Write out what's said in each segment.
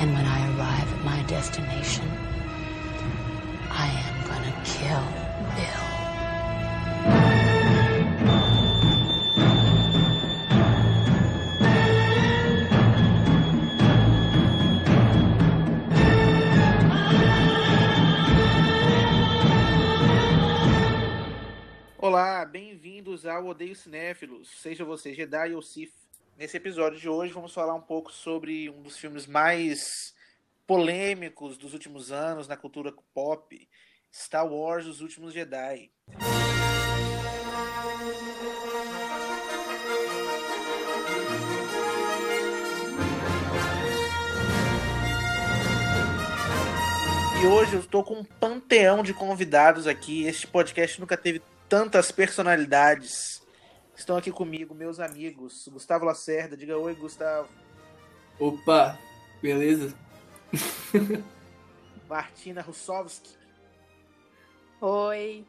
And when I arrive at my destination, I am gonna kill Bill. Olá, bem-vindos ao Odeio Cinéfilos, seja você Jedi ou Sith. Nesse episódio de hoje vamos falar um pouco sobre um dos filmes mais polêmicos dos últimos anos na cultura pop, Star Wars Os Últimos Jedi. E hoje eu estou com um panteão de convidados aqui. Este podcast nunca teve tantas personalidades. Estão aqui comigo, meus amigos. Gustavo Lacerda, diga oi, Gustavo. Opa, beleza? Martina Russovski. Oi.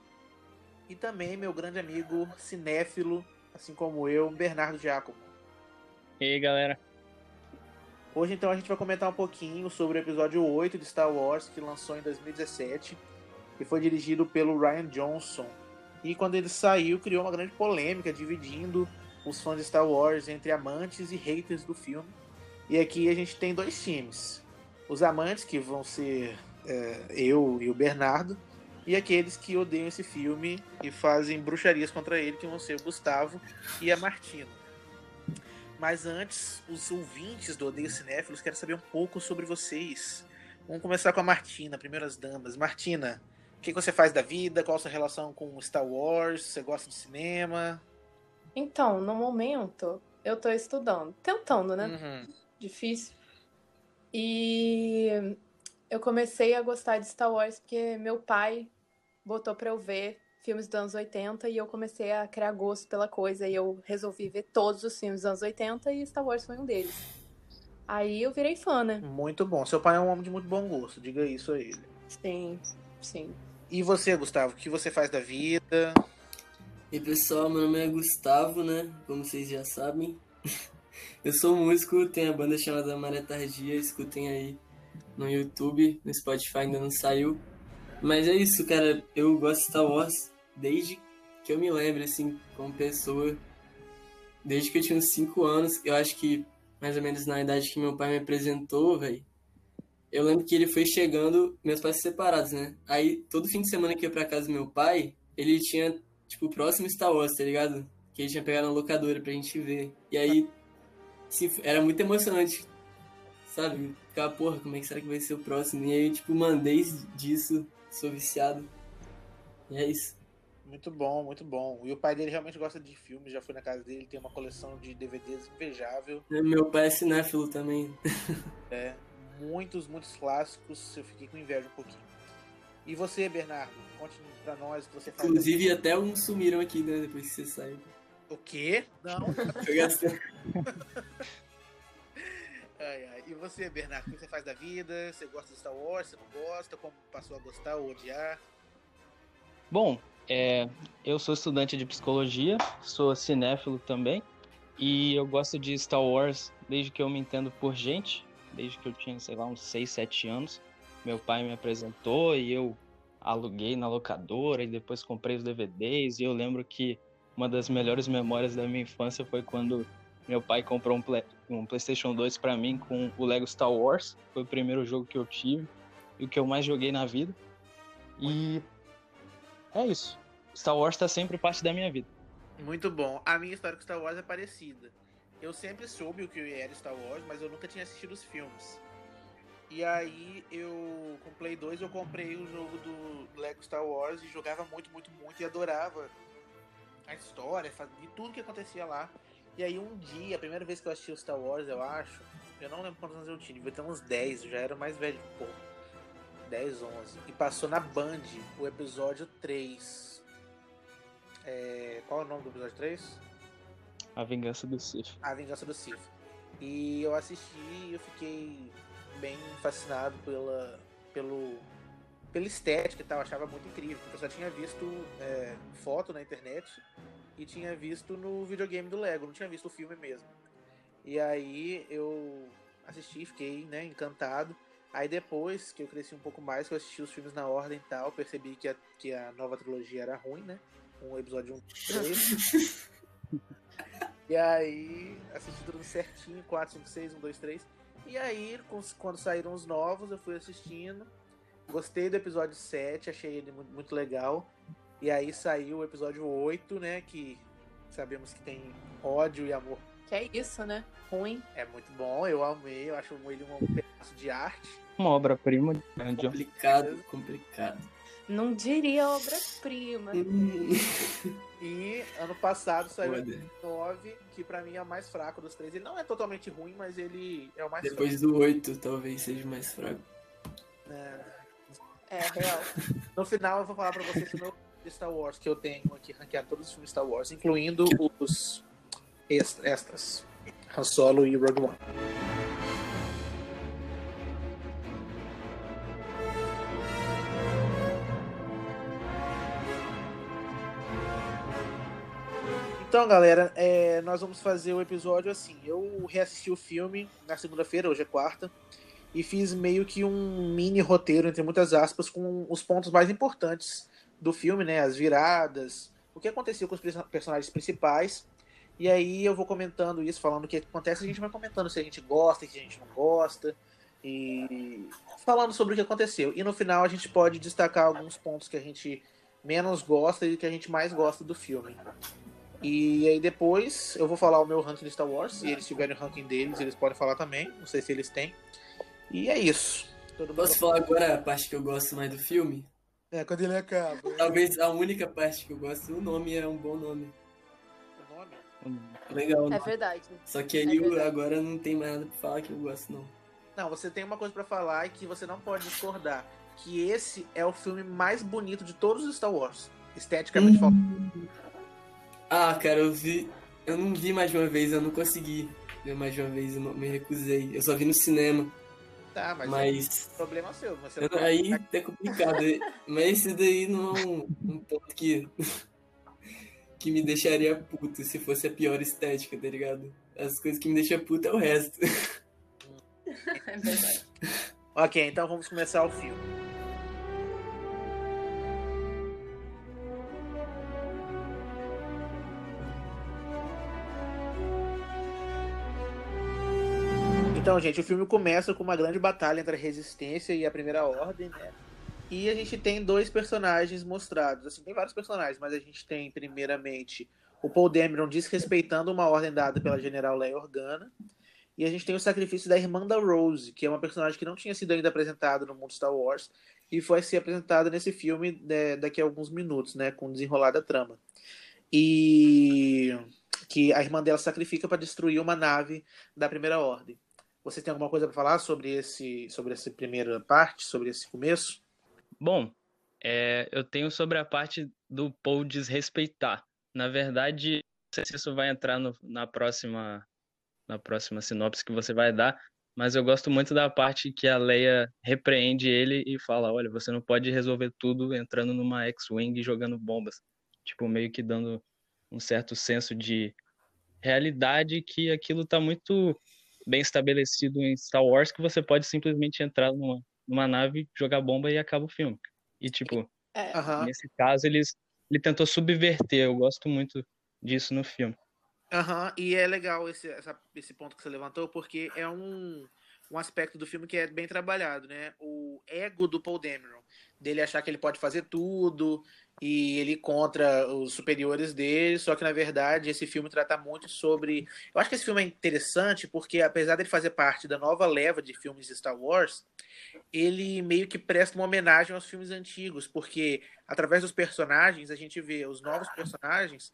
E também meu grande amigo cinéfilo, assim como eu, Bernardo Giacomo. E aí, galera? Hoje, então, a gente vai comentar um pouquinho sobre o episódio 8 de Star Wars, que lançou em 2017 e foi dirigido pelo Ryan Johnson. E quando ele saiu, criou uma grande polêmica, dividindo os fãs de Star Wars entre amantes e haters do filme. E aqui a gente tem dois times: os amantes, que vão ser é, eu e o Bernardo, e aqueles que odeiam esse filme e fazem bruxarias contra ele, que vão ser o Gustavo e a Martina. Mas antes, os ouvintes do Odeio Cinéfilos querem saber um pouco sobre vocês. Vamos começar com a Martina, primeiras damas. Martina, o que você faz da vida? Qual a sua relação com Star Wars? Você gosta de cinema? Então, no momento, eu tô estudando. Tentando, né? Uhum. Difícil. E eu comecei a gostar de Star Wars porque meu pai botou pra eu ver filmes dos anos 80 e eu comecei a criar gosto pela coisa e eu resolvi ver todos os filmes dos anos 80 e Star Wars foi um deles. Aí eu virei fã, né? Muito bom. Seu pai é um homem de muito bom gosto, diga isso a ele. Sim, sim. E você, Gustavo, o que você faz da vida? E pessoal, meu nome é Gustavo, né? Como vocês já sabem. Eu sou músico, tenho a banda chamada Maré Tardia, escutem aí no YouTube, no Spotify ainda não saiu. Mas é isso, cara, eu gosto de Star Wars desde que eu me lembro, assim, como pessoa. Desde que eu tinha uns 5 anos, eu acho que mais ou menos na idade que meu pai me apresentou, velho. Eu lembro que ele foi chegando, meus pais separados, né? Aí, todo fim de semana que eu ia pra casa do meu pai, ele tinha, tipo, o próximo Star Wars, tá ligado? Que ele tinha pegado na locadora pra gente ver. E aí, assim, era muito emocionante, sabe? Ficava, porra, como é que será que vai ser o próximo? E aí, tipo, mandei disso, sou viciado. E é isso. Muito bom, muito bom. E o pai dele realmente gosta de filmes, já fui na casa dele, tem uma coleção de DVDs invejável. Meu pai é cinéfilo também. É, muitos, muitos clássicos, eu fiquei com inveja um pouquinho. E você, Bernardo, conte pra nós o que você faz. Inclusive, até uns sumiram aqui, né? Depois que você saiu. O quê? Não. Eu gastei. ai, ai. E você, Bernardo, o que você faz da vida? Você gosta de Star Wars? Você não gosta? Como passou a gostar ou odiar? Bom, é, eu sou estudante de psicologia, sou cinéfilo também, e eu gosto de Star Wars desde que eu me entendo por gente, desde que eu tinha, sei lá, uns 6, 7 anos. Meu pai me apresentou e eu aluguei na locadora e depois comprei os DVDs. E eu lembro que uma das melhores memórias da minha infância foi quando meu pai comprou um, Play, um PlayStation 2 para mim com o Lego Star Wars. Foi o primeiro jogo que eu tive e o que eu mais joguei na vida. E é isso. Star Wars está sempre parte da minha vida. Muito bom. A minha história com Star Wars é parecida. Eu sempre soube o que era Star Wars, mas eu nunca tinha assistido os filmes. E aí eu com Play 2 eu comprei o jogo do Lego Star Wars e jogava muito, muito, muito e adorava a história, e tudo que acontecia lá. E aí um dia, a primeira vez que eu assisti o Star Wars, eu acho, eu não lembro quantos anos eu tinha, devia ter uns 10, eu já era mais velho, pô. 10, 11. E passou na Band o episódio 3. É... Qual é o nome do episódio 3? A Vingança do Sith. A Vingança do Sith. E eu assisti e eu fiquei bem fascinado pela, pelo, pela estética e tal, eu achava muito incrível, porque eu só tinha visto é, foto na internet e tinha visto no videogame do Lego, não tinha visto o filme mesmo. E aí eu assisti, fiquei, né, encantado. Aí depois que eu cresci um pouco mais, que eu assisti os filmes na ordem e tal, percebi que a, que a nova trilogia era ruim, né? Um episódio 1, 3. e aí assisti tudo certinho, 4, 5, 6, 1, 2, 3. E aí, quando saíram os novos, eu fui assistindo. Gostei do episódio 7, achei ele muito, legal. E aí saiu o episódio 8, né? Que sabemos que tem ódio e amor. Que é isso, né? Ruim. É muito bom, eu amei, eu acho ele um pedaço de arte. Uma obra-prima. Complicado, complicado. Não diria obra-prima. e ano passado saiu o 9, que pra mim é o mais fraco dos três. Ele não é totalmente ruim, mas ele é o mais Depois fraco. do 8, talvez seja mais fraco. É, é real. No final eu vou falar pra vocês o meu Star Wars que eu tenho aqui ranqueado todos os filmes Star Wars, incluindo os extras. Han Solo e Rogue One. Então, galera, é, nós vamos fazer o episódio assim. Eu reassisti o filme na segunda-feira, hoje é quarta, e fiz meio que um mini roteiro, entre muitas aspas, com os pontos mais importantes do filme, né? As viradas, o que aconteceu com os personagens principais. E aí eu vou comentando isso, falando o que acontece, a gente vai comentando se a gente gosta, se a gente não gosta, e falando sobre o que aconteceu. E no final a gente pode destacar alguns pontos que a gente menos gosta e que a gente mais gosta do filme. E aí depois eu vou falar o meu ranking de Star Wars. E eles tiverem o ranking deles, eles podem falar também. Não sei se eles têm. E é isso. Todo Posso falar agora a parte que eu gosto mais do filme? É, quando ele acaba. Talvez a única parte que eu gosto, o nome é um bom nome. O nome? Legal. É verdade. Só que aí é agora não tem mais nada pra falar que eu gosto, não. Não, você tem uma coisa para falar e que você não pode discordar. Que esse é o filme mais bonito de todos os Star Wars. Esteticamente hum. falando. Ah, cara, eu vi. Eu não vi mais de uma vez, eu não consegui ver mais de uma vez, eu me recusei. Eu só vi no cinema. Tá, mas, mas... É um problema seu. Você não aí é complicado. mas esse daí não é um, um ponto que. que me deixaria puto se fosse a pior estética, tá ligado? As coisas que me deixam puto é o resto. É verdade. ok, então vamos começar o filme. Então, gente, o filme começa com uma grande batalha entre a Resistência e a Primeira Ordem, né? E a gente tem dois personagens mostrados. Assim, tem vários personagens, mas a gente tem, primeiramente, o Paul Dameron desrespeitando uma ordem dada pela General Leia Organa. E a gente tem o sacrifício da irmã da Rose, que é uma personagem que não tinha sido ainda apresentada no mundo Star Wars e foi ser apresentada nesse filme né, daqui a alguns minutos, né, com desenrolada trama. E que a irmã dela sacrifica para destruir uma nave da Primeira Ordem. Você tem alguma coisa para falar sobre esse, sobre essa primeira parte, sobre esse começo? Bom, é, eu tenho sobre a parte do Paul desrespeitar. Na verdade, não sei se isso vai entrar no, na próxima na próxima sinopse que você vai dar, mas eu gosto muito da parte que a Leia repreende ele e fala: olha, você não pode resolver tudo entrando numa X-Wing e jogando bombas. Tipo, meio que dando um certo senso de realidade que aquilo tá muito bem estabelecido em Star Wars que você pode simplesmente entrar numa, numa nave, jogar bomba e acaba o filme. E, tipo, é. nesse caso, eles, ele tentou subverter. Eu gosto muito disso no filme. Aham, uhum, e é legal esse, essa, esse ponto que você levantou, porque é um, um aspecto do filme que é bem trabalhado, né? O ego do Paul Dameron, dele achar que ele pode fazer tudo e ele contra os superiores dele, só que na verdade esse filme trata muito sobre. Eu acho que esse filme é interessante porque, apesar dele fazer parte da nova leva de filmes de Star Wars, ele meio que presta uma homenagem aos filmes antigos, porque através dos personagens a gente vê os novos personagens.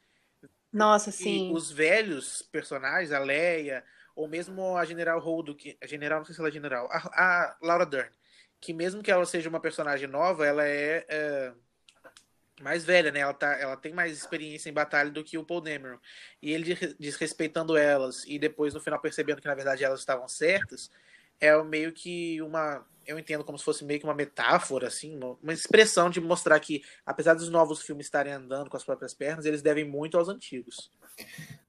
Nossa, sim. os velhos personagens, a Leia, ou mesmo a General Holdo, que a General, não sei se ela é General, a, a Laura Dern, que mesmo que ela seja uma personagem nova, ela é, é mais velha, né? Ela, tá, ela tem mais experiência em batalha do que o Paul Dameron. E ele desrespeitando elas e depois no final percebendo que na verdade elas estavam certas, é meio que uma eu entendo como se fosse meio que uma metáfora, assim, uma expressão de mostrar que, apesar dos novos filmes estarem andando com as próprias pernas, eles devem muito aos antigos.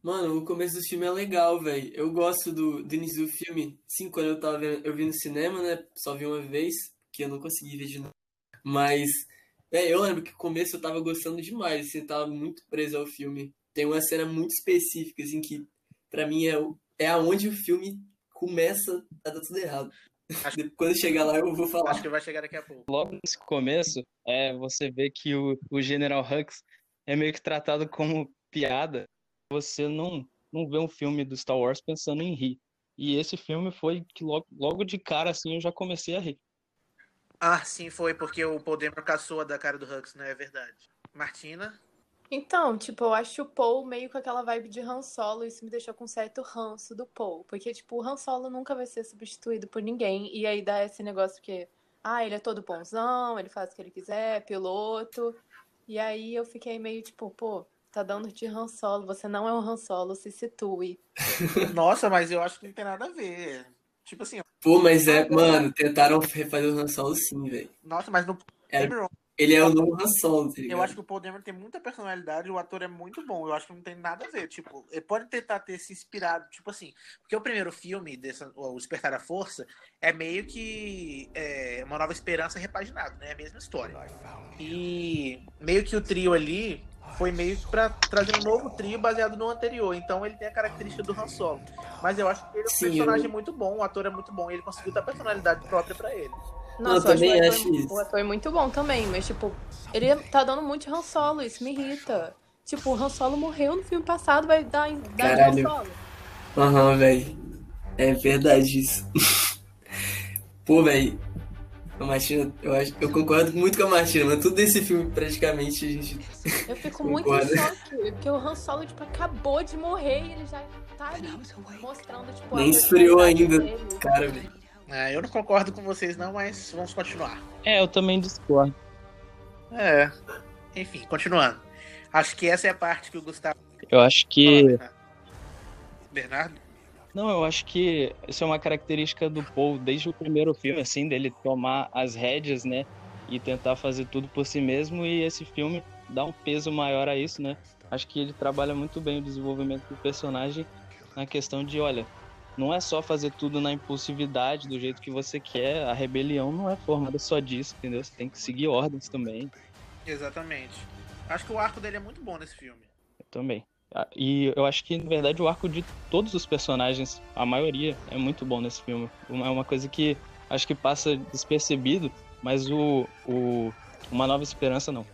Mano, o começo do filme é legal, velho. Eu gosto do, do início do filme. Sim, quando eu tava vendo, eu vi no cinema, né? Só vi uma vez, que eu não consegui ver de novo. Mas, é, eu lembro que no começo eu tava gostando demais, assim, tava muito preso ao filme. Tem uma cena muito específica, assim, que pra mim é, é aonde o filme começa a dar tudo errado. Acho... Quando chegar lá eu vou falar. Acho que vai chegar daqui a pouco. Logo nesse começo, é, você vê que o, o General Hux é meio que tratado como piada. Você não, não vê um filme do Star Wars pensando em rir. E esse filme foi que logo, logo de cara, assim, eu já comecei a rir. Ah, sim, foi porque o Dameron caçou da cara do Hux, não né? é verdade. Martina? Então, tipo, eu acho o Paul meio com aquela vibe de Han Solo, isso me deixou com certo ranço do Paul. Porque, tipo, o Han Solo nunca vai ser substituído por ninguém. E aí dá esse negócio que, ah, ele é todo bonzão, ele faz o que ele quiser, é piloto. E aí eu fiquei meio tipo, pô, tá dando de Han Solo, você não é um Han Solo, se situe. Nossa, mas eu acho que não tem nada a ver. Tipo assim. Pô, mas é, mano, tentaram refazer o Han Solo sim, velho. Nossa, mas no. Era... Ele é o novo Han Solo, tá Eu acho que o Paul Dameron tem muita personalidade, o ator é muito bom. Eu acho que não tem nada a ver. Tipo, ele pode tentar ter se inspirado, tipo assim, porque o primeiro filme, desse, o Despertar da Força, é meio que é, uma nova esperança repaginado, né? É a mesma história. E meio que o trio ali foi meio que pra trazer um novo trio baseado no anterior. Então ele tem a característica do Han Solo. Mas eu acho que ele é um Sim, personagem eu... muito bom, o ator é muito bom, e ele conseguiu dar personalidade própria para ele. Nossa, eu também acho, acho isso. O ator é muito bom também, mas, tipo, ele tá dando muito Han Solo, isso me irrita. Tipo, o Han Solo morreu no filme passado, vai dar, dar Caralho. Han Solo. Aham, uhum, velho. É verdade isso. Pô, velho. A Martina, eu, acho, eu concordo muito com a Martina, mas tudo desse filme praticamente a gente. Eu fico muito em choque, porque o Han Solo, tipo, acabou de morrer e ele já tá ali mostrando, tipo, Nem esfriou ainda, cara, velho. É, eu não concordo com vocês não, mas vamos continuar. É, eu também discordo. É. Enfim, continuando. Acho que essa é a parte que o Gustavo. Eu acho que. Bernardo? Não, eu acho que isso é uma característica do Paul desde o primeiro filme, assim, dele tomar as rédeas, né? E tentar fazer tudo por si mesmo. E esse filme dá um peso maior a isso, né? Acho que ele trabalha muito bem o desenvolvimento do personagem na questão de, olha, não é só fazer tudo na impulsividade, do jeito que você quer. A rebelião não é formada só disso, entendeu? Você tem que seguir ordens também. Exatamente. Acho que o arco dele é muito bom nesse filme. Eu também. Ah, e eu acho que, na verdade, o arco de todos os personagens, a maioria, é muito bom nesse filme. É uma coisa que acho que passa despercebido, mas o, o Uma Nova Esperança, não.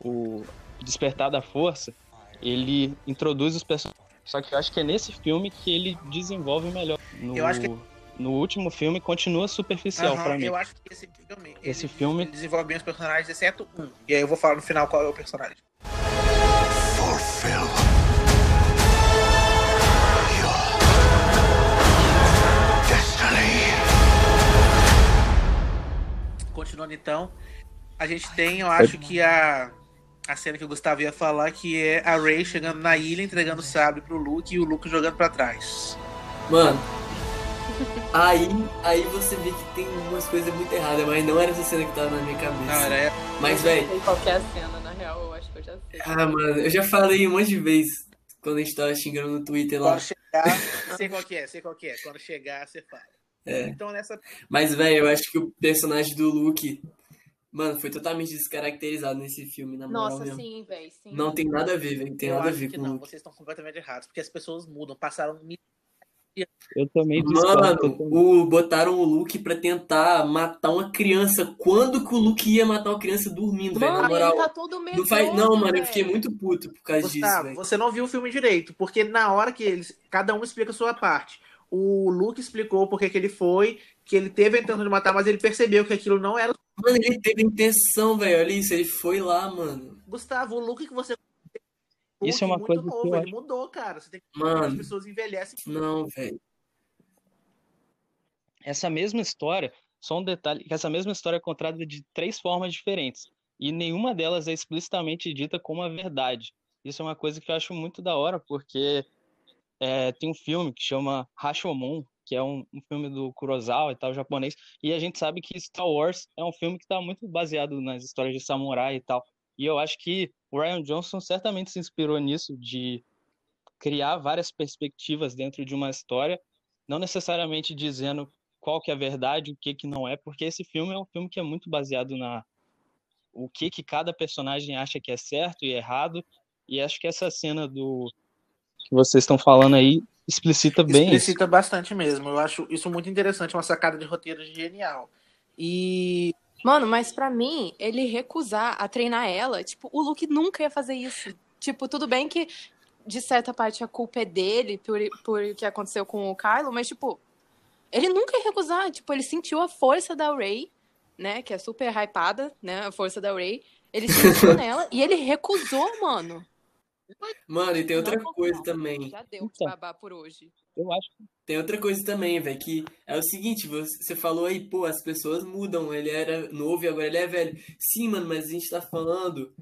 O Despertar da Força, ele introduz os personagens só que eu acho que é nesse filme que ele desenvolve melhor. No, eu acho que... no último filme continua superficial uhum, para mim. Eu acho que esse filme, esse ele, filme ele desenvolve bem os personagens, exceto um. E aí eu vou falar no final qual é o personagem. Fulfill. Continuando então, a gente tem, eu acho que a a cena que o Gustavo ia falar, que é a Ray chegando na ilha, entregando o sabre pro Luke e o Luke jogando para trás. Mano, aí, aí você vê que tem umas coisas muito erradas, mas não era essa cena que tava na minha cabeça. Não, era. Mas, velho. Qualquer cena, na real, eu acho que eu já sei. Ah, mano, eu já falei um monte de vezes quando a gente tava xingando no Twitter lá. Quando chegar, sei qual que é, sei qual que é. Quando chegar, você fala. É. Então nessa. Mas, velho, eu acho que o personagem do Luke Mano, foi totalmente descaracterizado nesse filme, na moral Nossa, mesmo. sim, velho. Sim. Não tem nada a ver, velho. Tem eu nada a ver com. Não, vocês estão completamente errados, porque as pessoas mudam, passaram eu também Mano, o, botaram o Luke pra tentar matar uma criança. Quando que o Luke ia matar uma criança dormindo, velho? Na moral. Tá todo não, faz... não, mano, véio. eu fiquei muito puto por causa Gustavo, disso. Véio. Você não viu o filme direito, porque na hora que eles. Cada um explica a sua parte. O Luke explicou porque que ele foi, que ele teve a intenção de matar, mas ele percebeu que aquilo não era Mano, ele teve intenção, velho. Olha isso, ele foi lá, mano. Gustavo, o look que você. Isso é uma coisa novo, que eu ele mudou, cara. Você tem que mano, as pessoas envelhecem. Não, velho. Essa mesma história, só um detalhe, que essa mesma história é contada de três formas diferentes. E nenhuma delas é explicitamente dita como a verdade. Isso é uma coisa que eu acho muito da hora, porque é, tem um filme que chama Rashomon, que é um, um, filme do Kurosawa e tal, japonês, e a gente sabe que Star Wars é um filme que está muito baseado nas histórias de samurai e tal. E eu acho que o Ryan Johnson certamente se inspirou nisso, de criar várias perspectivas dentro de uma história, não necessariamente dizendo qual que é a verdade, o que que não é, porque esse filme é um filme que é muito baseado na o que que cada personagem acha que é certo e errado, e acho que essa cena do que vocês estão falando aí explicita bem explicita isso. bastante mesmo. Eu acho isso muito interessante, uma sacada de roteiro genial. E Mano, mas para mim, ele recusar a treinar ela, tipo, o Luke nunca ia fazer isso. Tipo, tudo bem que de certa parte a culpa é dele por, por o que aconteceu com o Kylo, mas tipo, ele nunca ia recusar, tipo, ele sentiu a força da Rey, né, que é super hypada, né, a força da Rey. Ele sentiu nela e ele recusou, mano. Mano, e tem outra não, coisa não. também. Já deu então, babá por hoje. Eu acho. Tem outra coisa também, velho, que é o seguinte, você falou aí, pô, as pessoas mudam, ele era novo e agora ele é velho. Sim, mano, mas a gente tá falando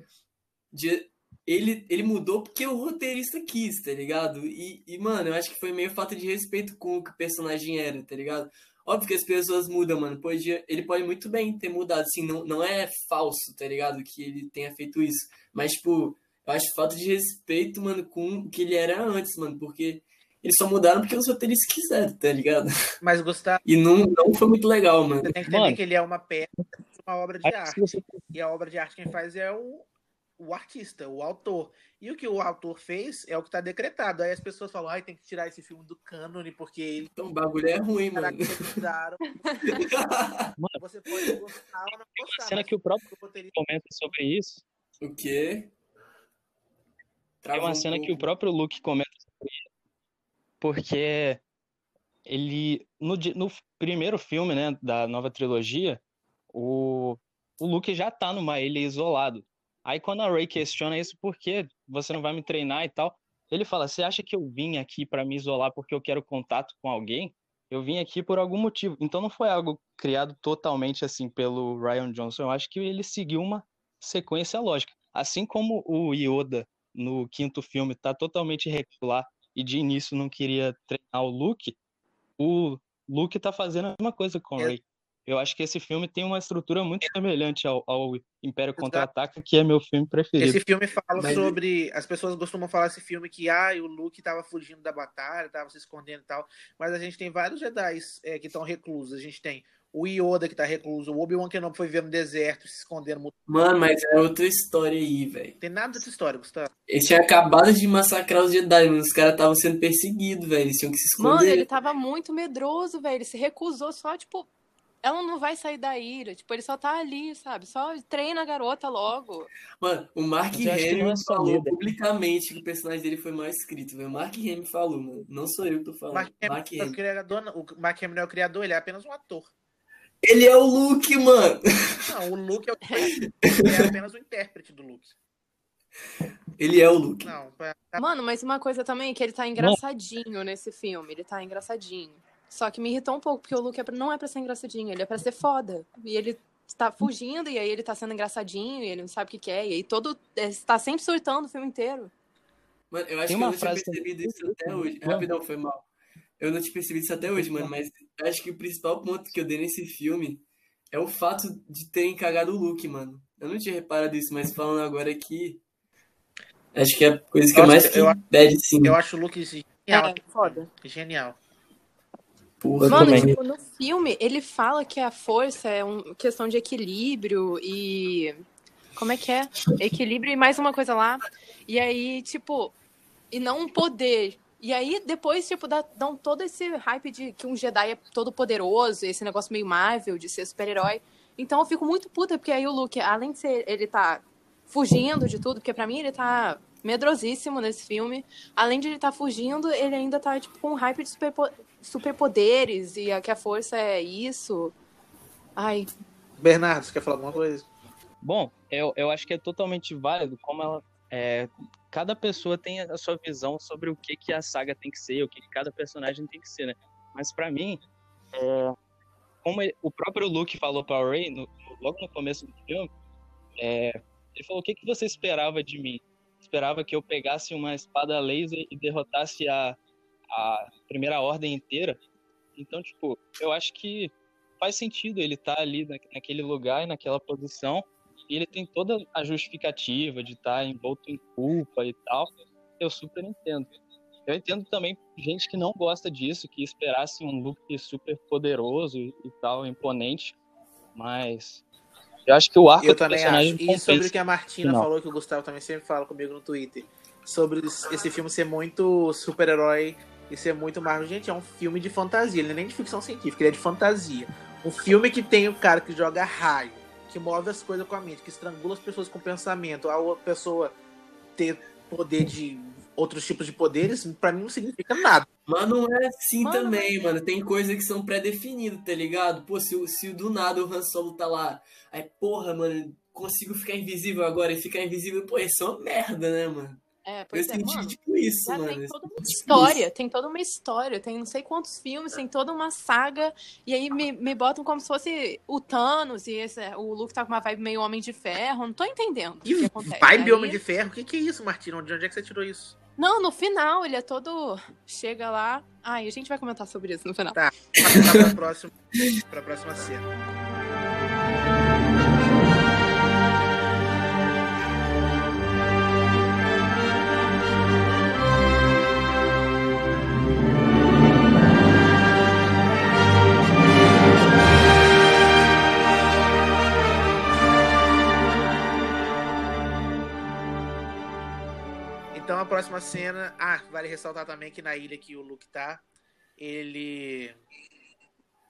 de ele, ele mudou porque o roteirista quis, tá ligado? E, e, mano, eu acho que foi meio falta de respeito com o que o personagem era, tá ligado? Óbvio que as pessoas mudam, mano. Podia, ele pode muito bem ter mudado, assim, não, não é falso, tá ligado? Que ele tenha feito isso. Mas, tipo, eu acho falta de respeito, mano, com o que ele era antes, mano, porque eles só mudaram porque os roteiristas quiseram, tá ligado? Mas, Gustavo. E não, não foi muito legal, mano. Você tem que entender mano, que ele é uma peça, uma obra de arte. E a obra de arte quem faz é o, o artista, o autor. E o que o autor fez é o que está decretado. Aí as pessoas falam, ai, tem que tirar esse filme do cânone, porque ele. Então o bagulho é ruim, mano. Você pode gostar ou não gostar. Será que o próprio comenta sobre isso? O quê? Tem uma cena que o próprio Luke comenta sobre. Porque ele. No, no primeiro filme, né, da nova trilogia, o, o Luke já tá numa ilha isolado. Aí quando a Ray questiona isso, por que você não vai me treinar e tal? Ele fala: Você acha que eu vim aqui para me isolar porque eu quero contato com alguém? Eu vim aqui por algum motivo. Então não foi algo criado totalmente assim pelo Ryan Johnson. Eu acho que ele seguiu uma sequência lógica. Assim como o Yoda no quinto filme está totalmente irregular e de início não queria treinar o Luke, o Luke está fazendo a mesma coisa com o é. Ray. Eu acho que esse filme tem uma estrutura muito semelhante ao, ao Império Contra-Ataca, que é meu filme preferido. Esse filme fala Mas... sobre. As pessoas costumam falar esse filme que ah, o Luke estava fugindo da batalha, estava se escondendo e tal. Mas a gente tem vários Jedi é, que estão reclusos. A gente tem o Yoda que tá recluso, o Obi-Wan Kenobi foi ver no deserto, se escondendo. Mano, mas é outra história aí, velho. Tem nada dessa história, Gustavo. Eles tinham acabado de massacrar os Jedi, mano. Os caras estavam sendo perseguidos, velho. Eles tinham que se esconder. Mano, ele tava muito medroso, velho. Ele se recusou só, tipo, ela não vai sair da ira. Tipo, ele só tá ali, sabe? Só treina a garota logo. Mano, o Mark Hamill é falou publicamente que o personagem dele foi mal escrito, velho. O Mark Hamill falou, mano. Não sou eu que tô falando. Mark Mark Hamill. É o, criador, o Mark Hamill é o criador, ele é apenas um ator. Ele é o Luke, mano. Não, o Luke é, o... ele é apenas o intérprete do Luke. Ele é o Luke. Não, Mano, mas uma coisa também é que ele tá engraçadinho nesse filme. Ele tá engraçadinho. Só que me irritou um pouco, porque o Luke é pra... não é pra ser engraçadinho, ele é pra ser foda. E ele tá fugindo, e aí ele tá sendo engraçadinho, e ele não sabe o que, que é. E aí todo. Está sempre surtando o filme inteiro. Mano, eu acho Tem que eu não tinha percebido isso até hoje. Rapidão, foi mal. Eu não tinha percebido isso até hoje, mano, mas acho que o principal ponto que eu dei nesse filme é o fato de terem cagado o look, mano. Eu não tinha reparado isso, mas falando agora aqui. Acho que é a coisa que eu, mais que eu, bad, sim. Eu acho o look genial. É, foda. Genial. Porra, Mano, tipo, no filme, ele fala que a força é uma questão de equilíbrio e. Como é que é? Equilíbrio e mais uma coisa lá. E aí, tipo. E não um poder. E aí, depois, tipo, dá, dão todo esse hype de que um Jedi é todo poderoso, esse negócio meio Marvel de ser super-herói. Então eu fico muito puta, porque aí o Luke, além de ser. Ele tá fugindo de tudo, porque para mim ele tá medrosíssimo nesse filme. Além de ele estar tá fugindo, ele ainda tá, tipo, com um hype de super, superpoderes e que a força é isso. Ai. Bernardo, você quer falar alguma coisa? Bom, eu, eu acho que é totalmente válido como ela. É, cada pessoa tem a sua visão sobre o que, que a saga tem que ser, o que, que cada personagem tem que ser, né? Mas para mim, é, como ele, o próprio Luke falou para Ray no, logo no começo do filme, é, ele falou: "O que, que você esperava de mim? Esperava que eu pegasse uma espada laser e derrotasse a a primeira ordem inteira. Então, tipo, eu acho que faz sentido ele estar tá ali naquele lugar e naquela posição. E ele tem toda a justificativa de estar tá envolto em culpa e tal. Eu super entendo. Eu entendo também gente que não gosta disso, que esperasse um look super poderoso e, e tal, imponente. Mas eu acho que o arco eu do também personagem acho. E sobre o que a Martina não. falou, que o Gustavo também sempre fala comigo no Twitter, sobre esse filme ser muito super-herói e ser muito Marvel. Gente, é um filme de fantasia, ele não é nem de ficção científica, ele é de fantasia. Um filme que tem o cara que joga raio, que move as coisas com a mente, que estrangula as pessoas com o pensamento, a pessoa ter poder de outros tipos de poderes, para mim não significa nada. Mas não é assim mano, também, mano. Tem coisas que são pré-definidas, tá ligado? Pô, se, se do nada o Han Solo tá lá, aí, porra, mano, consigo ficar invisível agora e ficar invisível, pô, isso é uma merda, né, mano? É, pois eu é, mano, tipo isso, mano. Tem toda uma história, tem toda uma história, tem não sei quantos filmes, tem toda uma saga, e aí me, me botam como se fosse o Thanos e esse, o Luke tá com uma vibe meio Homem de Ferro, não tô entendendo o que, acontece. Vibe aí... Homem de Ferro? O que, que é isso, Martino? De onde é que você tirou isso? Não, no final, ele é todo. Chega lá. Ai, a gente vai comentar sobre isso no final. Tá, pra próxima, pra próxima cena. Então a próxima cena. Ah, vale ressaltar também que na ilha que o Luke tá, ele.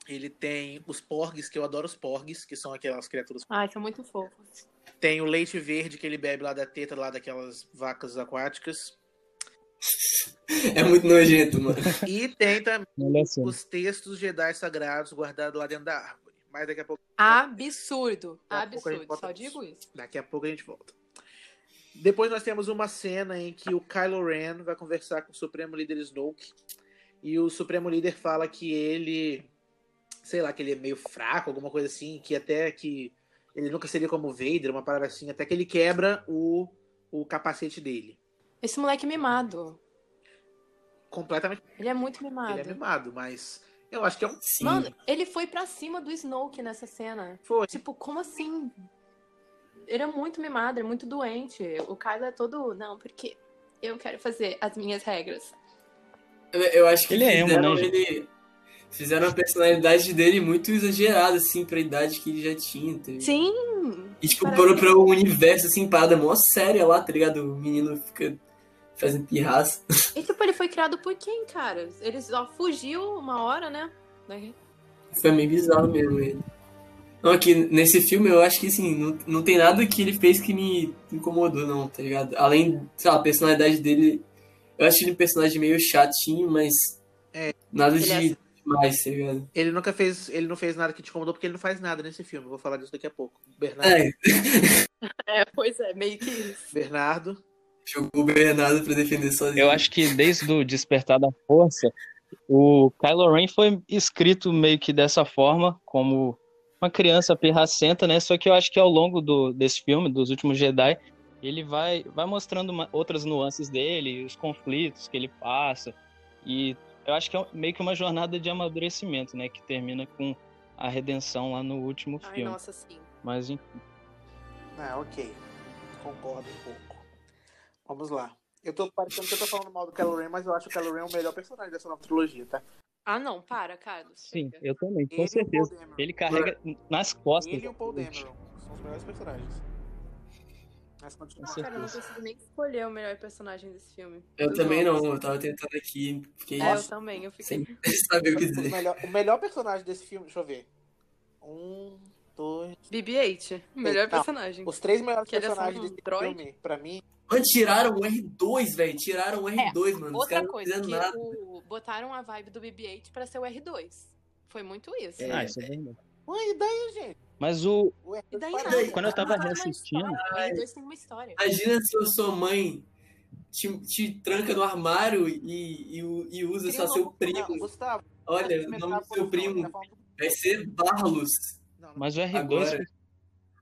Ele tem os porgs, que eu adoro os porgs, que são aquelas criaturas. Ai, são muito fofos. Tem o leite verde que ele bebe lá da teta, lá daquelas vacas aquáticas. É muito nojento, mano. E tem também os textos Jedi sagrados guardados lá dentro da árvore. Mas daqui a pouco. Absurdo. Absurdo. Só digo isso. Daqui a pouco a gente volta. Depois nós temos uma cena em que o Kylo Ren vai conversar com o Supremo Líder Snoke. E o Supremo Líder fala que ele. Sei lá, que ele é meio fraco, alguma coisa assim, que até que ele nunca seria como Vader, uma parada assim, até que ele quebra o, o capacete dele. Esse moleque é mimado. Completamente. Ele é muito mimado. Ele é mimado, mas eu acho que é um. Sim. Mano, ele foi pra cima do Snoke nessa cena. Foi. Tipo, como assim? Ele é muito mimado, é muito doente. O Kylo é todo. Não, porque eu quero fazer as minhas regras. Eu, eu acho que ele é fizeram, né, ele, fizeram a personalidade dele muito exagerada, assim, pra idade que ele já tinha. Tá Sim! E, tipo, parece... para o universo, assim, parada mó séria lá, tá ligado? O menino fica fazendo pirraça. E, tipo, ele foi criado por quem, cara? Ele só fugiu uma hora, né? Foi meio bizarro mesmo ele. Não, aqui nesse filme eu acho que assim, não, não tem nada que ele fez que me incomodou, não, tá ligado? Além, sei lá, a personalidade dele. Eu acho ele um personagem meio chatinho, mas. É, nada de é... demais, tá ligado? Ele nunca fez. Ele não fez nada que te incomodou porque ele não faz nada nesse filme. Eu vou falar disso daqui a pouco. Bernardo. É, é pois é, meio que isso. Bernardo. Jogou o Bernardo pra defender sozinho. Eu acho que desde o Despertar da Força, o Kylo Ren foi escrito meio que dessa forma, como uma criança pirracenta, né? Só que eu acho que ao longo do, desse filme, dos últimos Jedi, ele vai, vai mostrando uma, outras nuances dele, os conflitos que ele passa. E eu acho que é meio que uma jornada de amadurecimento, né? Que termina com a redenção lá no último Ai, filme. nossa, sim. Mas enfim. Ah, ok. Concordo um pouco. Vamos lá. Eu tô parecendo que eu tô falando mal do Kylo Ren, mas eu acho o Kylo Ren o melhor personagem dessa nova trilogia, tá? Ah, não, para, Carlos. Sim, eu também, com ele certeza. Ele carrega nas costas. Ele e o Paul Dameron são os melhores personagens. Mas continua. Cara, eu não consigo nem escolher o melhor personagem desse filme. Eu também não, eu tava tentando aqui. Fiquei... É, eu também, eu fiquei. Sem saber o que dizer. O melhor, o melhor personagem desse filme, deixa eu ver. Um, dois. BB-8, o melhor não, personagem. Os três melhores que personagens desse droid? filme, pra mim. Mano, tiraram o R2, velho. Tiraram o R2, é, mano. Outra coisa, que nada. O... botaram a vibe do BB-8 pra ser o R2. Foi muito isso. É, ah, isso é verdade. Ué, e daí, gente? Mas o. Ué, e daí, nada. Quando eu tava reassistindo. O R2 tem uma história. Imagina se a sua mãe te, te tranca no armário e, e, e usa só seu primo. Gustavo, Olha, o nome do seu primo vai ser Barlos. Mas o R2 foi,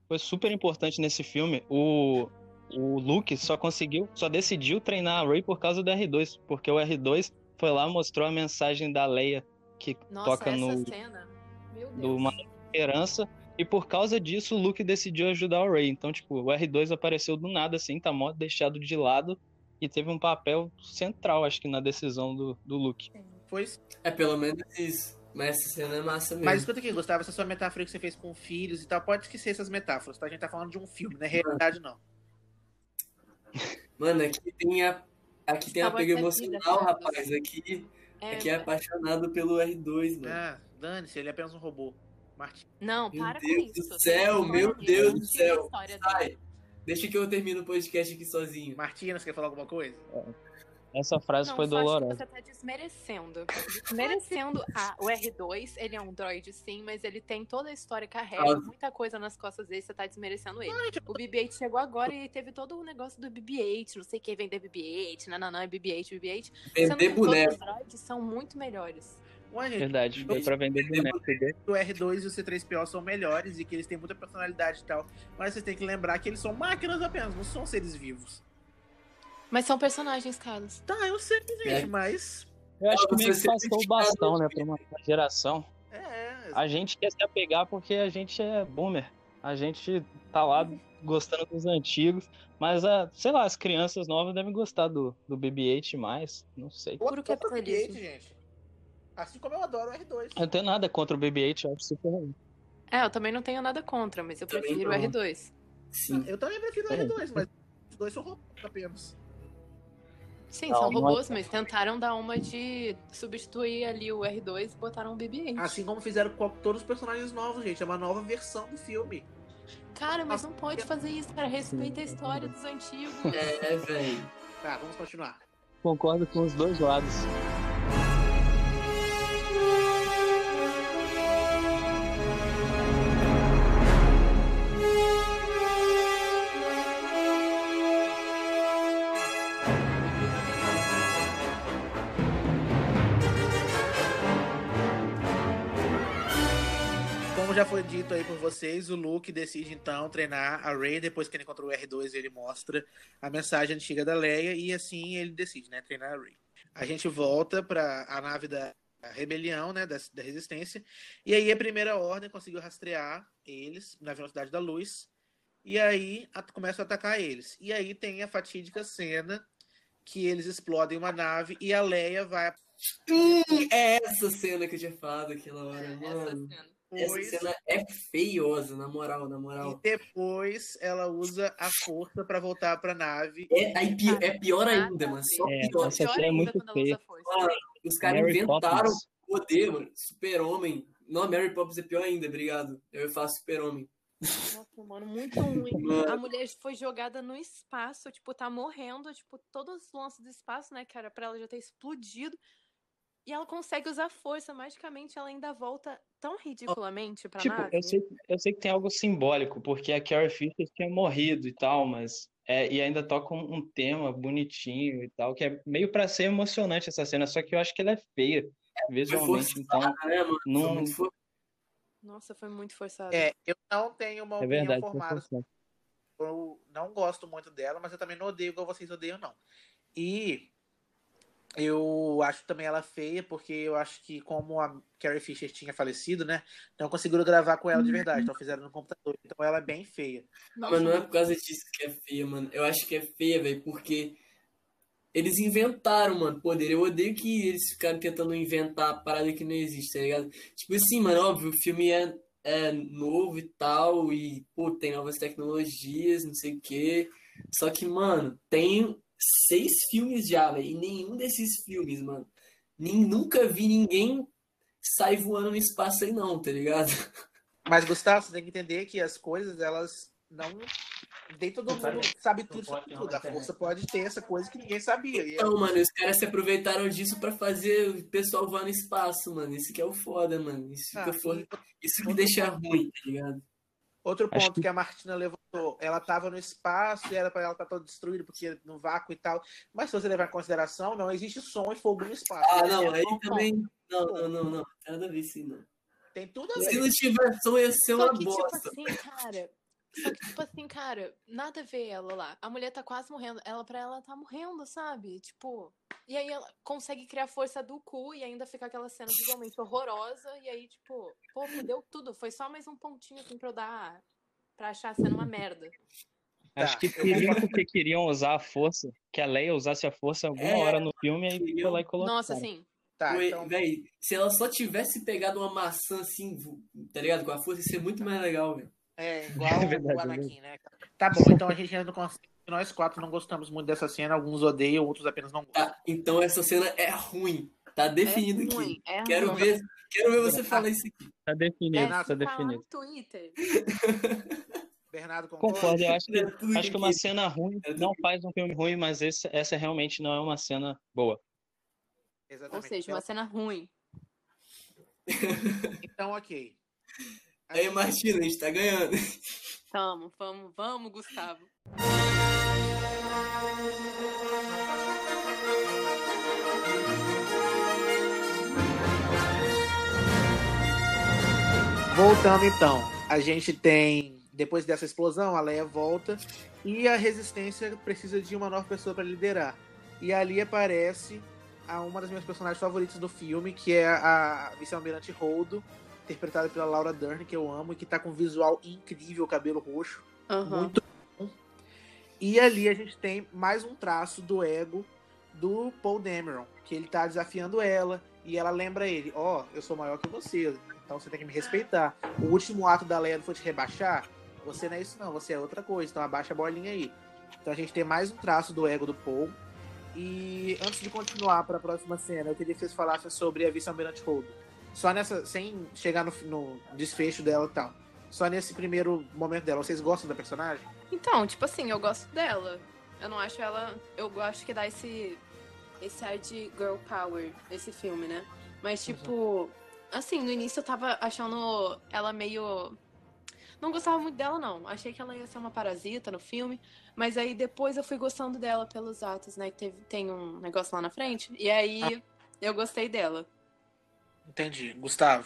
foi super importante nesse filme. O o Luke só conseguiu, só decidiu treinar a Rey por causa do R2, porque o R2 foi lá mostrou a mensagem da Leia que Nossa, toca essa no cena. Meu Deus. do Uma Esperança. E por causa disso, o Luke decidiu ajudar o Rey. Então, tipo, o R2 apareceu do nada, assim, tá mó deixado de lado. E teve um papel central, acho que, na decisão do, do Luke. Foi isso. É pelo menos isso. Mas essa cena é massa mesmo. Mas escuta aqui, Gustavo, essa sua metáfora que você fez com filhos e tal, pode esquecer essas metáforas, tá? A gente tá falando de um filme, não é realidade, não. Mano, aqui tem a. Aqui tem apego vida, emocional, cara. rapaz. Aqui, É, aqui é apaixonado pelo R2, mano. Ah, dane-se, ele é apenas um robô. Martin. Não, Meu para Deus com do isso. céu, Tem a meu Deus do céu. dele. Sai. Deixa que eu termine o podcast aqui sozinho. Martina, você quer falar alguma coisa? Essa frase Não, foi dolorosa. você tá desmerecendo. Desmerecendo a, o R2, ele é um droid sim, mas ele tem toda a história, carrega Ah. muita coisa nas costas dele, você tá desmerecendo ele. O BB-8 chegou agora e teve todo o negócio do BB-8, não sei quem vender BB-8, nananã, é BB-8, BB-8. Sendo Vender que todos boneco. os droids são muito melhores. Ué, gente, Verdade, foi pra vender boneco. o R2 e o C3PO são melhores e que eles têm muita personalidade e tal. Mas vocês têm que lembrar que eles são máquinas apenas, não são seres vivos. Mas são personagens, Carlos. Tá, eu sei, gente, É. mas. Eu acho que Você meio que passou o bastão, né, pra uma geração. É. A gente quer se apegar porque a gente é boomer. A gente tá lá gostando dos antigos. Mas, a, sei lá, as crianças novas devem gostar do, do BB-8 mais. Não sei. Adoro o capitalismo. BB-8, gente. Assim como eu adoro o R2. Eu não tenho nada contra o BB-8, eu acho super ruim. É, eu também não tenho nada contra, mas eu Também prefiro o não. R2. Sim. Eu também prefiro o É. R2, mas os dois são robôs apenas. Sim, Não, são não é- robôs, mas tentaram dar uma de substituir ali o R2 e botaram um BB-8. Assim como fizeram com todos os personagens novos, gente. É uma nova versão do filme. Cara, mas não pode fazer isso, cara. Respeita a história dos antigos. É, velho. Tá, vamos continuar. Concordo com os dois lados. Dito aí por vocês, o Luke decide então treinar a Rey. Depois que ele encontra o R2, ele mostra a mensagem antiga da Leia e assim ele decide, né, treinar a Rey. A gente volta para a nave da rebelião, né, da, da resistência. E aí a primeira ordem conseguiu rastrear eles na velocidade da luz. E aí a, começa a atacar eles. E aí tem a fatídica cena que eles explodem uma nave e a Leia vai Hum, é essa cena que eu tinha falado aquela hora, Essa mano. cena. Essa depois cena é feiosa, na moral, na e moral. depois ela usa a força para voltar para a nave. É, aí pi- é pior ainda, mano. Só É, pior. essa Pior cena é muito feia. Mano, os caras inventaram o poder, mano. Super-homem. Não, Mary Poppins é pior ainda, obrigado. Eu faço super-homem. Nossa, mano, muito ruim. Mano. A mulher foi jogada no espaço, tipo, tá morrendo, tipo, todos os lances do espaço, né, cara, pra ela já ter explodido. E ela consegue usar força, magicamente ela ainda volta tão ridiculamente pra Tipo, nave. eu sei, eu sei que tem algo simbólico, porque a Carrie Fisher tinha morrido e tal, mas. É, e ainda toca um, um tema bonitinho e tal, que é meio pra ser emocionante essa cena, só que eu acho que ela é feia, Foi visualmente, então. forçada, né, mano? Foi Não, muito for- Nossa, foi muito forçado. É, eu não tenho uma é opinião verdade. formada. Eu não gosto muito dela, mas eu também não odeio igual vocês odeiam, não. E eu acho também ela feia, porque eu acho que como a Carrie Fisher tinha falecido, né? Não conseguiram gravar com ela de verdade, então fizeram no computador. Então ela é bem feia. Mas não é por causa disso que é feia, mano. Eu acho que é feia, velho, porque eles inventaram, mano, poder. Eu odeio que eles ficaram tentando inventar parada que não existe, tá ligado? Tipo assim, mano, óbvio, o filme é, é novo e tal, e, pô, tem novas tecnologias, não sei o quê. Só que, mano, tem seis filmes já, velho, e nenhum desses filmes, mano, nem, nunca vi ninguém sair voando no espaço aí, não, tá ligado? Mas, Gustavo, você tem que entender que as coisas, elas não. Nem todo mundo sabe tudo sobre tudo. A força pode ter essa coisa que ninguém sabia. E Então, mano, os caras se aproveitaram disso pra fazer o pessoal voar no espaço, mano. Isso que é o foda, mano. Isso, Ah, foda. e Isso que deixa ruim, tá ligado? Outro ponto que- que... a Martina levantou, ela estava no espaço e era para ela estar toda destruída porque no vácuo e tal. Mas se você levar em consideração, não existe som e fogo no espaço. Ah, não, aí som, também. Não, não, não, não. Tem nada a ver isso, não. Tem tudo a Se ver. não tiver som, ia ser Só uma que, tipo bosta. assim, cara, Só que, tipo assim, cara, nada a ver ela lá. A mulher tá quase morrendo. Ela, pra ela, tá morrendo, sabe? Tipo. E aí ela consegue criar força do cu e ainda fica aquela cena visualmente horrorosa. E aí, tipo, pô, fudeu tudo. Foi só mais um pontinho assim pra eu dar. pra achar a cena uma merda. Acho Tá, que eu queriam porque queriam usar a força, que a Leia usasse a força alguma É, hora no filme, aí foi lá e colocou. Nossa, assim. Tá, então, Véi, se ela só tivesse pegado uma maçã assim, tá ligado? Com a força, ia ser muito mais legal, velho. é igual É verdade, o é Anakin, né? Tá bom, então a gente ainda não consegue. Nós quatro não gostamos muito dessa cena, alguns odeiam, outros apenas não gostam. Tá, então essa cena é ruim. Tá definido é aqui. ruim, é Quero ruim. ver, quero ver você falar isso aqui. Tá definido, É, tá definido. Twitter. Bernardo concorda? Concordo, eu acho que, É acho que uma aqui. cena ruim É não faz um filme ruim, mas esse- essa realmente não é uma cena boa. Ou Exatamente. seja, uma cena ruim. Então, ok. Aí, Martina, a gente tá ganhando. Vamos, vamos, vamos, Gustavo. Voltando então, a gente tem, depois dessa explosão, a Leia volta e a resistência precisa de uma nova pessoa para liderar. E ali aparece a uma das minhas personagens favoritas do filme, que é a vice-almirante Holdo, interpretada pela Laura Dern, que eu amo, e que tá com um visual incrível, cabelo roxo, Aham. muito bom. E ali a gente tem mais um traço do ego do Paul Dameron, que ele tá desafiando ela e ela lembra ele, ó, eu sou maior que você, então você tem que me respeitar. O último ato da Leia não foi te rebaixar? Você não é isso não, você é outra coisa, então abaixa a bolinha aí. Então a gente tem mais um traço do ego do Paul. E antes de continuar para a próxima cena, eu queria que vocês falassem sobre a vice-almirante Holdo. Só nessa, sem chegar no, no desfecho dela e tal. Só nesse primeiro momento dela. Vocês gostam da personagem? Então, tipo assim, eu gosto dela. Eu não acho ela. Eu acho que dá esse. Esse ar de girl power, esse filme, né? Mas, tipo. Assim, no início eu tava achando ela meio. Não gostava muito dela, não. Achei que ela ia ser uma parasita no filme. Mas aí depois eu fui gostando dela pelos atos, né? Que teve, tem um negócio lá na frente. E aí eu gostei dela. Entendi. Gustavo.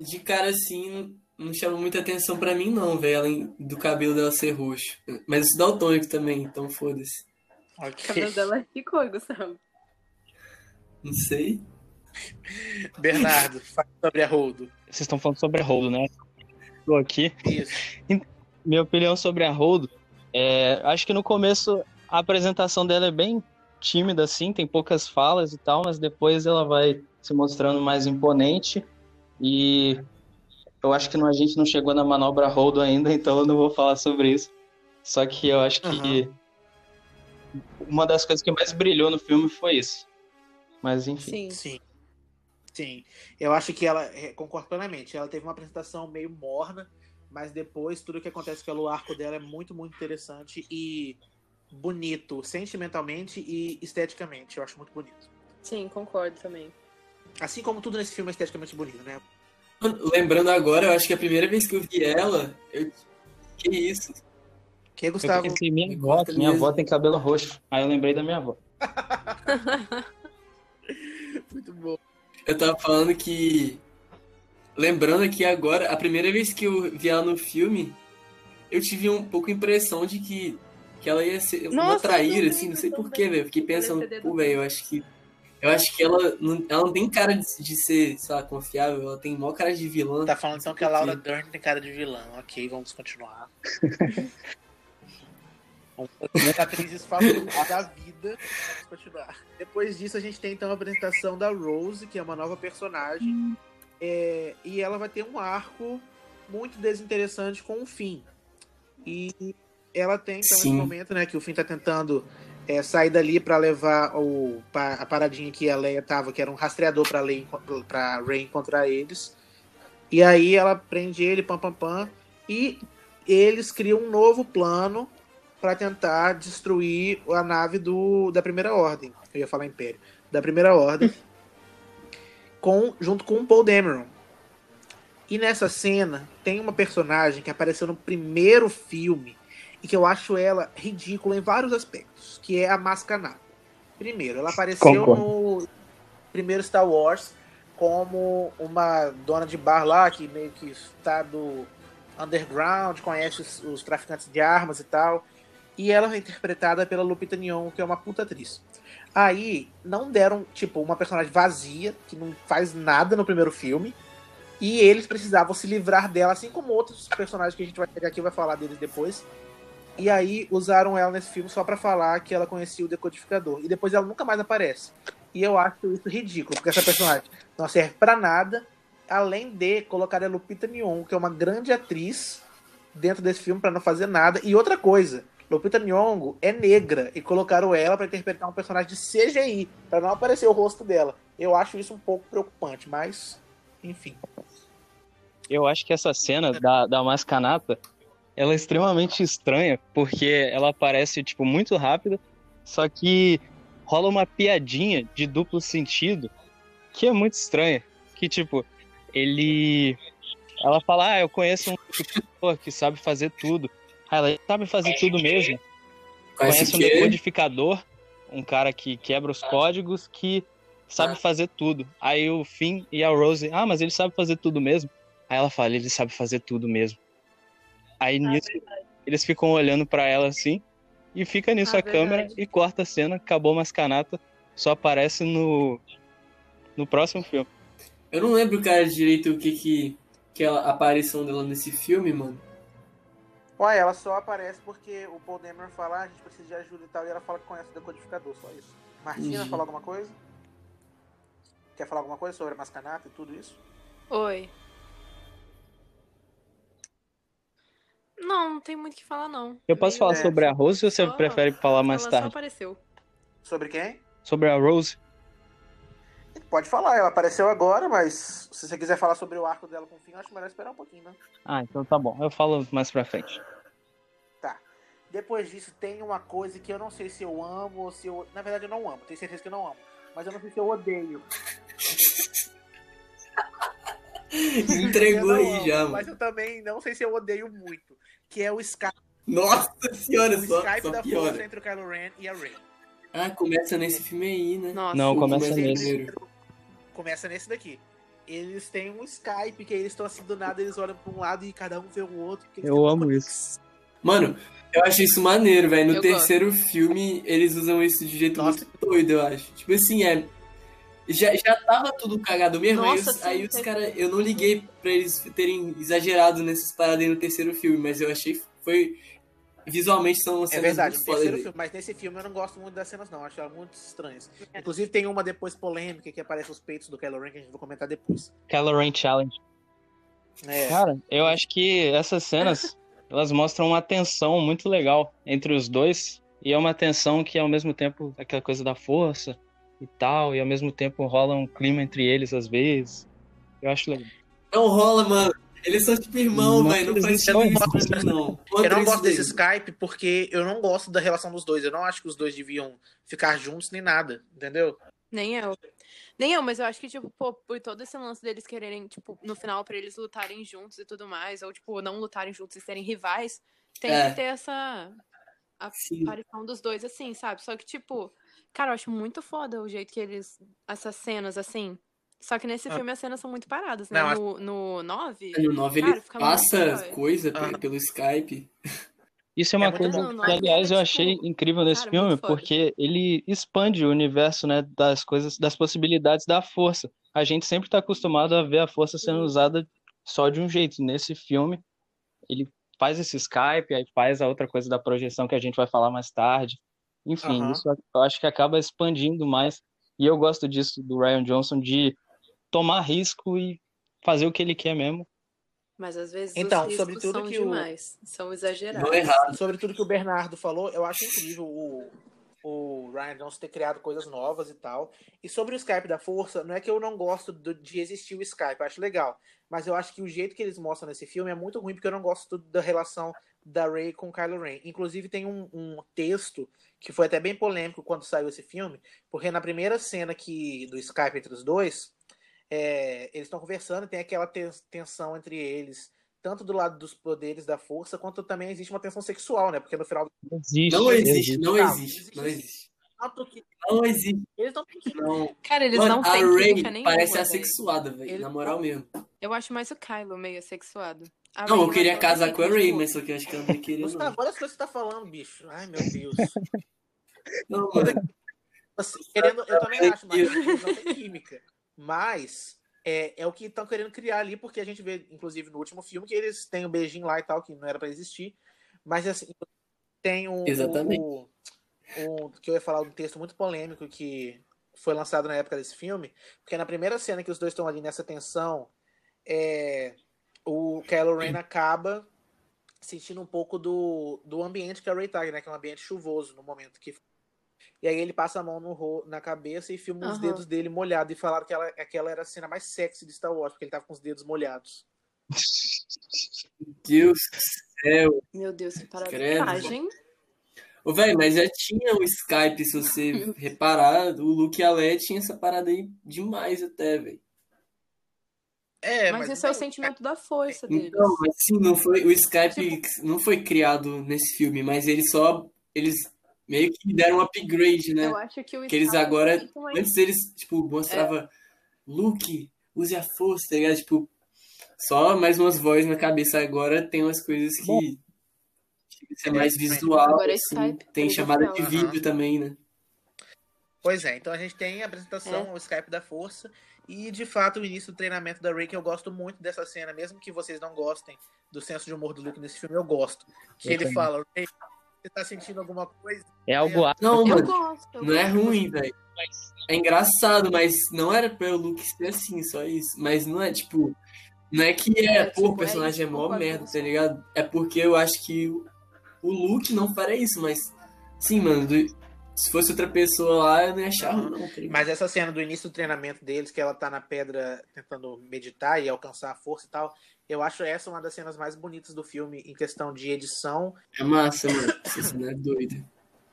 De cara assim, não, chama muita atenção pra mim, não, velho. Além do cabelo dela ser roxo. Mas eu sou daltônico também, então foda-se. O Ok. cabelo dela ficou, Gustavo. Não sei. Bernardo, fala sobre a Holdo. Vocês estão falando sobre a Holdo, né? Tô aqui. Isso. Minha opinião sobre a Holdo, é, acho que no começo a apresentação dela é bem tímida, assim, tem poucas falas e tal, mas depois ela vai se mostrando mais imponente e eu acho que não- a gente não chegou na manobra Holdo ainda, então eu não vou falar sobre isso. Só que eu acho que uma das coisas que mais brilhou no filme foi isso. Mas enfim. Sim. Sim. Sim. Eu acho que ela, é, concordo plenamente, ela teve uma apresentação meio morna, mas depois tudo que acontece pelo arco dela é muito, muito interessante e bonito, sentimentalmente e esteticamente. Eu acho muito bonito. Sim, concordo também. Assim como tudo nesse filme é esteticamente bonito, né? Lembrando agora, eu acho que a primeira vez que eu vi ela, eu. Que isso? Que Eu Gustavo? pensei, minha avó, minha mesmo. avó tem cabelo roxo. Aí eu lembrei da minha avó. Muito bom. Eu tava falando que. Lembrando aqui agora, a primeira vez que eu vi ela no filme, eu tive um pouco a impressão de que, que ela ia ser uma Nossa, eu traíra, assim, não eu sei porquê, velho. Fiquei Eu pensando, pô, velho, eu acho que. Eu acho que ela não, ela não tem cara de, de ser, sei lá, confiável, ela tem maior cara de vilã. Tá falando então que a Laura porquê. Dern tem cara de vilã. Ok, vamos continuar. Das atrizes favoritas da vida. Vamos continuar. Depois disso, a gente tem então a apresentação da Rose, que é uma nova personagem. É, e ela vai ter um arco muito desinteressante com o Finn. E ela tem então esse Sim. momento, né, que o Finn tá tentando é, sair dali pra levar o, pa- a paradinha que a Leia tava, que era um rastreador pra, Leia, pra Rey encontrar eles. E aí ela prende ele, pam pam pam, e eles criam um novo plano pra tentar destruir a nave do, da Primeira Ordem. Eu ia falar Império. Da Primeira Ordem. com, junto com o Paul Dameron. E nessa cena tem uma personagem que apareceu no primeiro filme e que eu acho ela ridícula em vários aspectos, que é a Mascanada. Primeiro, ela apareceu Concordo. no primeiro Star Wars como uma dona de bar lá que meio que está do underground, conhece os, os traficantes de armas e tal. E ela é interpretada pela Lupita Nyong'o, que é uma puta atriz. Aí não deram, tipo, uma personagem vazia, que não faz nada no primeiro filme. E eles precisavam se livrar dela, assim como outros personagens que a gente vai pegar aqui vai falar deles depois. E aí usaram ela nesse filme só para falar que ela conhecia o decodificador. E depois ela nunca mais aparece. E eu acho isso ridículo, porque essa personagem não serve para nada, além de colocar a Lupita Nyong'o, que é uma grande atriz, dentro desse filme para não fazer nada. E outra coisa, Lupita Nyong'o é negra e colocaram ela para interpretar um personagem de CGI, para não aparecer o rosto dela. Eu acho isso um pouco preocupante, mas enfim. Eu acho que essa cena da, da Mascanata, ela é extremamente estranha, porque ela aparece, tipo, muito rápida, só que rola uma piadinha de duplo sentido que é muito estranha. Que, tipo, ele... Ela fala, ah, eu conheço um pessoa que sabe fazer tudo. Ah, ela sabe fazer tudo mesmo. Conhece um decodificador, um cara que quebra os códigos, que sabe ah. fazer tudo. Aí o Finn e a Rose, ah, mas ele sabe fazer tudo mesmo. Aí ela fala, ele sabe fazer tudo mesmo. Aí ah, nisso, verdade. eles ficam olhando para ela assim, e fica nisso ah, a verdade. câmera e corta a cena, acabou Mascanata, só aparece no, no próximo filme. Eu não lembro, cara, direito o que que, que é a aparição dela nesse filme, mano. Ué, ela só aparece porque o Paul Demer fala, ah, a gente precisa de ajuda e tal, e ela fala que conhece o decodificador, só isso. Martina, uhum. fala alguma coisa? Quer falar alguma coisa sobre a Mascanata e tudo isso? Oi. Não, tem muito o que falar, não. Eu posso falar é, sobre a Rose ou você só, prefere falar mais ela tarde? Só apareceu. Sobre quem? Sobre a Rose. Pode falar, ela apareceu agora, mas se você quiser falar sobre o arco dela com o fim, acho melhor esperar um pouquinho, né? Ah, então tá bom. Eu falo mais pra frente. Tá. Depois disso, tem uma coisa que eu não sei se eu amo ou se eu. Na verdade, eu não amo. Tenho certeza que eu não amo. Mas eu não sei se eu odeio. Entregou aí amo, já. Mas eu também não sei se eu odeio muito. Que é o Skype. Nossa senhora, o só, Skype só da piora. força entre o Kylo Ren e a Rey. Ah, começa nesse filme aí, né? Nossa. Não, começa, começa nesse. Começa nesse daqui. Eles têm um Skype que eles estão assim do nada, eles olham pra um lado e cada um vê o outro. Eu amo isso. Mano, eu acho isso maneiro, velho. No eu terceiro gosto. filme, eles usam isso de jeito Nossa. muito doido, eu acho. Tipo assim, é. Já, já tava tudo cagado mesmo, Nossa, aí, os, aí os caras. Eu não liguei pra eles terem exagerado nessas paradas aí no terceiro filme, mas eu achei. Foi. Visualmente são cenas É verdade, no terceiro filme, mas nesse filme eu não gosto muito das cenas, não. Acho elas muito estranhas. Inclusive tem uma depois polêmica que aparece os peitos do Kylo Ren que a gente vai comentar depois. Kylo Ren Challenge. É. Cara, eu acho que essas cenas elas mostram uma tensão muito legal entre os dois. E é uma tensão que ao mesmo tempo aquela coisa da força e tal, e ao mesmo tempo rola um clima entre eles às vezes. Eu acho legal. Não rola, mano. Eles são tipo irmão, velho. Não faz sentido não. Eu não gosto desse Skype porque eu não gosto da relação dos dois. Eu não acho que os dois deviam ficar juntos nem nada, entendeu? Nem eu. Nem eu, mas eu acho que, tipo, pô, por todo esse lance deles quererem, tipo, no final, pra eles lutarem juntos e tudo mais, ou, tipo, não lutarem juntos e serem rivais, tem é. que ter essa aparição dos dois, assim, sabe? Só que, tipo, cara, eu acho muito foda o jeito que eles. Essas cenas, assim. Só que nesse ah. filme as cenas são muito paradas, né? Não, no, no 9. No 9 ele passa coisa ah. pelo Skype. Isso é uma é coisa que, aliás, eu achei tipo, incrível nesse cara, filme, porque ele expande o universo, né, das coisas, das possibilidades da força. A gente sempre está acostumado a ver a força sendo usada só de um jeito. Nesse filme, ele faz esse Skype, aí faz a outra coisa da projeção que a gente vai falar mais tarde. Enfim, uhum. isso eu acho que acaba expandindo mais. E eu gosto disso do Ryan Johnson de tomar risco e fazer o que ele quer mesmo. Mas às vezes então, os sobre tudo são que demais, o... são exagerados. Não é errado. Sobre tudo que o Bernardo falou, eu acho incrível o, o Ryan Johnson ter criado coisas novas e tal. E sobre o Skype da Força, não é que eu não gosto do, de existir o Skype, eu acho legal. Mas eu acho que o jeito que eles mostram nesse filme é muito ruim, porque eu não gosto da relação da Rey com Kylo Ren. Inclusive tem um, um texto que foi até bem polêmico quando saiu esse filme, porque na primeira cena que do Skype entre os dois, é, eles estão conversando, tem aquela tensão entre eles, tanto do lado dos poderes da força, quanto também existe uma tensão sexual, né? Porque no final. Existe, não existe, não existe, não existe. Não existe. Eles não Não. Cara, eles Mano, não têm a Ray parece assexuada, velho. Na moral mesmo. Eu acho mais o Kylo meio assexuado. A Não, eu queria casar com a Ray, mas só que eu acho que ela não ia querer, Gustavo, não. olha as coisas que você tá falando, bicho. Ai, meu Deus. Não, mano. Assim, querendo, eu também acho, mas não tem química. Mas é, é o que estão querendo criar ali, porque a gente vê, inclusive, no último filme, que eles têm um beijinho lá e tal, que não era pra existir. Mas assim, tem um. Exatamente. um- um- que eu ia falar um texto muito polêmico que foi lançado na época desse filme, porque na primeira cena que os dois estão ali nessa tensão, é, o Kylo Ren acaba sentindo um pouco do, do ambiente que a Ray tá, né? Que é um ambiente chuvoso no momento que. E aí ele passa a mão no, ro- na cabeça e filma os Aham. dedos dele molhados. E falaram que ela, aquela era a cena mais sexy de Star Wars, porque ele tava com os dedos molhados. Deus do céu. Meu Deus, que Credo. paradagem. Ô, velho, mas já tinha o Skype, se você reparar, o Luke e a Leia tinha essa parada aí demais até, velho. É, mas, esse é o sentimento da força deles. Então, mas sim, não foi, o Skype não foi criado nesse filme, mas eles só, eles meio que deram um upgrade, né? Eu acho que o Que eles agora, mais- antes eles, tipo, mostrava Luke, use a força, tá ligado? Tipo, só mais umas vozes na cabeça. Agora tem umas coisas que, é mais visual, Agora é assim. Skype Tem chamada de vídeo também, né? Pois é, então a gente tem a apresentação, É. o Skype da Força, e de fato o início do treinamento da Rey, que eu gosto muito dessa cena, mesmo que vocês não gostem do senso de humor do Luke nesse filme, eu gosto. Que Eu ele também. fala, Rey, você tá sentindo alguma coisa? É algo Não, Eu mano, gosto. eu não é ruim, velho. É engraçado, mas não era pra o Luke ser assim, só isso. Mas não é, tipo. Não é que é, É, pô, tipo, o personagem é é, mó merda, tá ligado? É porque eu acho que o, o Luke não faria isso, mas. Sim, mano, do- se fosse outra pessoa lá, eu não ia achar ruim, não, ligado? Mas essa cena do início do treinamento deles, que ela tá na pedra tentando meditar e alcançar a força e tal, eu acho essa uma das cenas mais bonitas do filme em questão de edição, É massa, mano. Essa cena é doida.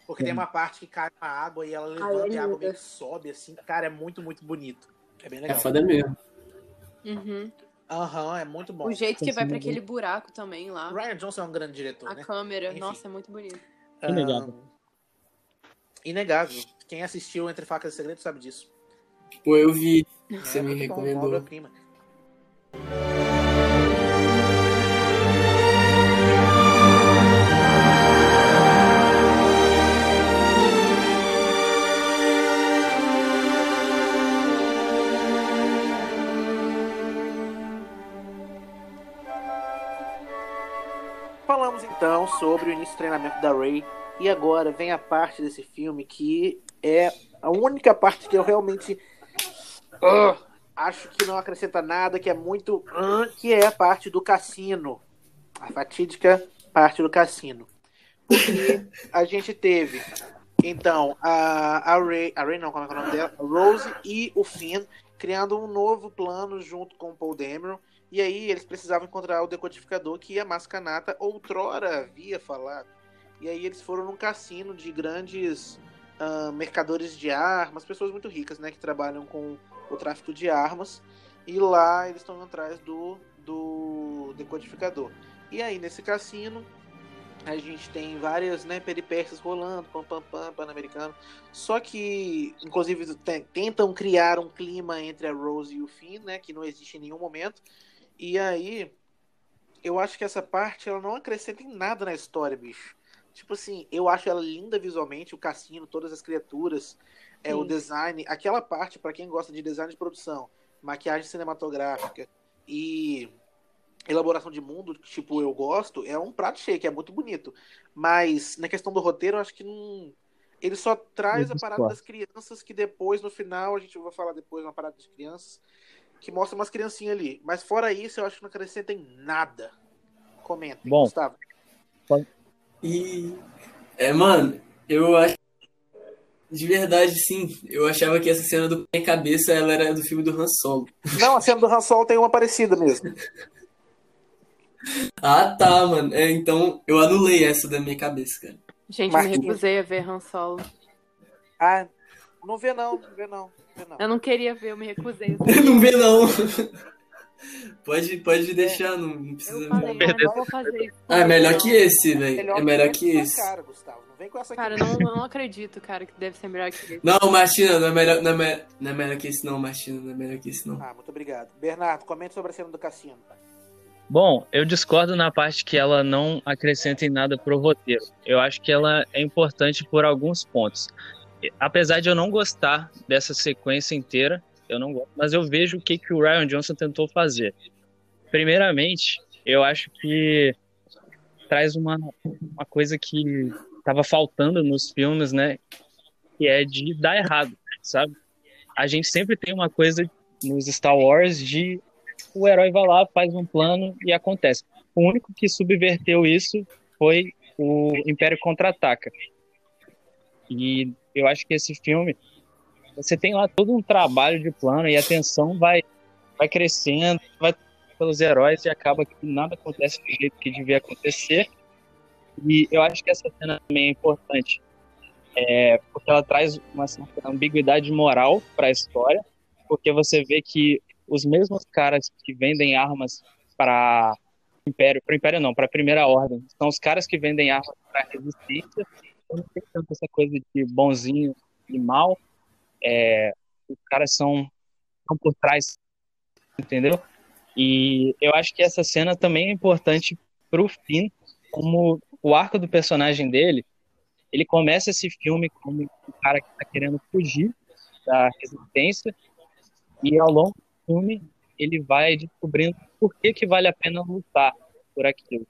porque tem uma parte que cai na água e ela levanta é e a água meio que sobe, assim, cara, é muito, muito bonito. É bem É legal. foda mesmo. Uhum. Aham, é muito bom. O jeito que vai pra Sim, aquele buraco também lá. O Ryan Johnson é um grande diretor, A né? câmera, Enfim. nossa, é muito bonito. Inegável. Ahn, inegável. Quem assistiu Entre Facas e Segredos sabe disso. Pô, eu vi. Você É me muito bom, recomendou. obra-prima. Falamos então sobre o início do treinamento da Rey e agora vem a parte desse filme que é a única parte que eu realmente ah, acho que não acrescenta nada, que é muito, ah, que é a parte do cassino, a fatídica parte do cassino, porque a gente teve então a a Rey, a Rey não, como é que é o nome dela, a Rose e o Finn criando um novo plano junto com o Paul Dameron. E aí eles precisavam encontrar o decodificador que a Mascanata outrora havia falado. E aí eles foram num cassino de grandes ah, mercadores de armas, pessoas muito ricas, né, que trabalham com o tráfico de armas. E lá eles estão atrás do, do decodificador. E aí nesse cassino a gente tem várias né, peripécias rolando, pam pam pam, pan-americano. Só que, inclusive, te- tentam criar um clima entre a Rose e o Finn, né, que não existe em nenhum momento. E aí, eu acho que essa parte ela não acrescenta em nada na história, bicho. Tipo assim, eu acho ela linda visualmente, o cassino, todas as criaturas, é o Sim. design, aquela parte para quem gosta de design de produção, maquiagem cinematográfica e elaboração de mundo, tipo eu gosto, é um prato cheio, que é muito bonito. Mas na questão do roteiro, eu acho que não ele só traz a parada das crianças que depois no final a gente vai falar depois uma parada das crianças que mostra umas criancinhas ali. Mas fora isso, eu acho que não acrescenta em nada. Comentem, Bom. Gustavo. E. É, mano, eu acho. De verdade, sim. Eu achava que essa cena do minha cabeça ela era do filme do Han Solo. Não, a cena do Han Solo tem uma parecida mesmo. Ah, tá, mano. É, então eu anulei essa da minha cabeça, cara. Gente, Marquinhos. me recusei a ver Han Solo. Ah, não vê não, não vê não. Não vê não. Eu não queria ver, eu me recusei. não vê, não. Pode, pode deixar, não, não precisa Eu ver. falei, ah, não vou fazer isso. Ah, é melhor que esse, velho. Melhor É melhor esse que na esse. Cara, Gustavo. Não vem com essa Cara, aqui. eu não, não acredito, cara, que deve ser melhor que esse. Não, Martina, não é melhor, não é, me- não é melhor que esse, não, Martina. Não é melhor que esse, não. Ah, muito obrigado. Bernardo, comente sobre a cena do cassino. Bom, eu discordo na parte que ela não acrescenta em nada pro roteiro. Eu acho que ela é importante por alguns pontos. Apesar de eu não gostar dessa sequência inteira, eu não gosto, mas eu vejo o que, que o Ryan Johnson tentou fazer. Primeiramente, eu acho que traz uma, uma coisa que estava faltando nos filmes, né? Que é de dar errado, sabe? A gente sempre tem uma coisa nos Star Wars de o herói vai lá, faz um plano e acontece. O único que subverteu isso foi o Império Contra-Ataca. E eu acho que esse filme, você tem lá todo um trabalho de plano e a tensão vai, vai crescendo, vai pelos heróis e acaba que nada acontece do jeito que devia acontecer. E eu acho que essa cena também é importante, é, porque ela traz uma certa ambiguidade moral para a história, porque você vê que os mesmos caras que vendem armas para Império, para Império não, para a Primeira Ordem, são os caras que vendem armas para Resistência. Então não tem tanto essa coisa de bonzinho e mal. É, os caras são, são por trás, entendeu? E eu acho que essa cena também é importante pro Finn, como o arco do personagem dele, ele começa esse filme como um cara que está querendo fugir da resistência e ao longo do filme ele vai descobrindo por que que vale a pena lutar por aquilo.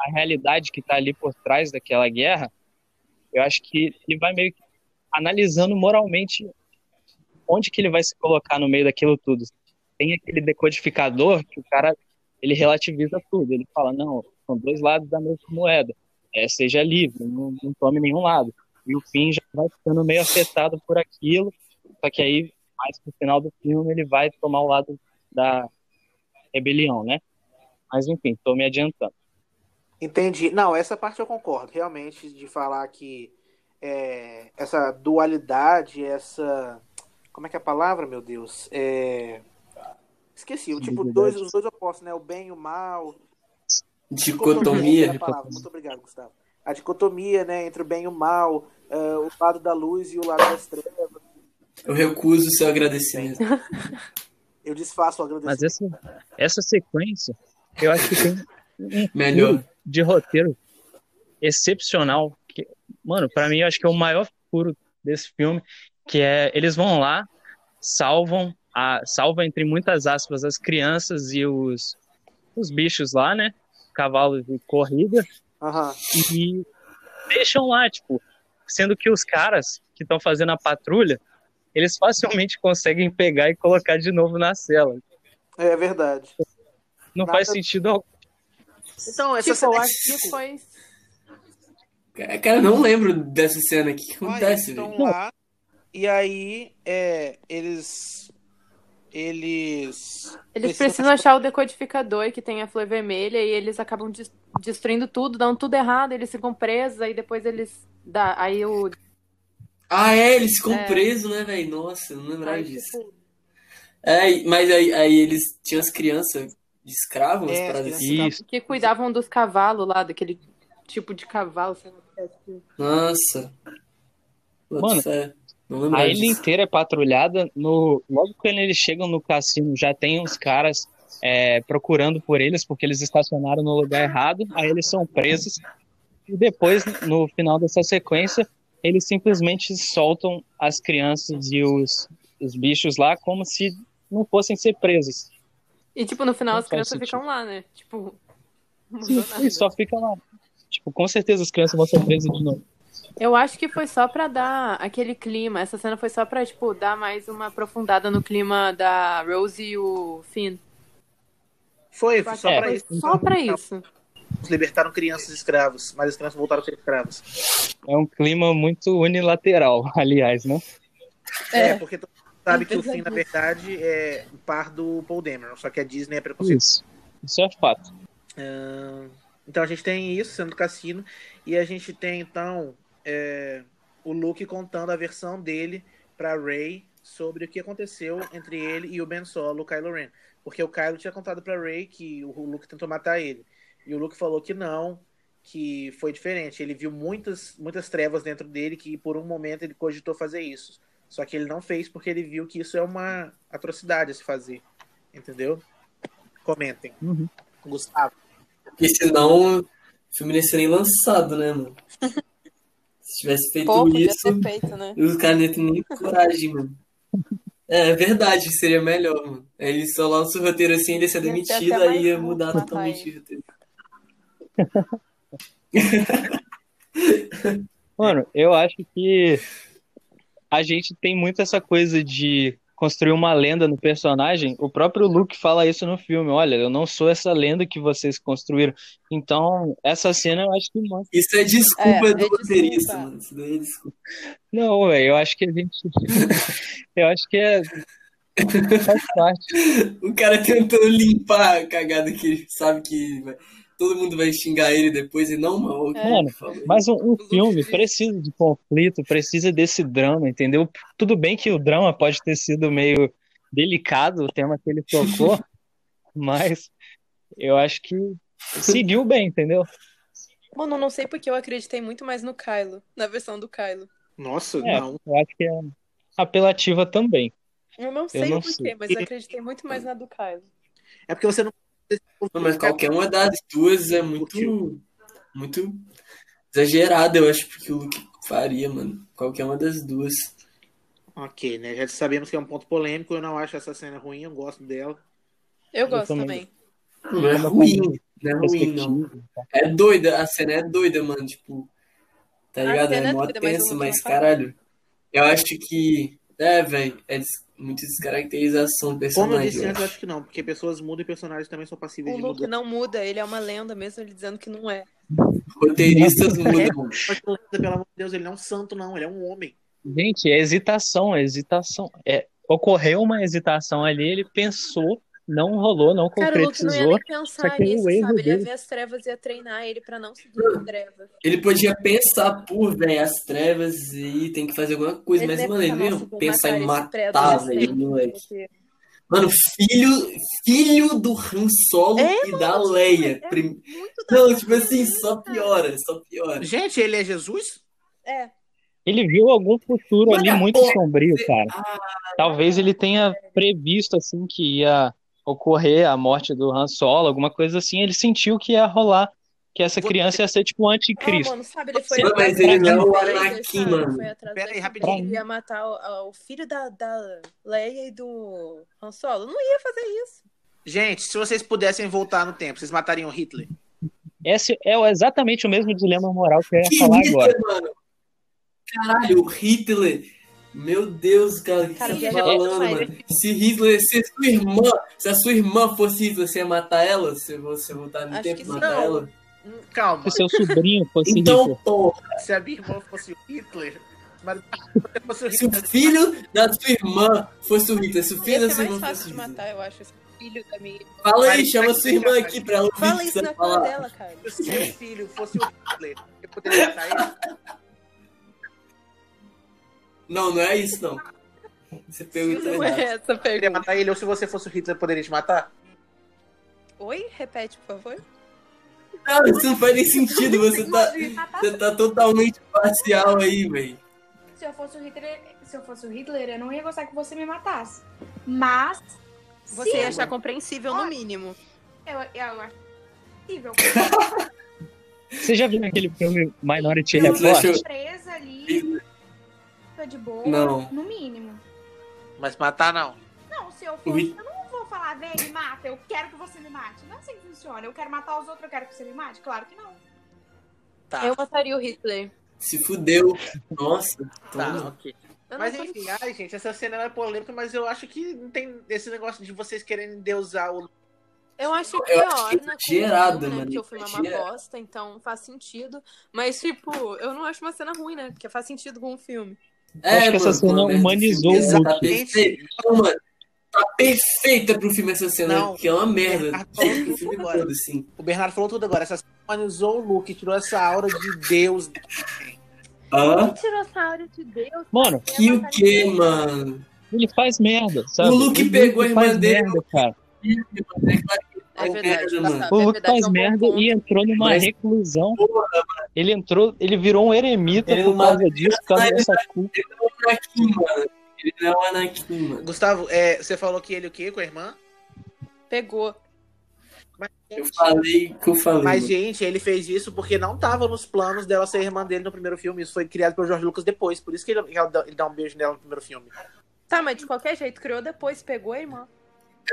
A realidade que está ali por trás daquela guerra, eu acho que ele vai meio que analisando moralmente onde que ele vai se colocar no meio daquilo tudo tem aquele decodificador que o cara ele relativiza tudo. Ele fala, não, são dois lados da mesma moeda. É, seja livre, não, não tome nenhum lado. E o fim já vai ficando meio afetado por aquilo, só que aí, mais pro final do filme, ele vai tomar o lado da rebelião, né? Mas enfim, estou me adiantando. Entendi. Não, essa parte eu concordo, realmente, de falar que é, essa dualidade, essa. Como é que é a palavra, meu Deus? É Esqueci, o tipo, dois, os dois opostos, né? O bem e o mal. Dicotomia. dicotomia Muito obrigado, Gustavo. A dicotomia, né, entre o bem e o mal, uh, o lado da luz e o lado das trevas. Eu recuso o seu agradecimento. Eu desfaço o agradecimento. Mas essa, essa sequência, eu acho que tem um Melhor. de roteiro excepcional. Mano, para mim, eu acho que é o maior furo desse filme, que é eles vão lá, salvam a, salva entre muitas aspas as crianças e os, os bichos lá, né? Cavalos de corrida. Uhum. E deixam lá, tipo, sendo que os caras que estão fazendo a patrulha, eles facilmente conseguem pegar e colocar de novo na cela. É verdade. Não Nada... faz sentido algum. Então, essa tipo, cena que foi. Cara, eu não lembro dessa cena. O que acontece? Eles estão lá, e aí é, eles eles. Eles precisam achar o decodificador que tem a flor vermelha e eles acabam destruindo tudo, dão tudo errado, eles ficam presos, aí depois eles. Dá, aí o. Ah, é, eles ficam é. presos, né, velho? Nossa, não lembrava aí, disso. Tipo... É, mas aí, aí eles tinham as crianças de escravos, é, para Isso. Que cuidavam dos cavalos lá, daquele tipo de cavalo, sei lá. É. Nossa. Mano, a ilha inteira é patrulhada. No... Logo quando eles chegam no cassino, já tem uns caras é, procurando por eles, porque eles estacionaram no lugar errado. Aí eles são presos. E depois, no final dessa sequência, eles simplesmente soltam as crianças e os, os bichos lá como se não fossem ser presos. E, tipo, no final não as crianças ficam lá, né? Tipo, Sim, só fica lá. Tipo, com certeza as crianças vão ser presas de novo. Eu acho que foi só pra dar aquele clima. Essa cena foi só pra, tipo, dar mais uma aprofundada no clima da Rose e o Finn. Foi, foi só é, pra isso. Só pra isso. Libertaram crianças escravos, mas as crianças voltaram a ser escravas. É um clima muito unilateral, aliás, né? É, é porque tu sabe que o Finn, na verdade, é par do Paul Dameron, só que a Disney é preconceito. Isso, isso é fato. Uh, então a gente tem isso sendo do cassino, e a gente tem então é, o Luke contando a versão dele para Ray sobre o que aconteceu entre ele e o Ben Solo, o Kylo Ren. Porque o Kylo tinha contado para Ray que o Luke tentou matar ele. E o Luke falou que não, que foi diferente. Ele viu muitas, muitas trevas dentro dele que por um momento ele cogitou fazer isso. Só que ele não fez porque ele viu que isso é uma atrocidade a se fazer. Entendeu? Comentem. Uhum. Gustavo. Porque senão o filme não ia ser nem lançado, né, mano? Se tivesse feito Pô, isso, feito, né? os caras não iam ter nem coragem, mano. É, é verdade, seria melhor, mano. Aí ele só lança o roteiro assim, ele ia ser demitido, aí ia mudar pra totalmente o roteiro. Mano, eu acho que a gente tem muito essa coisa de construir uma lenda no personagem. O próprio Luke fala isso no filme. Olha, eu não sou essa lenda que vocês construíram. Então, essa cena eu acho que mostra. Isso é desculpa É, é do roteirista, desculpa. mano. Isso daí é desculpa. Não, velho, eu acho que a gente. Eu acho que é. Faz parte. O cara tentando limpar a cagada que ele sabe que todo mundo vai xingar ele depois e não, mano. Mano, Mas um, um filme precisa de conflito, precisa desse drama, entendeu? Tudo bem que o drama pode ter sido meio delicado, o tema que ele tocou, mas eu acho que seguiu bem, entendeu? Mano, não sei porque eu acreditei muito mais no Kylo, na versão do Kylo. Nossa, É, não. eu acho que é apelativa também. Eu não sei não o porquê, sei. mas eu acreditei muito mais na do Kylo. É porque você não. Não, mas qualquer uma das duas é muito. Muito exagerada, eu acho, porque o Luke faria, mano. Qualquer uma das duas. Ok, né? Já sabemos que é um ponto polêmico. Eu não acho essa cena ruim, eu gosto dela. Eu gosto também. também. Não é ruim. Não é ruim, não. É doida, a cena é doida, mano. Tipo, tá ligado? É é mó doida, mas caralho. Eu acho que. É, velho. É des- muita descaracterização do Como eu personagem. disse eu antes, eu acho. que não, porque pessoas mudam e personagens também são passíveis O de Luke mudar. não muda, ele é uma lenda, mesmo ele dizendo que não é. Roteiristas mudam. Mas, pelo amor de Deus, ele não é um santo, não, ele é um homem. Gente, é hesitação, é hesitação. É, ocorreu uma hesitação ali, ele pensou, não rolou, não Cara, o Luke não ia concretizou. nem só pensar que o nisso, erro sabe? Ele ia ver as trevas e ia treinar ele pra não seguir as trevas. Ele podia pensar, por velho, as trevas e tem que fazer alguma coisa, Ele mas, mano, ele não "Nossa, ia pensar em matar esse matar, pré-adolescente", velho, moleque. Mano, filho, filho do Han Solo É, e da Leia. é Prim- Muito da Não, tipo assim, só piora, só piora. Gente, ele é Jesus? É, Ele viu algum futuro Mano, ali muito sombrio, cara. Ah, Talvez ele tenha previsto assim que ia ocorrer a morte do Han Solo, alguma coisa assim. Ele sentiu que ia rolar, que essa Vou- criança ia ser tipo um Ah, anticristo. mano, sabe, ele foi mas ele não é o Vader, Anakin, mano. Pera aí, rapidinho. Ele ia matar o, o filho da, da Leia e do Han Solo. Não ia fazer isso. Gente, se vocês pudessem voltar no tempo, vocês matariam Hitler? Esse é exatamente o mesmo dilema moral que eu ia que falar agora. Hitler, mano. Caralho, o Hitler. Meu Deus, cara, o que Cara, você tá falando, mais. mano? Se Hitler, se a sua irmã, se a sua irmã fosse Hitler, você ia matar ela? Se você voltar no Acho tempo e matar Não. ela? Calma, Se seu sobrinho fosse Então, Hitler. porra, se a minha irmã fosse o Hitler, mas fosse o se o Hitler, filho da sua irmã fosse o Hitler, se o filho da sua mais irmã fácil fosse de o Hitler. matar, eu acho, esse filho da minha irmã. Fala aí, chama sua irmã aqui pra ela ouvir o Fala isso na cara falar. dela, cara. se o seu filho fosse o Hitler, eu poderia matar ele? Não, não é isso, não. Você pergunta Não é essa Poderia pergunta. matar ele? Ou se você fosse o Hitler, poderia te matar? Oi? Repete, por favor. Não, isso não faz nem sentido, você tá, você tá totalmente parcial aí, velho. Se eu fosse o Hitler, se eu fosse o Hitler, eu não ia gostar que você me matasse. Mas Você se ia achar compreensível, no mínimo. eu, eu acho. Você já viu aquele filme Minority Report? presa ali, tô de boa, Não. no mínimo. Mas matar não. Não, se eu Hit- eu não vou falar, vem, me mata, eu quero que você me mate. Não é assim que funciona. Eu quero matar os outros, eu quero que você me mate? Claro que não. Tá, Eu mataria o Hitler. Se fudeu. Nossa. tá, ok. Eu Mas tô- enfim, ai, gente, essa cena é polêmica, mas eu acho que não tem esse negócio de vocês quererem deusar o. Eu acho que Eu é acho que né? exagerado, com o filme, né? mano, Porque o filme é uma bosta, então faz sentido. Mas, tipo, eu não acho uma cena ruim, né? Porque faz sentido com o filme. É, acho que essa mano, cena humanizou filme, o Tá. Não, mano, tá perfeita pro filme essa cena, Não. que é uma merda. O filme agora. todo, assim. O Bernardo falou tudo agora. Essa cena humanizou o Luke, tirou essa aura de Deus. Hã? Dinossauro de Deus. Mano, Que o que, mano? ele faz merda, sabe? O Luke pegou a irmã faz dele. merda, cara. É claro que É verdade, merda, tá, mano. tá. O É Luke faz é um merda ponto. e entrou numa Mas- reclusão. Ele entrou, ele virou um eremita Ele por não causa disso, por causa dessa culpa. Ele não é o Anakin, mano. Ele não é o Anakin, mano. Gustavo, é, você falou que ele o quê com a irmã? Pegou. Mas, Eu falei que eu falei. mas, mano. gente, ele fez isso porque não tava nos planos dela ser irmã dele no primeiro filme. Isso foi criado pelo George Lucas depois. Por isso que ele, ele dá um beijo nela no primeiro filme. Tá, mas de qualquer jeito, criou depois, pegou a irmã.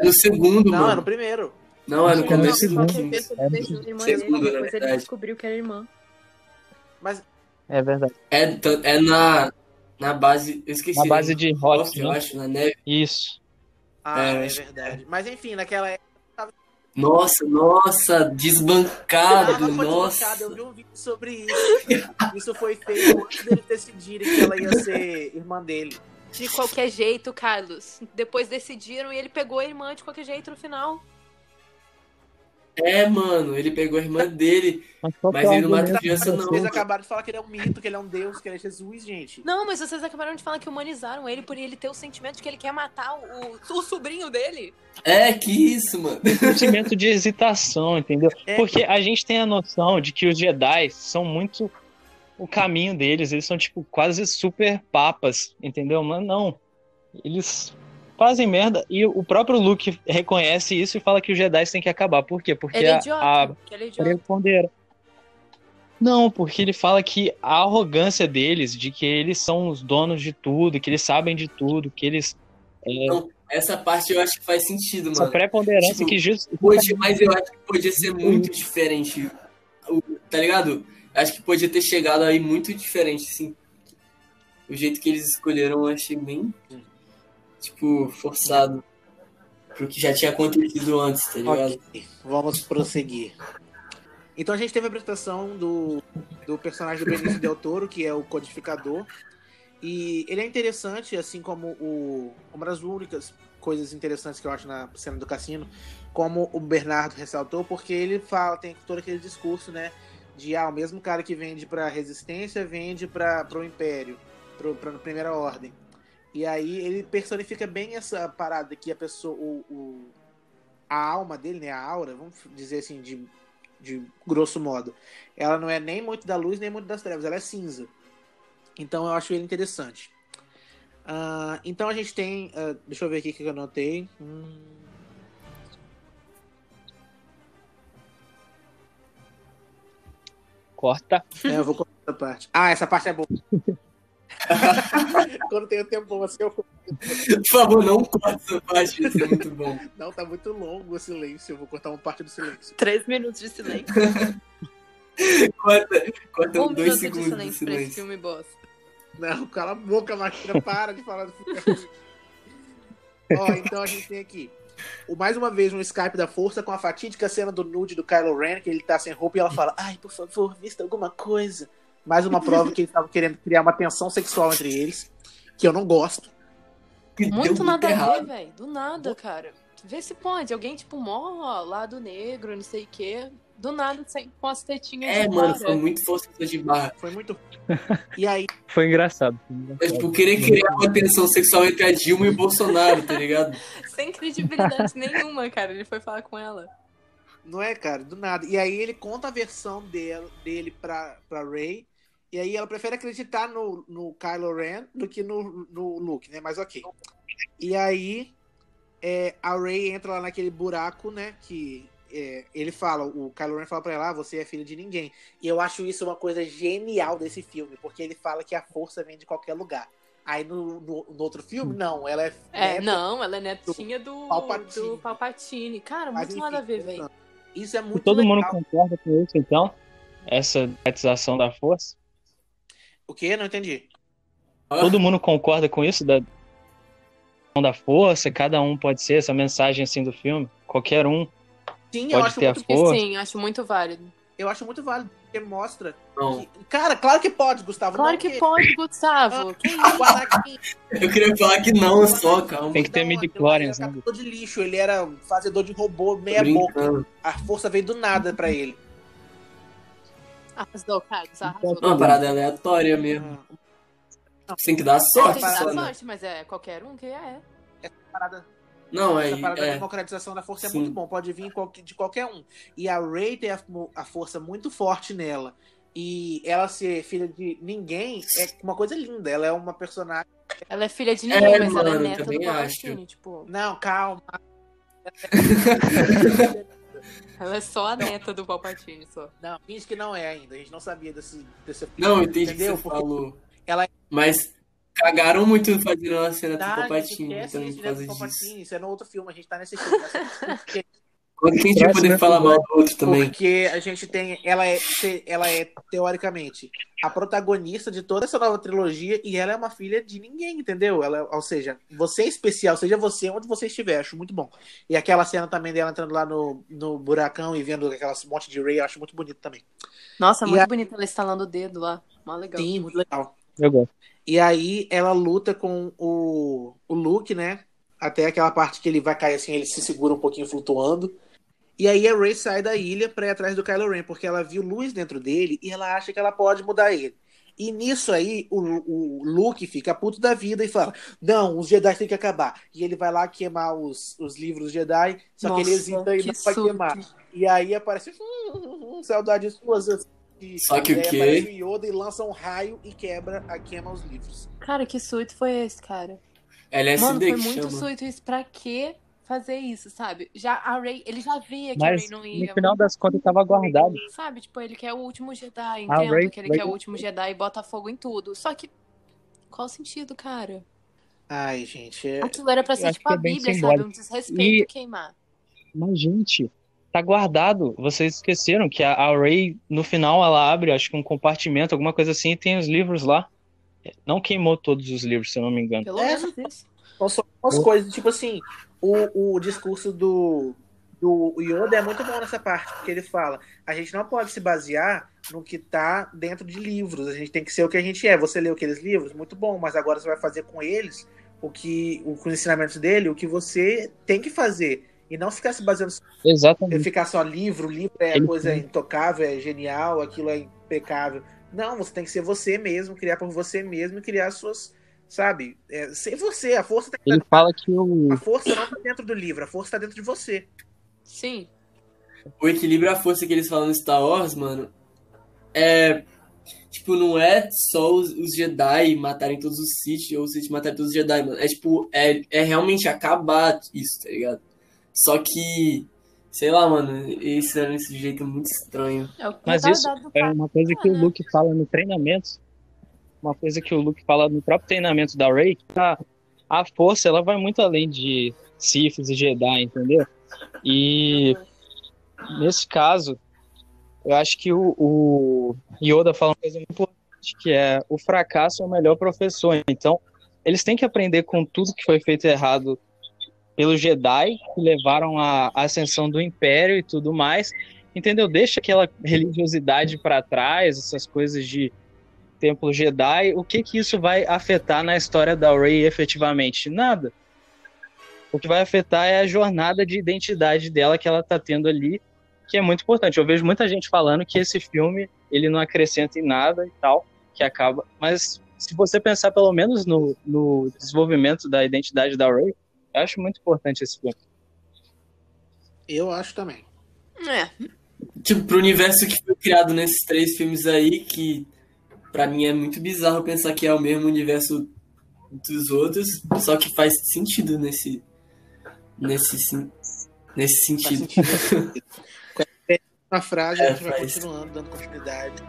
É no segundo, Não, é mano. no primeiro. Não, é no começo do a irmã Segundo, dele, na depois ele verdade. descobriu que era irmã. Mas É verdade. É, t- é na, na base. Eu esqueci. Na base de Rock, rock, eu né? acho, na neve. Isso. Ah, É, é, verdade. Mas enfim, naquela época. Nossa, nossa, desbancado, nossa. desbancado, Eu vi um vídeo sobre isso. Isso foi feito antes deles decidirem que ela ia ser irmã dele. De qualquer jeito, Carlos. Depois decidiram e ele pegou a irmã de qualquer jeito no final. É, mano, ele pegou a irmã dele, Mas, mas é ele não mata criança, não. Vocês acabaram de falar que ele é um mito, que ele é um deus, que ele é Jesus, gente. Não, mas vocês acabaram de falar que humanizaram ele por ele ter o sentimento de que ele quer matar o, o sobrinho dele. É, que isso, mano. sentimento de hesitação, entendeu? É. Porque a gente tem a noção de que os Jedi são muito o caminho deles, eles são tipo quase super papas, entendeu? Mas não. Eles fazem merda e o próprio Luke reconhece isso e fala que os Jedi têm que acabar. Por quê? Porque Ele é a, idiota. a porque ele é idiota. prepondera. Não, porque ele fala que a arrogância deles, de que eles são os donos de tudo, que eles sabem de tudo, que eles. É, Essa parte eu acho que faz sentido, essa mano. preponderância Tipo, que just, Podia, mas eu acho que podia ser muito diferente. O- Tá ligado? Acho que podia ter chegado aí muito diferente, assim. O jeito que eles escolheram eu achei bem, tipo, forçado. Pro que já tinha acontecido antes, tá ligado? Ok, vamos prosseguir. Então a gente teve a apresentação do, do personagem do Benício Del Toro, que é o codificador. E ele é interessante, assim como o, uma das únicas coisas interessantes que eu acho na cena do cassino, como o Bernardo ressaltou, porque ele fala, tem todo aquele discurso, né? De ah, o mesmo cara que vende pra resistência vende para o império, pro, pra primeira ordem. E aí ele personifica bem essa parada que a pessoa, o, o- a alma dele, né, a aura, vamos dizer assim, de, de grosso modo, ela não é nem muito da luz nem muito das trevas, ela é cinza. Então eu acho ele interessante. Ah, então a gente tem, ah, deixa eu ver aqui o que eu anotei. Hum, corta. é, eu vou cortar essa parte. Ah, essa parte é boa. Quando tem o tempo bom assim, eu Por favor, não corta essa parte, isso é muito bom. Não, tá muito longo o silêncio. Eu vou cortar uma parte do silêncio. Três minutos de silêncio. Corta, corta um dois minuto de segundos de silêncio pra esse silêncio. filme bosta. Não, cala a boca, Martina. Para de falar do filme. Ó, então a gente tem aqui. O, mais uma vez um Skype da Força com a fatídica cena do nude do Kylo Ren, que ele tá sem roupa e ela fala: Ai, por favor, vista alguma coisa. Mais uma prova que eles estavam querendo criar uma tensão sexual entre eles, que eu não gosto. Que deu Muito nada a ver, errado. velho. Do nada, cara. Vê se pode. Alguém, tipo, mó lado negro, não sei o quê. Do nada, sem, com as tetinhas É, de mano, fora. foi muito forçação de barra. Foi muito. E aí, Foi engraçado. foi É engraçado. tipo, querer criar uma tensão sexual entre a Dilma e o Bolsonaro, tá ligado? Sem credibilidade nenhuma, cara. Ele foi falar com ela. não é, cara, do nada. E aí ele conta a versão dele, dele pra, pra Ray. E aí ela prefere acreditar no, no Kylo Ren do que no, no Luke, né? Mas ok. E aí é, a Ray entra lá naquele buraco, né? Que é, ele fala, o Kylo Ren fala pra ela, ah, você é filho de ninguém. E eu acho isso uma coisa genial desse filme, porque ele fala que a força vem de qualquer lugar. Aí no, no, no outro filme, não, ela é. É, neta não, ela é netinha do Palpatine. do Palpatine. Cara, Mas, muito enfim, nada a ver, velho. Isso é E muito todo legal. mundo concorda com isso, então? Essa dramatização da força? O quê? Não entendi. Todo mundo concorda com isso? Da da força, cada um pode ser essa mensagem assim do filme. Qualquer um Sim, eu pode acho ter a muito força. Sim, acho muito válido. Eu acho muito válido, porque mostra. Não. que- Cara, claro que pode, Gustavo. Claro não que que- pode, Gustavo. Que isso? O Anakin, Eu queria falar que não, só, calma. Tem que ter midi-chlorians, Ele né? era catador de lixo, ele era fazedor de robô meia boca. A força veio do nada pra ele. Arrasou, Carlos, arrasou. Não, uma parada aleatória mesmo. Tem que dar Tem sorte, que dar né? sorte, mas é qualquer um que é. Essa parada, Não, é, essa parada da é. democratização da força Sim. é muito bom. Pode vir de qualquer um. E a Rey tem a, a força muito forte nela. E ela ser filha de ninguém é uma coisa linda. Ela é uma personagem. Ela é filha de ninguém, É, mas ela é mano, neta do também Palpatine, tipo. Não, calma. Ela é só a neta do Palpatine, só. Não, finge que não é ainda. A gente não sabia desse. desse Não, entendi o que Entendeu? você Porque falou. ela- Mas cagaram muito fazendo a cena do Tá, a gente Palpatine, esquece então isso, por né, causa do disso. Palpatine. Isso é no outro filme, a gente tá nesse filme. Quando que a gente vai Próximo poder falar episódio. mal do outro também? Porque a gente tem. Ela é, ela é, teoricamente, a protagonista de toda essa nova trilogia e ela é uma filha de ninguém, entendeu? Ela, ou seja, você é especial, seja você onde você estiver, acho muito bom. E aquela cena também dela entrando lá no, no buracão e vendo aquelas monte de Ray, eu acho muito bonito também. Nossa, E muito a- bonita ela estalando o dedo lá. Mó legal. Sim, muito legal. Eu gosto. E aí ela luta com o, o Luke, né? Até aquela parte que ele vai cair assim, ele se segura um pouquinho flutuando. E aí a Rey sai da ilha pra ir atrás do Kylo Ren, porque ela viu luz dentro dele e ela acha que ela pode mudar ele. E nisso aí, o, o Luke fica puto da vida e fala: Não, os Jedi têm que acabar. E ele vai lá queimar os, os livros Jedi, só que ele Nossa, hesita e não vai queimar. E aí aparece hum, hum, hum, saudades suas. E, Só que e o quê? aparece o Yoda e lança um raio e quebra, a queima os livros. Cara, que surto foi esse, cara? LSD Mano, foi que muito chama. surto isso. Pra que fazer isso, sabe? Já a Ray, ele já via que Mas a Ray não no ia. final das contas tava guardado. Sabe, tipo, ele quer o último Jedi, A entendo Rey- que ele Rey- quer o último Jedi e bota fogo em tudo. Só que, qual o sentido, cara? Ai, gente, é... Aquilo era pra Eu ser tipo que a é Bíblia, sabe? Um desrespeito E- queimar. Mas, gente, tá guardado. Vocês esqueceram que a, a Ray, no final, ela abre, acho que um compartimento, alguma coisa assim, e tem os livros lá. Não queimou todos os livros, se eu não me engano. Pelo É. menos isso. São só umas coisas, tipo assim, o, o discurso do, do Yoda é muito bom nessa parte, porque ele fala, a gente não pode se basear no que tá dentro de livros, a gente tem que ser o que a gente é. Você leu aqueles livros, muito bom, mas agora você vai fazer com eles o que, o, com os ensinamentos dele, o que você tem que fazer. E não ficar se baseando Exatamente. ficar só livro, livro é Ele- coisa intocável, é genial, aquilo é impecável. Não, você tem que ser você mesmo, criar por você mesmo e criar suas, sabe? É, ser você, a força tá Ele fala que o. a força não tá dentro do livro, a força tá dentro de você. Sim. O equilíbrio e a força que eles falam no Star Wars, mano, é. Tipo, não é só os, os Jedi matarem todos os Sith ou os Sith matarem todos os Jedi, mano. É tipo, é, é realmente acabar isso, tá ligado? Só que. Sei lá, mano, eles fizeram desse jeito muito estranho. É Mas isso retardado do é uma coisa que o né? Luke fala no treinamento. Uma coisa que o Luke fala no próprio treinamento da Rey, a, a força ela vai muito além de Sith e Jedi, entendeu? E nesse caso, eu acho que o, o Yoda fala uma coisa muito importante, que é o fracasso é o melhor professor. Então, eles têm que aprender com tudo que foi feito errado pelos Jedi, que levaram à ascensão do Império e tudo mais. Entendeu? Deixa aquela religiosidade para trás, essas coisas de templo Jedi. O que que isso vai afetar na história da Rey efetivamente? Nada. O que vai afetar é a jornada de identidade dela que ela tá tendo ali, que é muito importante. Eu vejo muita gente falando que esse filme ele não acrescenta em nada e tal, que acaba. Mas se você pensar pelo menos no, no desenvolvimento da identidade da Rey, eu acho muito importante esse filme. Eu acho também. É. Tipo, pro universo que foi criado nesses três filmes aí, que pra mim é muito bizarro pensar que é o mesmo universo dos outros, só que faz sentido nesse. Nesse, nesse sentido. sentido. Uma frase, É, a gente vai faz. continuando, dando continuidade.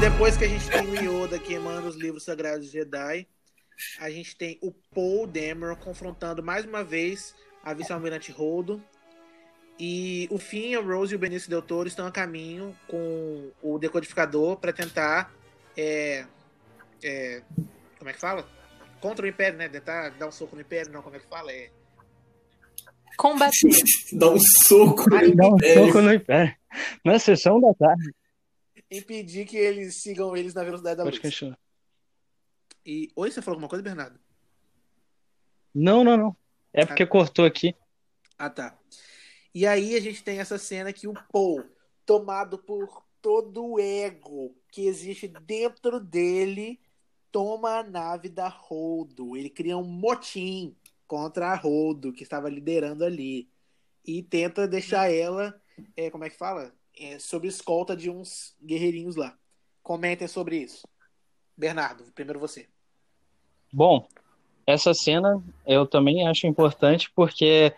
Depois que a gente tem o Yoda queimando os livros sagrados de Jedi, a gente tem o Paul Dameron confrontando mais uma vez a vice-almirante Holdo. E o Finn, a Rose e o Benício Del Toro estão a caminho com o decodificador para tentar é, é, como é que fala? Contra o Império, né? Tentar dar um soco no Império, não, como é que fala? É. Combater. Dá um soco. Ah, Dá um É. soco no Império. Na sessão da tarde. Impedir que eles sigam eles na velocidade da Pode luz. continuar. E. Oi, você falou alguma coisa, Bernardo? Não, não, não. É porque cortou aqui. Ah, tá. E aí a gente tem essa cena que o Paul, tomado por todo o ego que existe dentro dele, toma a nave da Holdo. Ele cria um motim contra a Holdo, que estava liderando ali. E tenta deixar ela, é, como é que fala? É, sob escolta de uns guerreirinhos lá. Comentem sobre isso. Bernardo, primeiro você. Bom, essa cena eu também acho importante porque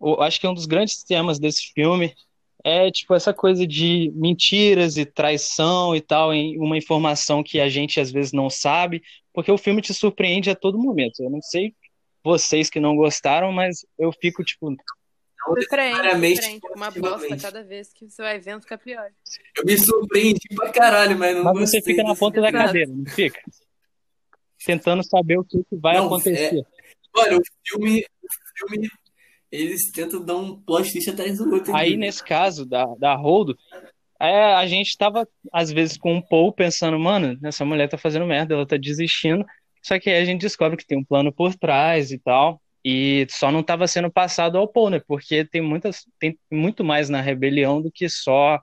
eu acho que um dos grandes temas desse filme é tipo essa coisa de mentiras e traição e tal, em uma informação que a gente às vezes não sabe, porque o filme te surpreende a todo momento. Eu não sei vocês que não gostaram, mas eu fico tipo, Surpreende, surpreende. Uma bosta cada vez que você vai vendo fica pior. Eu me surpreendi pra caralho, mas não mas você fica na ponta da cadeira, não fica? Tentando saber o que, que vai Não, acontecer. Olha, o filme, o filme, eles tentam dar um plot twist atrás do outro. Aí, nesse caso da, da Holdo, é, a gente tava, às vezes, com um Paul pensando, mano, essa mulher tá fazendo merda, ela tá desistindo. Só que aí a gente descobre que tem um plano por trás e tal. E só não tava sendo passado ao Paul, né? Porque tem muitas, tem muito mais na rebelião do que só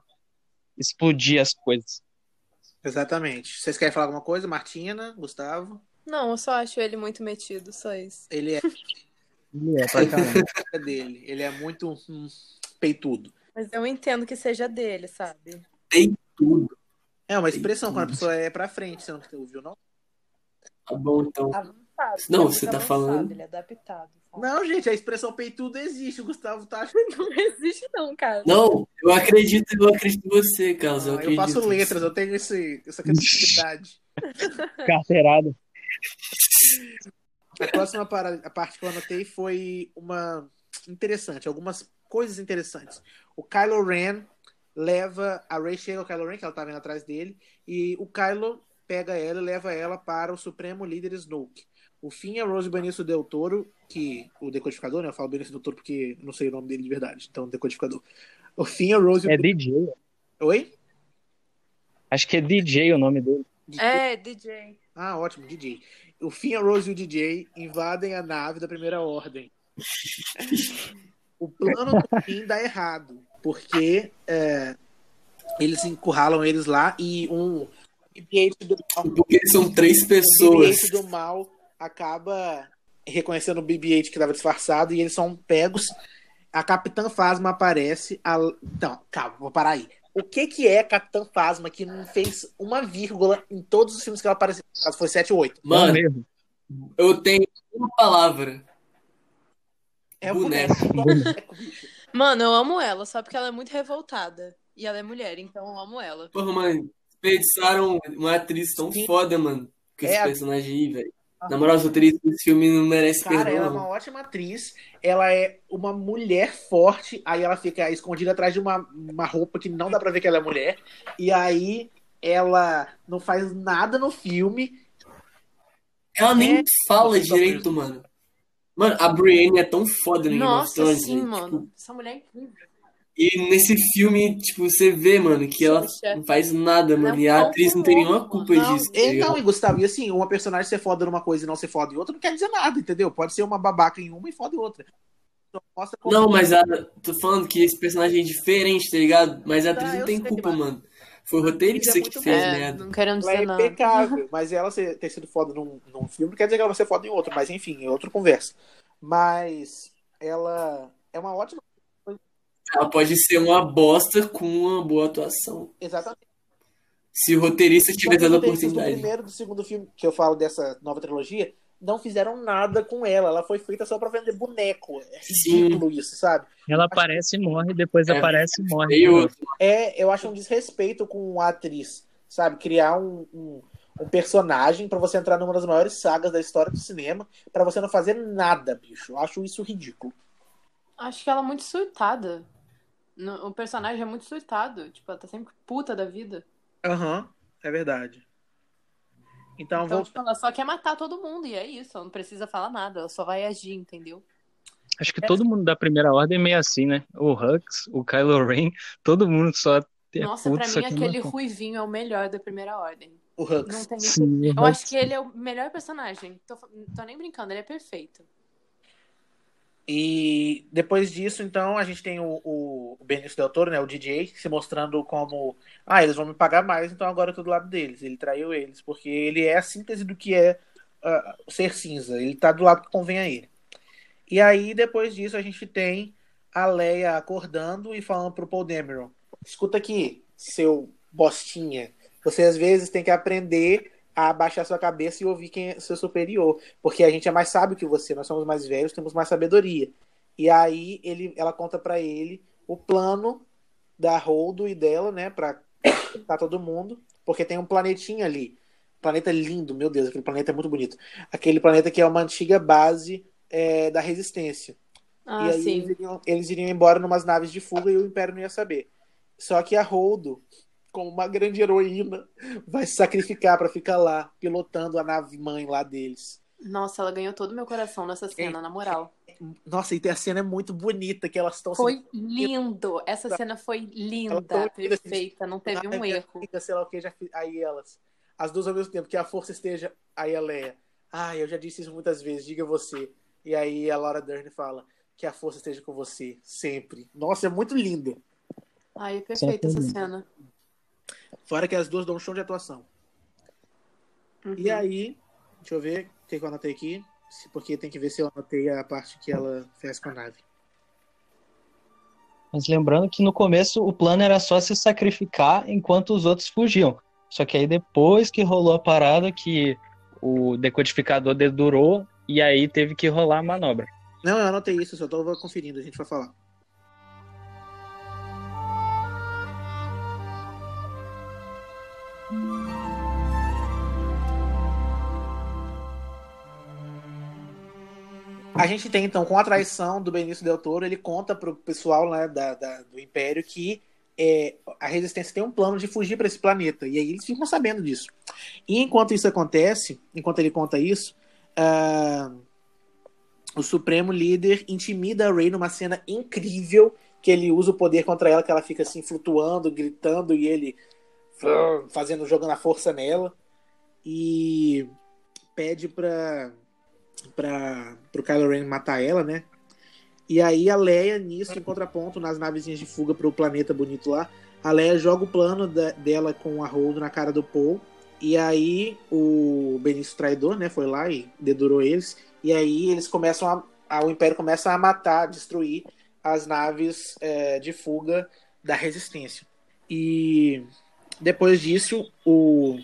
explodir as coisas. Exatamente. Vocês querem falar alguma coisa? Martina, Gustavo? Não, eu só acho ele muito metido, só isso. Ele é Ele é pra caramba. dele. Ele é muito hum, peitudo. Mas eu entendo que seja dele, sabe? Tudo. É uma expressão quando a pessoa é pra frente, você não ouviu, não? Tá bom, então. Avançado. Não, ele é você tá avançado, falando- Ele é adaptado. sabe? Não, gente, a expressão peitudo existe. O Gustavo tá achando. Não existe, não, cara. Não, eu acredito, eu acredito em você, Carlos. Eu, Eu faço letras, eu tenho esse, essa criatividade. Carteirada. A próxima para- a parte que eu anotei foi uma interessante, algumas coisas interessantes. O Kylo Ren leva a Rey chega ao Kylo Ren, que ela tá vendo atrás dele, e o Kylo pega ela e leva ela para o Supremo Líder Snoke. O fim é Rose Benício Del Toro, que o decodificador, né? Eu falo Benício Del Toro porque não sei o nome dele de verdade, então decodificador. O fim é Rose É DJ. Oi? Acho que é DJ o nome dele. É, DJ. Ah, ótimo, DJ. O Finn, a Rose e o DJ invadem a nave da Primeira Ordem. O plano do Finn dá errado, porque é, eles encurralam eles lá e um BB-8 do, Porque são três pessoas. BB-8 do mal acaba reconhecendo o BB-8 que estava disfarçado e eles são pegos. A Capitã Phasma aparece. A... Não, calma, vou parar aí. O que que é Capitã Phasma que não fez uma vírgula em todos os filmes que ela apareceu? Caso foi 7 ou 8. Não Mano, mesmo. eu tenho uma palavra. É o Boneco. boneco. Mano, eu amo ela, só porque ela é muito revoltada. E ela é mulher, então eu amo ela. Porra, mano, desperdiçaram uma atriz tão Sim. foda, mano. Com esse É a- personagem aí, velho. Na moral, os roteiristas desse filme não merecem Cara, perdão, ela é uma ótima atriz. Ela é uma mulher forte. Aí ela fica escondida atrás de uma, uma roupa que não dá pra ver que ela é mulher. E aí ela não faz nada no filme. Ela nem É, fala tá direito, mano. Mano, a Brienne é tão foda no Game of Nossa, Thrones, sim, mano. Essa mulher é incrível. E nesse filme, tipo, você vê, mano, que ela Xuxa. não faz nada, mano. E a Não, atriz não tem nenhuma não, culpa Não, disso, tá é, não, e Gustavo, e assim, uma personagem ser foda numa coisa e não ser foda em outra não quer dizer nada, entendeu? Pode ser uma babaca em uma e foda em outra. Não, mas a, tô falando que esse personagem é diferente, tá ligado? Mas a atriz Tá, não tem sei, culpa, mas- mano. Foi o roteirista é que fez bom. É, merda. não querendo Ela é dizer nada. impecável, mas ela ser- ter sido foda num, num filme não quer dizer que ela vai ser foda em outro, mas enfim, é outra conversa. Mas ela é uma ótima. Ela pode ser uma bosta com uma boa atuação. Exatamente. Se o roteirista tiver dado a roteiristas do oportunidade. primeiro e do segundo filme que eu falo dessa nova trilogia não fizeram nada com ela. Ela foi feita só pra vender boneco. É Sim. ridículo isso, sabe? Ela aparece e morre, depois É, aparece e morre. E outro, É, eu acho um desrespeito com a atriz, sabe? Criar um, um, um personagem pra você entrar numa das maiores sagas da história do cinema pra você não fazer nada, bicho. Eu acho isso ridículo. Acho que ela é muito surtada. No- O personagem é muito surtado. Tipo, ela tá sempre puta da vida. Aham, é verdade. Então, Então, vou... tipo, ela só quer matar todo mundo. E é isso. Ela não precisa falar nada. Ela só vai agir, entendeu? Acho que todo mundo da primeira ordem é meio assim, né? O Hux, o Kylo Ren, todo mundo só é Nossa, puto, pra mim, aquele matar. ruivinho é o melhor da primeira ordem. o Não Hux. tem nem Sim, Eu acho Hux. que ele é o melhor personagem. Tô, tô nem brincando, ele é perfeito. E depois disso, então, a gente tem o, o Benício Del Toro, né? O DJ, se mostrando como. Ah, eles vão me pagar mais, então agora eu tô do lado deles. Ele traiu eles, porque ele é a síntese do que é ah, ser cinza. Ele tá do lado que convém a ele. E aí, depois disso, a gente tem a Leia acordando e falando pro Paul Dameron: Escuta aqui, seu bostinha. Você às vezes tem que aprender a abaixar sua cabeça e ouvir quem é seu superior, porque a gente é mais sábio que você, nós somos mais velhos, temos mais sabedoria. E aí ele, ela conta para ele o plano da Holdo e dela, né, para tá todo mundo, porque tem um planetinha ali, planeta lindo, meu Deus, aquele planeta é muito bonito. Aquele planeta que é uma antiga base é, da resistência. Ah, e aí sim. eles iriam, eles iriam embora numas naves de fuga e o Império não ia saber. Só que a Holdo, como uma grande heroína, vai se sacrificar para ficar lá, pilotando a nave mãe lá deles. Nossa, ela ganhou todo o meu coração nessa cena, na moral. Nossa, e a cena é muito bonita, que elas estão Foi lindo. Essa cena foi linda, perfeita, não teve um minha erro. amiga, sei lá o que, já. Aí elas, as duas ao mesmo tempo, que a força esteja. Aí a Leia, ah, eu já disse isso muitas vezes, diga você. E aí a Laura Dern fala, que a força esteja com você, sempre. Nossa, é muito linda. Ai, é perfeita essa cena. Fora que as duas dão um show de atuação. Uhum. E aí, deixa eu ver o que eu anotei aqui, porque tem que ver se eu anotei a parte que ela fez com a nave. Mas lembrando que no começo o plano era só se sacrificar enquanto os outros fugiam. Só que aí depois que rolou a parada que o decodificador dedurou e aí teve que rolar a manobra. Não, eu anotei isso, só tô conferindo, a gente vai falar. A gente tem, então, com a traição do Benício Del Toro, ele conta pro pessoal né, da, da- do Império que é, a Resistência tem um plano de fugir para esse planeta. E aí eles ficam sabendo disso. E enquanto isso acontece, enquanto ele conta isso, ah, o Supremo Líder intimida a Rey numa cena incrível, que ele usa o poder contra ela, que ela fica assim flutuando, gritando, e ele fazendo, jogando a força nela. E pede pra, pra, pro Kylo Ren matar ela, né? E aí a Leia, nisso, em contraponto, nas navezinhas de fuga pro planeta bonito lá, a Leia joga o plano da- dela com a Holdo na cara do Paul. E aí o Benício Traidor, né, foi lá e dedurou eles. E aí eles começam a, a- o Império começa a matar, destruir as naves é, de fuga da Resistência. E depois disso, o,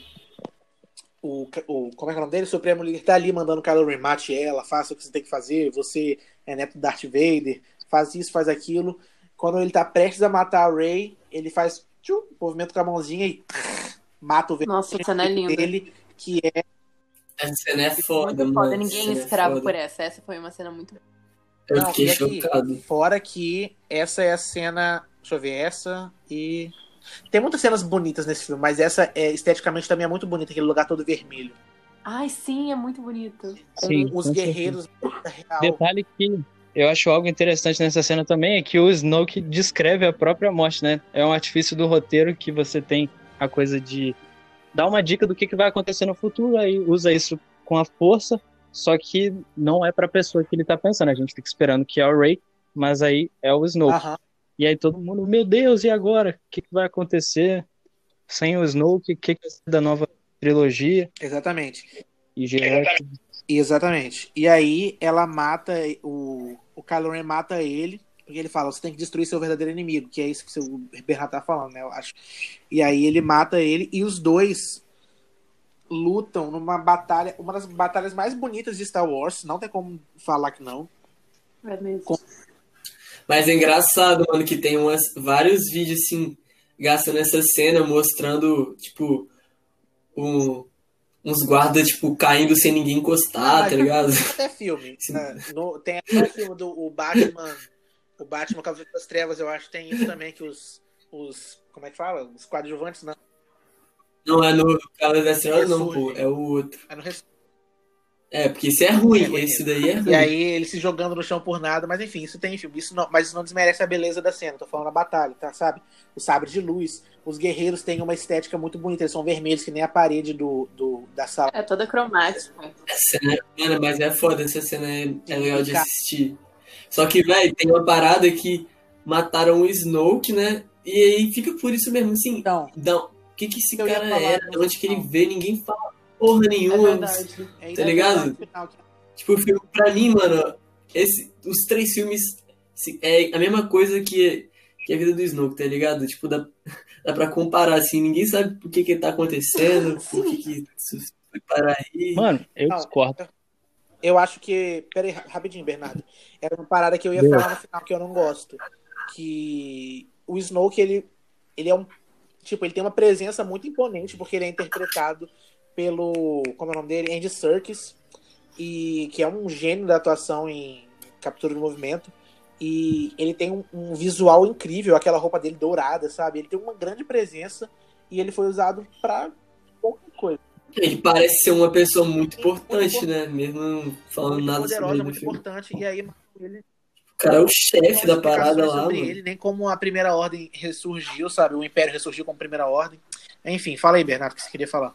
o, o como é que é o nome dele? O Supremo Líder tá ali mandando o Kylo Ren mate ela, faça o que você tem que fazer, você é neto do Darth Vader, faz isso, faz aquilo. Quando ele tá prestes a matar a Rey, ele faz tchum, movimento com a mãozinha e mata o Nossa, a cena é linda. dele, que é Essa cena é foda, muito mano. foda. Essa Ninguém é esperava foda. por essa. Essa foi uma cena muito. Eu Não, fiquei aqui? chocado. Fora que essa é a cena. Deixa eu ver, essa e. Tem muitas cenas bonitas nesse filme, mas essa é esteticamente também é muito bonita, aquele lugar todo vermelho. Ai, sim, é muito bonito. Com Sim, os com guerreiros real. Detalhe que eu acho algo interessante nessa cena também é que o Snoke descreve a própria morte, né? É um artifício do roteiro que você tem a coisa de dar uma dica do que, que vai acontecer no futuro, aí usa isso com a força, só que não é pra pessoa que ele tá pensando. A gente fica esperando que é o Rey, mas aí é o Snoke. Aham. E aí todo mundo, meu Deus, e agora? O que, que vai acontecer sem o Snoke? O que, que vai ser da nova trilogia? Exatamente. E geral, Exatamente. E aí ela mata o. O Kylo Ren mata ele, porque ele fala: você tem que destruir seu verdadeiro inimigo, que é isso que o Bernardo tá falando, né? Eu acho. E aí ele mata ele e os dois lutam numa batalha, uma das batalhas mais bonitas de Star Wars, não tem como falar que não. É mesmo. Com- Mas é engraçado, mano, que tem umas, vários vídeos, assim, gastando essa cena, mostrando, tipo, um- uns guardas, tipo, caindo sem ninguém encostar, Mas tá ligado? Até filme. Sim. né? No- tem até o filme do o Batman, o Batman Cavaleiro das Trevas, eu acho que tem isso também, que os. os como é que fala? Os coadjuvantes não. Não é no Cavaleiro das Trevas, não, Ressurge. pô, é o outro. é no res- É, porque esse é ruim, É ruim esse daí é ruim. E aí ele se jogando no chão por nada, mas enfim, isso tem em filme. Isso não, mas isso não desmerece a beleza da cena. Tô falando da batalha, tá? Sabe? O sabre de luz. Os guerreiros têm uma estética muito bonita. Eles são vermelhos, que nem a parede do, do, da sala. É toda cromática. Essa cena, mano, mas é foda, essa cena é, é legal de assistir. Só que, velho, tem uma parada que mataram o Snoke, né? E aí fica por isso mesmo, assim, Então, Não, o que que esse cara era? no Onde que ele vê? Ninguém fala porra É nenhuma. verdade. é Tá ligado? final, tipo, o filme, pra mim, mano, esse, os três filmes se- é a mesma coisa que, que é a vida do Snoke, tá ligado? Tipo, dá, dá pra comparar, assim, ninguém sabe por que que tá acontecendo, por que que isso foi parar aí. Mano, eu Não, discordo. Eu acho que. Pera aí, rapidinho, Bernardo. Era uma parada que eu ia falar no final que eu não gosto. Que o Snoke, ele, ele é um. Tipo, ele tem uma presença muito imponente, porque ele é interpretado pelo. Como é o nome dele? Andy Serkis. E que é um gênio da atuação em captura de movimento. E ele tem um, um visual incrível, aquela roupa dele dourada, sabe? Ele tem uma grande presença e ele foi usado pra pouca coisa. Ele parece ser uma pessoa muito importante, né? Mesmo não falando Muito nada sobre poderosa, ele no muito filme. importante. E aí, ele O cara é o chefe da parada lá, sobre mano. ele, nem como a Primeira Ordem ressurgiu, sabe? O Império ressurgiu como Primeira Ordem. Enfim, fala aí, Bernardo, o que você queria falar.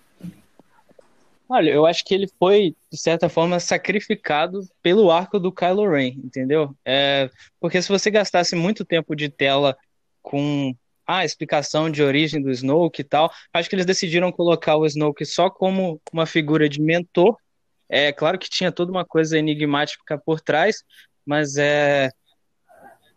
Olha, eu acho que ele foi, de certa forma, sacrificado pelo arco do Kylo Ren, entendeu? É, porque se você gastasse muito tempo de tela com a explicação de origem do Snoke e tal, acho que eles decidiram colocar o Snoke só como uma figura de mentor. É claro que tinha toda uma coisa enigmática por trás, mas é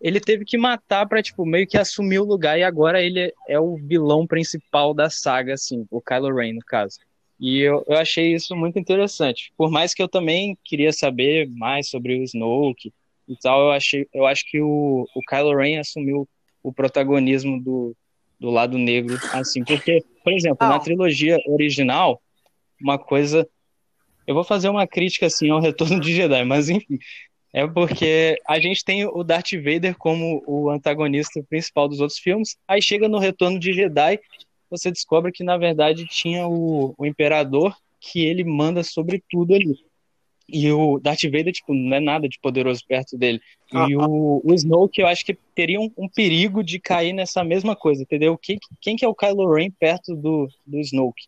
ele teve que matar para tipo meio que assumir o lugar e agora ele é o vilão principal da saga, assim, o Kylo Ren no caso. E eu, eu achei isso muito interessante. Por mais que eu também queria saber mais sobre o Snoke e tal, eu achei, eu acho que o, o Kylo Ren assumiu o protagonismo do, do lado negro, assim, porque, por exemplo, na trilogia original, uma coisa, eu vou fazer uma crítica assim ao Retorno de Jedi, mas enfim, é porque a gente tem o Darth Vader como o antagonista principal dos outros filmes, aí chega no Retorno de Jedi você descobre que na verdade tinha o, o imperador que ele manda sobre tudo ali. E o Darth Vader, tipo, não é nada de poderoso perto dele. E o, o Snoke, eu acho que teria um, um perigo de cair nessa mesma coisa, entendeu? Quem, quem que é o Kylo Ren perto do, do Snoke?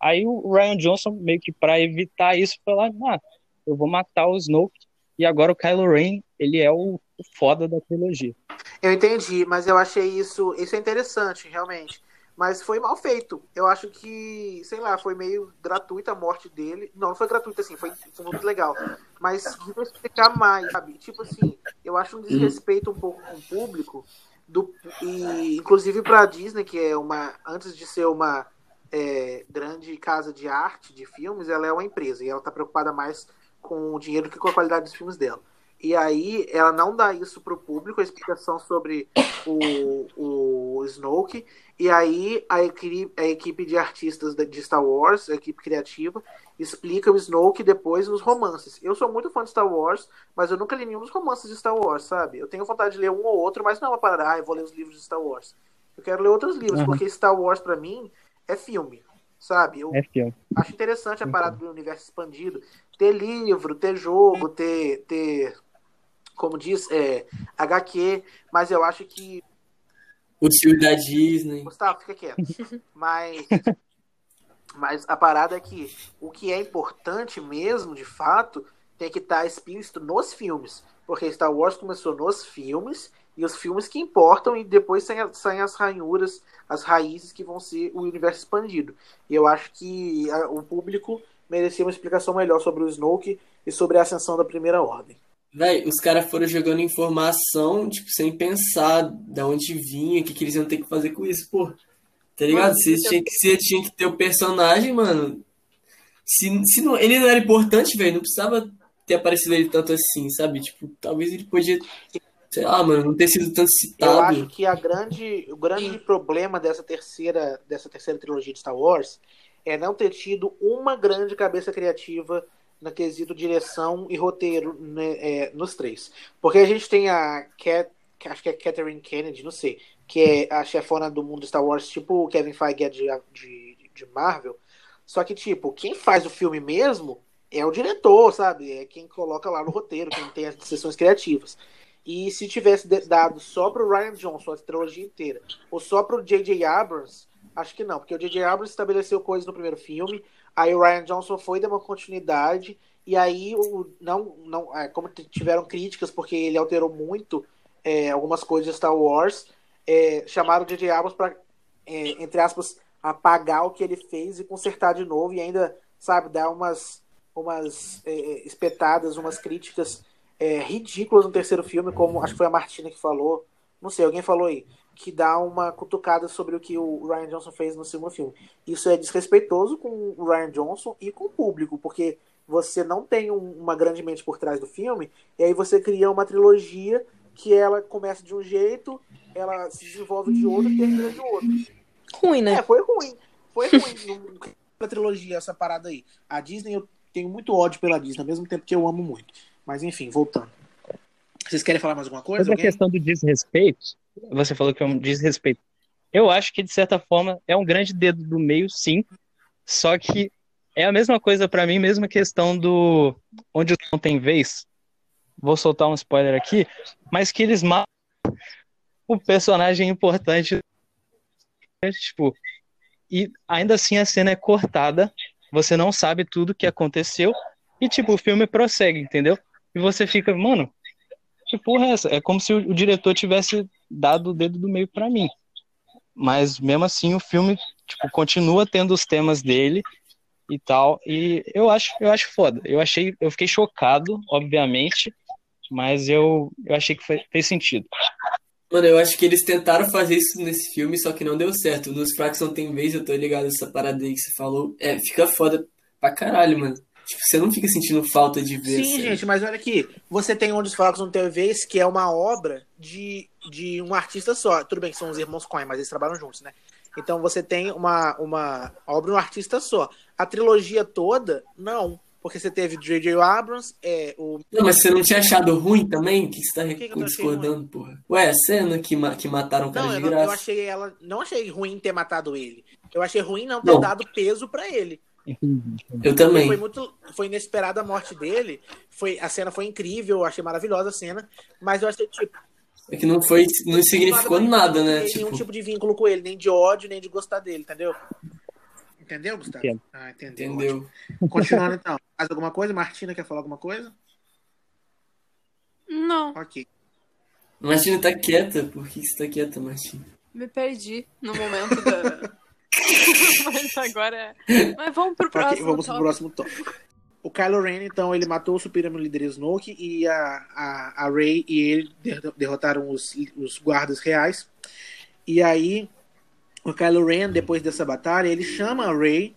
Aí o Ryan Johnson, meio que pra evitar isso, foi lá, ah, eu vou matar o Snoke. E agora o Kylo Ren, ele é o, o foda da trilogia. Eu entendi, mas eu achei isso, isso é interessante, realmente. Mas foi mal feito. Eu acho que, sei lá, foi meio gratuita a morte dele. Não, não foi gratuita assim, foi, foi muito legal. Mas explicar mais, sabe? Tipo assim, eu acho um desrespeito um pouco com o público. Do, e, inclusive pra Disney, que é uma. Antes de ser uma é, grande casa de arte, de filmes, ela é uma empresa. E ela tá preocupada mais com o dinheiro que com a qualidade dos filmes dela. E aí ela não dá isso pro público, a explicação sobre o, o Snoke. E aí a equipe, a equipe de artistas de Star Wars, a equipe criativa, explica o Snoke depois nos romances. Eu sou muito fã de Star Wars, mas eu nunca li nenhum dos romances de Star Wars, sabe? Eu tenho vontade de ler um ou outro, mas não é uma parada, ah, eu vou ler os livros de Star Wars. Eu quero ler outros livros, Uhum. porque Star Wars pra mim é filme, sabe? Eu É filme. acho interessante a parada do universo expandido. Ter livro, ter jogo, ter, ter como diz, é, HQ, mas eu acho que. O filme da Disney. Gustavo, fica quieto. Mas, mas a parada é que o que é importante mesmo, de fato, tem que estar explícito nos filmes. Porque Star Wars começou nos filmes, e os filmes que importam, e depois saem, saem as ranhuras, as raízes que vão ser o universo expandido. E eu acho que a- o público merecia uma explicação melhor sobre o Snoke e sobre a ascensão da Primeira Ordem. Véi, os caras foram jogando informação, tipo, sem pensar da onde vinha, o que, que eles iam ter que fazer com isso, pô. Tá ligado? Mano, Você é- tinha que, você tinha que ter o personagem, mano. Se, se não, ele não era importante, velho, não precisava ter aparecido ele tanto assim, sabe? Tipo, talvez ele podia, sei lá, mano, não ter sido tanto Eu acho citado. que a grande, o grande problema dessa terceira, dessa terceira trilogia de Star Wars é não ter tido uma grande cabeça criativa no quesito direção e roteiro né, é, nos três. Porque a gente tem a Cat, acho que é Catherine Kennedy, não sei, que é a chefona do mundo Star Wars, tipo o Kevin Feige é de, de, de Marvel. Só que, tipo, quem faz o filme mesmo é o diretor, sabe? É quem coloca lá no roteiro, quem tem as sessões criativas. E se tivesse dado só pro Ryan Johnson a trilogia inteira, ou só pro J.J. Abrams, acho que não, porque o J.J. Abrams estabeleceu coisas no primeiro filme, aí o Ryan Johnson foi dar uma continuidade, e aí o, não, não, é, como tiveram críticas, porque ele alterou muito é, algumas coisas de Star Wars, é, chamaram J.J. Abrams para, entre aspas, apagar o que ele fez e consertar de novo, e ainda, sabe, dar umas, umas é, espetadas, umas críticas é, ridículas no terceiro filme, como acho que foi a Martina que falou. não sei, alguém falou aí, que dá uma cutucada sobre o que o Ryan Johnson fez no segundo filme. Isso é desrespeitoso com o Ryan Johnson e com o público, porque você não tem um, uma grande mente por trás do filme, e aí você cria uma trilogia que ela começa de um jeito, ela se desenvolve de outro e termina de outro. Ruim, né? É, foi ruim. Foi ruim a trilogia, essa parada aí. A Disney, eu tenho muito ódio pela Disney, ao mesmo tempo que eu amo muito. Mas enfim, voltando. Vocês querem falar mais alguma coisa? Sobre a questão do desrespeito, você falou que é um desrespeito. Eu acho que, de certa forma, é um grande dedo do meio, sim. Só que é a mesma coisa pra mim, mesma questão do onde não tem vez. Vou soltar um spoiler aqui, mas que eles matam o personagem importante. Tipo, e ainda assim a cena é cortada, você não sabe tudo que aconteceu, e tipo, o filme prossegue, entendeu? E você fica, mano, que porra é essa? É como se o diretor tivesse dado o dedo do meio pra mim. Mas mesmo assim o filme tipo, continua tendo os temas dele e tal. E eu acho, eu acho foda. Eu achei, eu fiquei chocado, obviamente, mas eu, eu achei que foi- fez sentido. Mano, eu acho que eles tentaram fazer isso nesse filme, só que não deu certo. Nos Fracos não tem vez, eu tô ligado nessa parada aí que você falou. É, fica foda pra caralho, mano. Tipo, você não fica sentindo falta de ver Sim, assim. gente, mas olha aqui. Você tem Onde os Fracos Não Tem Vez, que é uma obra de, de um artista só. Tudo bem que são os irmãos Coen, mas eles trabalham juntos, né? Então você tem uma, uma obra de um artista só. A trilogia toda, não. Porque você teve J.J. Abrams, é, o Não, mas você não tinha achado ruim também? Que você tá que que discordando, porra? Ué, a cena que, ma- que mataram o cara Não, de eu, não- graça. eu achei ela. Não achei ruim ter matado ele. Eu achei ruim não ter Não. dado peso pra ele. Eu também. Foi muito. Foi inesperada a morte dele. Foi, a cena foi incrível, eu achei maravilhosa a cena. Mas eu achei, tipo, É que não foi, não significou pra- nada, não né? tem Tipo, Nenhum tipo de vínculo com ele, nem de ódio, nem de gostar dele, entendeu? Entendeu, Gustavo? Entendo. Ah, entendeu. entendeu? Continuando então. Mais alguma coisa? Martina quer falar alguma coisa? Não, Ok. Martina tá quieta. Por que você tá quieta, Martina? me perdi no momento da. Mas agora é. Mas vamos pro próximo. vamos pro próximo tópico. O Kylo Ren, então, ele matou o Supremo Líder Snoke e a, a, a Rey e ele derro- derrotaram os, os guardas reais. E aí, o Kylo Ren, depois dessa batalha, ele chama a Rey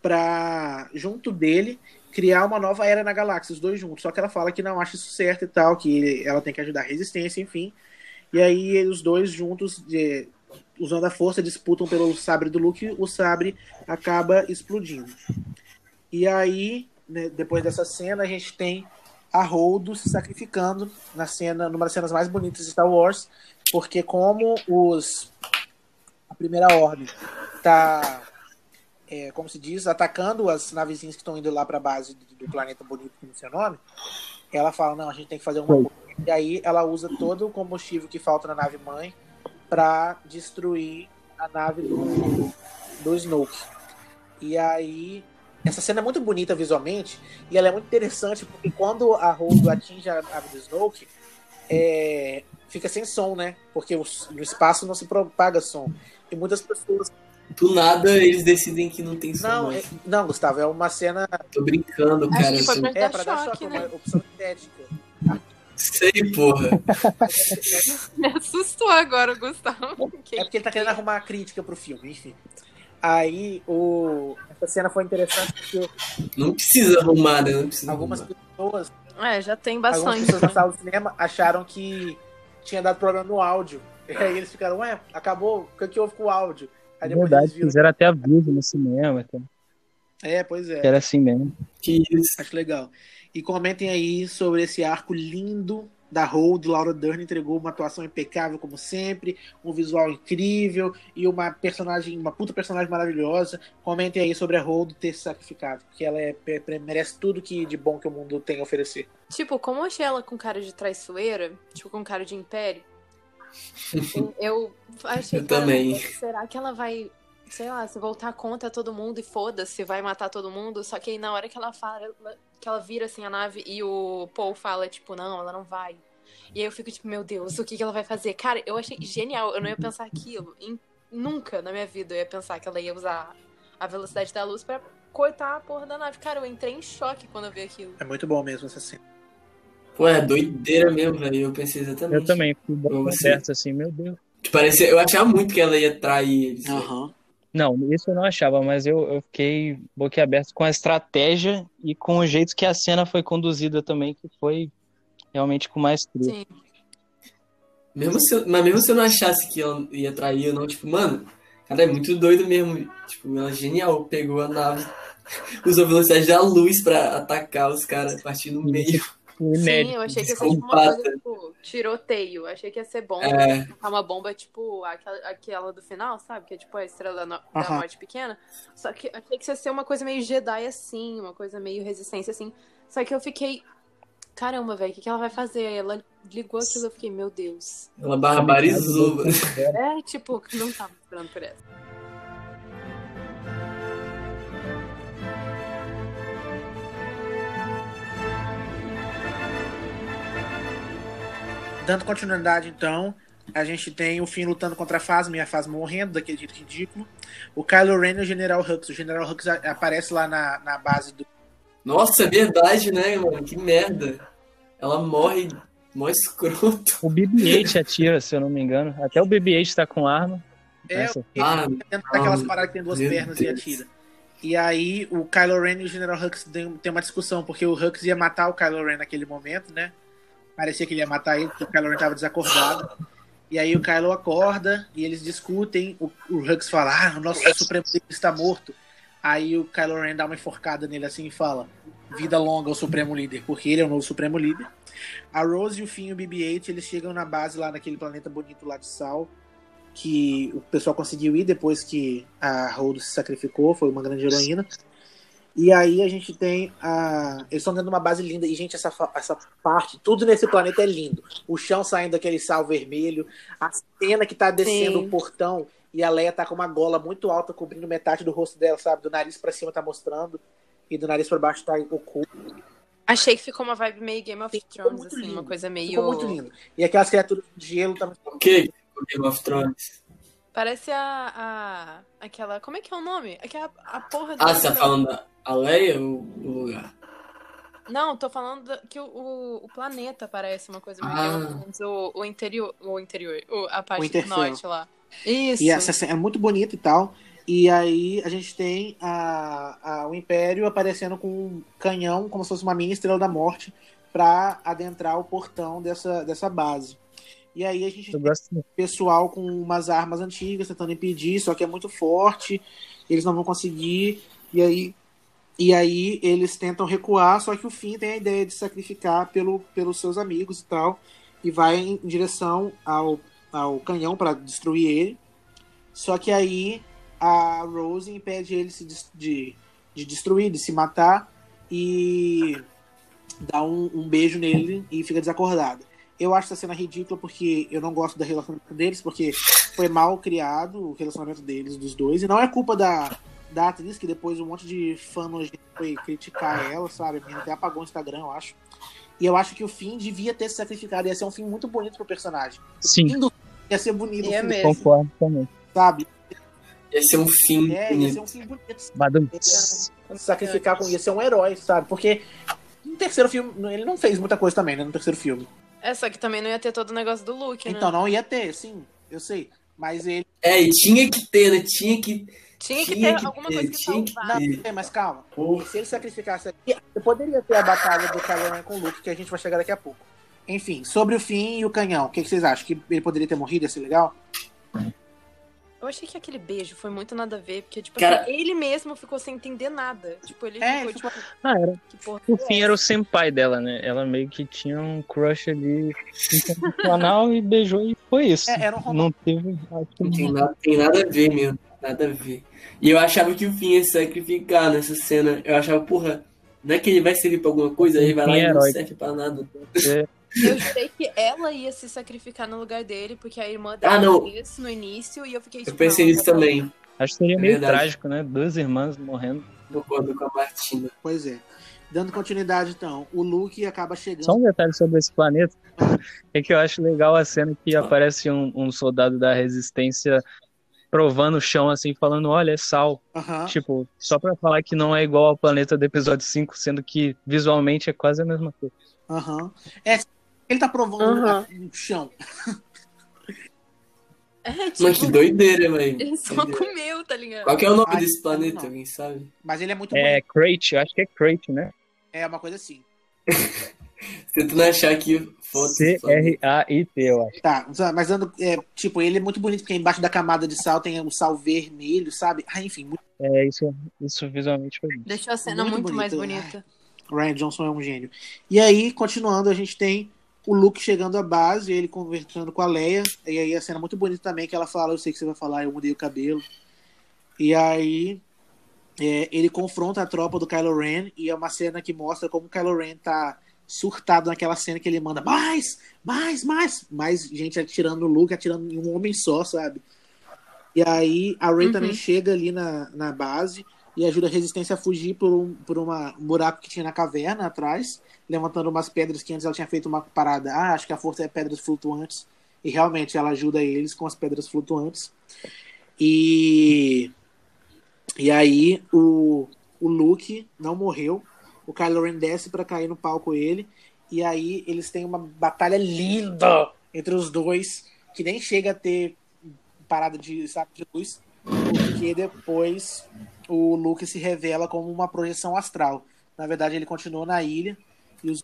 pra, junto dele, criar uma nova era na galáxia, os dois juntos. Só que ela fala que não acha isso certo e tal, que ele- ela tem que ajudar a resistência, enfim. E aí, os dois juntos, eh, usando a força, disputam pelo sabre do Luke, o sabre acaba explodindo. E aí, né, depois dessa cena, a gente tem a Holdo se sacrificando na cena, numa das cenas mais bonitas de Star Wars, porque como os a primeira ordem tá é, como se diz, atacando as navezinhas que estão indo lá para a base do, do planeta bonito, que não sei o nome, ela fala, não, a gente tem que fazer uma coisa. E aí ela usa todo o combustível que falta na nave mãe para destruir a nave do, do Snoke. E aí essa cena é muito bonita visualmente e ela é muito interessante porque quando a Holdo atinge a nave do Snoke, é, fica sem som, né? Porque o- no espaço não se propaga som. E muitas pessoas. Do nada eles decidem que não tem som Não, é- não, Gustavo, é uma cena. Tô brincando, Acho cara. que foi assim. pra É, dar pra dar choque, choque, né? uma opção estética. Sei, porra. Me assustou agora, Gustavo. É porque ele tá querendo arrumar a crítica pro filme, enfim. Aí, o... essa cena foi interessante porque Não precisa arrumar, né? Não precisa algumas arrumar. pessoas, É, já tem algumas bastante. pessoas na né? sala do cinema acharam que tinha dado problema no áudio. E aí eles ficaram, ué, acabou, o que, que houve com o áudio? Aí É depois verdade, eles viram. fizeram até aviso no cinema, então, É, pois é. era assim mesmo. Que isso. Acho legal. E comentem aí sobre esse arco lindo da Hold. Laura Dern entregou uma atuação impecável, como sempre, um visual incrível e uma personagem, uma puta personagem maravilhosa. Comentem aí sobre a Hold ter se sacrificado, porque ela é, pe- merece tudo que de bom que o mundo tem a oferecer. Tipo, como eu achei ela com cara de traiçoeira, tipo, com cara de império, eu achei Eu também. será que ela vai, sei lá, se voltar contra todo mundo e foda-se, vai matar todo mundo? Só que aí na hora que ela fala, que ela vira assim a nave e o Paul fala, tipo, não, ela não vai. E aí eu fico tipo, meu Deus, o que, que ela vai fazer? Cara, eu achei genial, eu não ia pensar aquilo. Em- nunca na minha vida eu ia pensar que ela ia usar a velocidade da luz pra cortar a porra da nave. Cara, eu entrei em choque quando eu vi aquilo. É muito bom mesmo essa cena. Pô, é doideira mesmo, velho. Eu pensei exatamente. Eu também, fui sei. aberta assim, meu Deus. Parecia, eu achava muito que ela ia trair eles. Aham. Não, isso eu não achava, mas eu, eu fiquei boquiaberto com a estratégia e com o jeito que a cena foi conduzida também, que foi realmente com maestria. Sim. Mesmo se eu- mas mesmo se eu não achasse que ela ia trair ou não, tipo, mano, cara, é muito doido mesmo. Tipo, ela é genial. Pegou a nave, usou a velocidade da luz pra atacar os caras, partir no meio. Inédito. Sim, eu achei que ia ser tipo uma coisa, tipo, tiroteio. Achei que ia ser bom É. colocar uma bomba, tipo, aquela, aquela do final, sabe? Que é tipo a estrela da, da morte pequena. Só que achei que ia ser uma coisa meio Jedi assim, uma coisa meio resistência assim. Só que eu fiquei. Caramba, velho, o que, que ela vai fazer? Aí Ela ligou aquilo, eu fiquei, meu Deus. Ela barbarizou. É, tipo, não tava esperando por essa. Dando continuidade, então, a gente tem o Finn lutando contra a Phasma e a Phasma morrendo daquele jeito ridículo. O Kylo Ren e o General Hux. O General Hux aparece lá na, na base do. Nossa, é verdade, né, mano? Que merda. Ela morre, mó escroto. O BB-8 atira, se eu não me engano. Até o BB-8 tá com arma. É, Essa. Ah, dentro daquelas não. paradas que tem duas pernas e Deus. atira. E aí o Kylo Ren e o General Hux tem, tem uma discussão, porque o Hux ia matar o Kylo Ren naquele momento, né? Parecia que ele ia matar ele, porque o Kylo Ren tava desacordado. E aí o Kylo acorda e eles discutem. O, o Hux fala: Ah, o nosso Supremo Líder está morto. Aí o Kylo Ren dá uma enforcada nele assim e fala: Vida longa ao Supremo Líder, porque ele é o novo Supremo Líder. A Rose e o Finn e o BB-8 eles chegam na base lá naquele planeta bonito lá de Sal, que o pessoal conseguiu ir depois que a Rhodes se sacrificou, foi uma grande heroína. E aí a gente tem a. Eles estão dentro de uma base linda. E, gente, essa, essa parte, tudo nesse planeta é lindo. O chão saindo daquele sal vermelho, a cena que tá descendo Sim. o portão e a Leia tá com uma gola muito alta cobrindo metade do rosto dela, sabe? Do nariz pra cima tá mostrando. E do nariz pra baixo tá oculto. Achei que ficou uma vibe meio Game of Ficou Thrones, assim, lindo. uma coisa meio. Ficou muito lindo. E aquelas criaturas de gelo também. o quê? O Game of Thrones. Parece a, a. aquela. Como é que é o nome? Aquela a porra Ah, da- você tá falando da a Leia ou o lugar? Não, tô falando que o, o, o planeta parece uma coisa meio Ah. O, o interior. O interior. o- a parte do norte lá. Isso. E essa cena é muito bonita e tal. E aí a gente tem a, a- o Império aparecendo com um canhão, como se fosse uma mini estrela da morte, pra adentrar o portão dessa, dessa base. E aí a gente tem pessoal com umas armas antigas tentando impedir, só que é muito forte, eles não vão conseguir. E aí, e aí eles tentam recuar, só que o Finn tem a ideia de sacrificar pelo, pelos seus amigos e tal, e vai em direção ao, ao canhão para destruir ele. Só que aí a Rose impede ele de, de destruir, de se matar, e dá um, um beijo nele e fica desacordada. Eu acho essa cena ridícula porque eu não gosto do relacionamento deles, porque foi mal criado o relacionamento deles, dos dois, e não é culpa da, da atriz, que depois um monte de fã foi criticar ela, sabe? A até apagou o Instagram, eu acho. E eu acho que o fim devia ter se sacrificado, ia ser um fim muito bonito pro personagem. Sim, O fim do ia ser bonito, E é mesmo. concordo também. sabe? Ia ser um fim É, ia ser bonito. um fim bonito. Badum. sacrificar com ia ser um herói, sabe? Porque no terceiro filme, ele não fez muita coisa também, né? No terceiro filme. É, só que também não ia ter todo o negócio do Luke, né? Então não ia ter, sim, eu sei. Mas ele. É, e tinha que ter, né? Tinha que. tinha que tinha ter que alguma ter, coisa que tinha que tem, mas calma. Porra. Se ele sacrificasse aqui, você poderia ter a batalha do Kylo com o Luke, que a gente vai chegar daqui a pouco. Enfim, sobre o fim e o canhão, o que, que vocês acham? Que ele poderia ter morrido, ia ser legal? Eu achei que aquele beijo foi muito nada a ver, porque, tipo, Cara- assim, ele mesmo ficou sem entender nada. Tipo, ele É, ficou, tipo, Ah, era. que porra O é fim essa? era o senpai dela, né? Ela meio que tinha um crush ali incondicional e beijou e foi isso. É, era um. Não teve. Não tem nada, tem nada a ver mesmo. Nada a ver. E eu achava que o fim ia se sacrificar nessa cena. Eu achava, porra, não é que ele vai servir pra alguma coisa, aí ele vai lá Fim e não serve pra nada. É, Eu jurei que ela ia se sacrificar no lugar dele, porque a irmã dela Ah, não. fez no início, e eu fiquei Eu tipo, pensei nisso também. acho que seria É meio verdade. trágico, né? Duas irmãs morrendo. Concordo com a Martina. Pois é. Dando continuidade, então, o Luke acaba chegando. Só um detalhe sobre esse planeta. É que eu acho legal a cena que aparece um, um soldado da resistência provando o chão assim, falando, olha, é sal. Tipo, só pra falar que não é igual ao planeta do episódio 5, sendo que visualmente é quase a mesma coisa. Aham. É, ele tá provando Aham. no chão. É, Mano, que tipo, doideira, velho. ele só Doideira. comeu, tá ligado? Qual que é o nome Ai, desse planeta, não. alguém sabe? Mas ele é muito É bonito. Crate, eu acho que é Crate, né? É uma coisa assim. Tentando achar aqui fotos. do planeta. C-R-A-I-T, eu acho. Tá, mas dando, é, tipo, ele é muito bonito porque embaixo da camada de sal tem o sal vermelho, sabe? Ah, enfim, muito, É, isso, isso visualmente foi bonito. Deixou a cena Muito muito, mais bonito. bonita. Ryan Johnson é um gênio. E aí, continuando, a gente tem o Luke chegando à base, ele conversando com a Leia. E aí a cena muito bonita também, que ela fala, eu sei que você vai falar, eu mudei o cabelo. E aí é, ele confronta a tropa do Kylo Ren e é uma cena que mostra como o Kylo Ren tá surtado naquela cena que ele manda mais, mais, mais, mais gente atirando no Luke, atirando em um homem só, sabe? E aí a Rey Uhum. também chega ali na, na base e ajuda a resistência a fugir por um, por uma, um buraco que tinha na caverna atrás, levantando umas pedras que antes ela tinha feito uma parada. Ah, acho que a força é pedras flutuantes. E realmente ela ajuda eles com as pedras flutuantes. E, e aí o, o Luke não morreu. O Kylo Ren desce pra cair no palco ele. E aí eles têm uma batalha linda entre os dois, que nem chega a ter parada de saco de luz, porque depois o Luke se revela como uma projeção astral. Na verdade, ele continua na ilha e os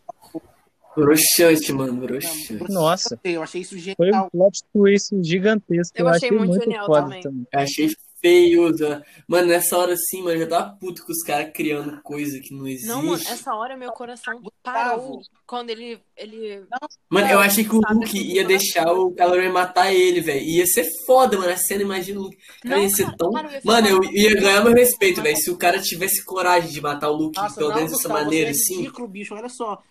Broxante, mano, broxante. Nossa. Eu achei isso Foi um genial. plot twist gigantesco. Eu achei muito muito genial também. também. Eu achei feio. tá? Mano, nessa hora assim, mano, eu já tava puto com os caras criando coisa que não existe. Não, mano, essa hora meu coração parou quando ele. ele... Mano, eu achei que o Luke assim, ia deixar o Ren matar ele, velho. Ia ser foda, mano. A cena, imagina o Luke. Cara, Não, ia ser tão. cara, eu ia Mano, eu ia ganhar meu respeito, velho. Se o cara tivesse coragem de matar o Luke, Nossa, pelo menos dessa maneira, é assim. ridículo, bicho. Olha só.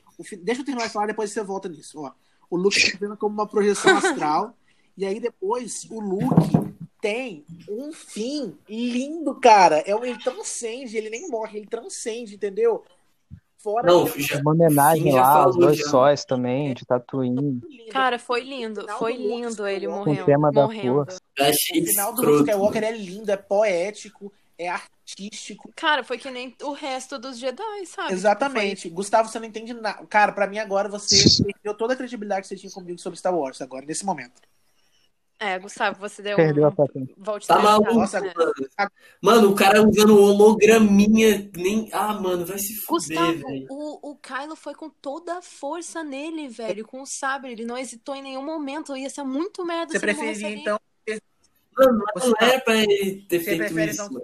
Deixa eu terminar de falar, depois você volta nisso. Ó, o Luke tá vendo como uma projeção astral. e aí depois o Luke tem um fim lindo, cara. É, um- ele transcende, ele nem morre, ele transcende, entendeu? Fora Não, já- Uma homenagem Sim, já lá aos falou, dois já. sóis também, de Tatooine. Cara, foi lindo. Foi lindo ele com o morrendo. tema da morrendo. força. O final do Luke. Skywalker é lindo, é poético, é artístico. Cara, foi que nem o resto dos Jedi, sabe? Exatamente. Gustavo, você não entende nada. Cara, pra mim agora você perdeu toda a credibilidade que você tinha comigo sobre Star Wars agora, nesse momento. É, Gustavo, você deu Perdeu a um. patente. Volte Tá maluco, né? mano. Mano, o cara usando holograminha. Nem... Ah, mano, vai se fuder, Gustavo, velho. o, o Kylo foi com toda a força nele, velho, com o sabre. Ele não hesitou em nenhum momento. Ia ser muito merda Você se ele morresse preferia, então, Mano, não era pra ele ter Você feito prefere, isso, então,